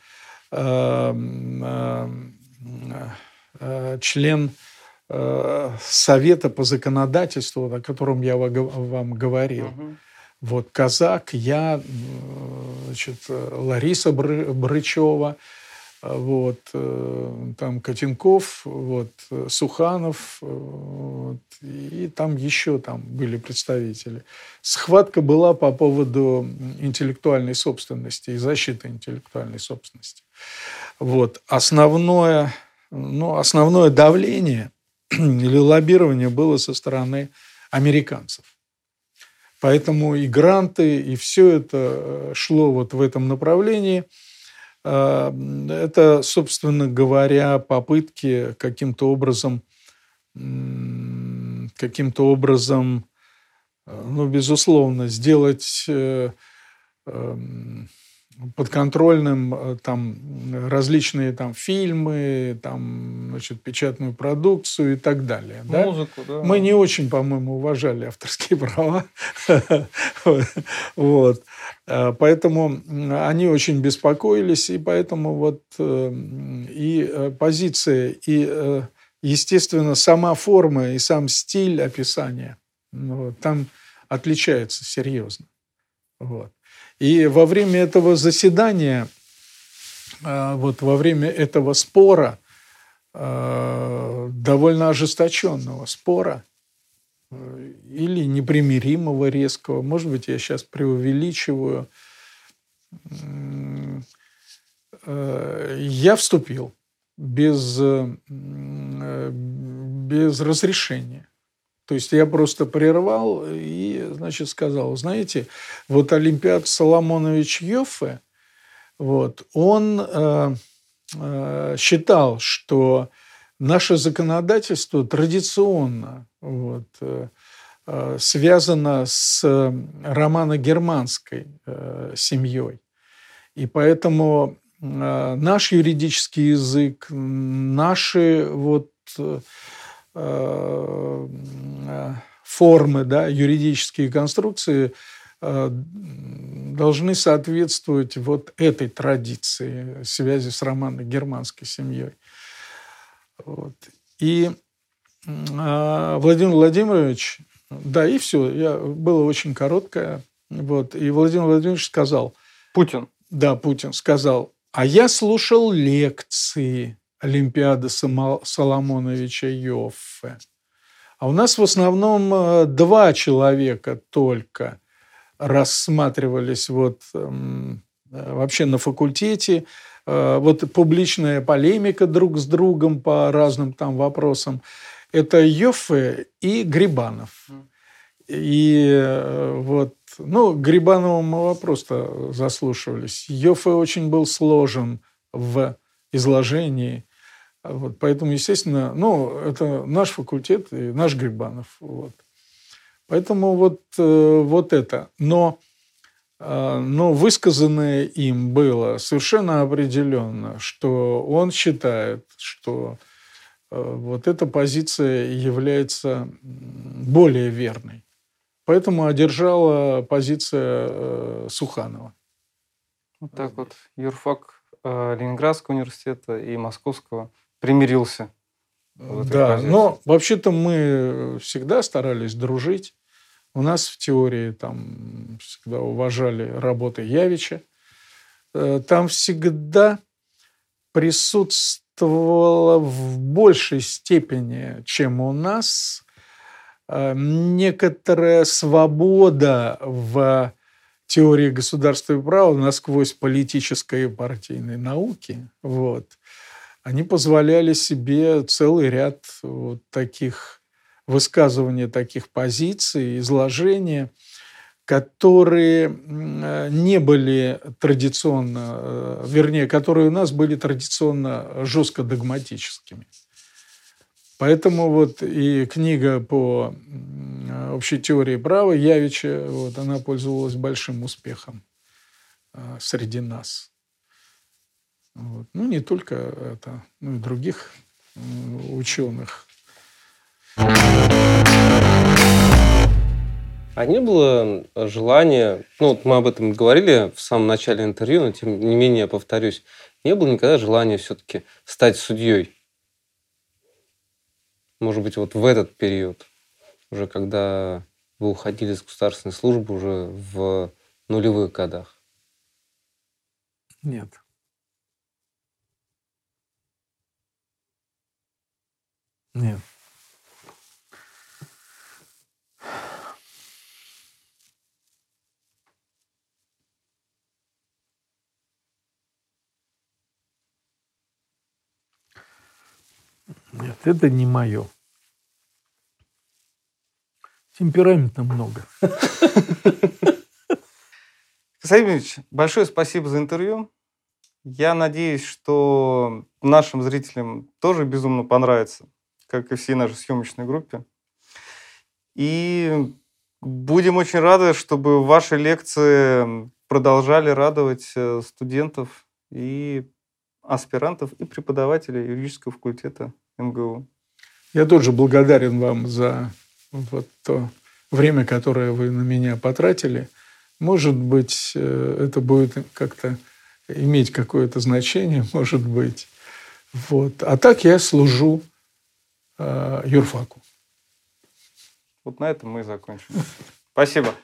э, член Совета по законодательству, о котором я вам говорил. Угу. Вот Казак, я, значит, Лариса Брычева, вот, э, там Котенков, вот, Суханов, вот, и там еще там были представители. Схватка была по поводу интеллектуальной собственности и защиты интеллектуальной собственности. Вот. Основное, ну, основное давление или лоббирование было со стороны американцев. Поэтому и гранты, и все это э, шло вот в этом направлении – а, это, собственно говоря, попытки каким-то образом, каким-то образом, э, ну, безусловно, сделать э, эм, подконтрольным э, там различные там фильмы, там, значит, печатную продукцию и так далее. Да? Музыку, да. Мы не очень, по-моему, уважали авторские права. Вот. Э, поэтому они очень беспокоились, и поэтому вот э, и позиция, и, естественно, сама форма, и сам стиль описания вот, там отличается серьезно. Вот. И во время этого заседания, а, вот во время этого спора, а, довольно ожесточенного спора, э, или непримиримого резкого, может быть, я сейчас преувеличиваю, э, я вступил без, э, без разрешения. То есть я просто прервал и, значит, сказал, знаете, вот Олимпиад Соломонович Йоффе, вот, он э, э, считал, что наше законодательство традиционно вот, э, э связано с романо-германской э, семьей. И поэтому э, наш юридический язык, наши вот Э, формы, да, юридические конструкции э, должны соответствовать вот этой традиции связи с романо-германской семьей. Вот. И э, Владимир Владимирович, да, и все, я, было очень короткое. Вот, и Владимир Владимирович сказал... Путин. Да, Путин сказал, а я слушал лекции Олимпиады Соломоновича Йоффе. А у нас в основном э, два человека только рассматривались вот эм, э, вообще на факультете. Э, вот публичная полемика друг с другом по разным там вопросам. Это Йоффе и Грибанов. И вот, ну, Грибанову мы просто заслушивались. Йоффе очень был сложен в изложении. Вот, поэтому, естественно, ну, это наш факультет и наш Грибанов. Вот. Поэтому вот, э, вот это. Но, э, но высказанное им было совершенно определенно, что он считает, что э, вот эта позиция является более верной. Поэтому одержала позиция Суханова. Вот так вот. Юрфак Ленинградского университета и Московского примирился. Да, но вообще-то мы всегда старались дружить. У нас в теории там всегда уважали работы Явича. Э, там всегда присутствовало в большей степени, чем у нас, э, некоторая свобода в теории государства и права насквозь политической и партийной науки. Вот. Они позволяли себе целый ряд вот таких высказывания таких позиций, изложения, которые не были традиционно, э, вернее, которые у нас были традиционно жестко догматическими. Поэтому вот и книга по общей теории права Явича, вот, она пользовалась большим успехом э, среди нас. Вот. Ну, не только это, ну и других ученых. А не было желания, ну вот мы об этом говорили в самом начале интервью, но тем не менее, повторюсь, не было никогда желания все-таки стать судьей? Может быть, вот в этот период, уже когда вы уходили из государственной службы уже в нулевых годах? Нет. Нет. Нет, это не мое. Темперамента много. Константин большое спасибо за интервью. Я надеюсь, что нашим зрителям тоже безумно понравится, как и всей нашей съемочной группе. И будем очень рады, чтобы ваши лекции продолжали радовать э, студентов и аспирантов и преподавателей юридического факультета МГУ. Я тоже благодарен вам за вот то время, которое вы на меня потратили. Может быть, э, это будет как-то иметь какое-то значение, может быть. Вот. А так я служу э, юрфаку. Вот на этом мы и закончим. Спасибо.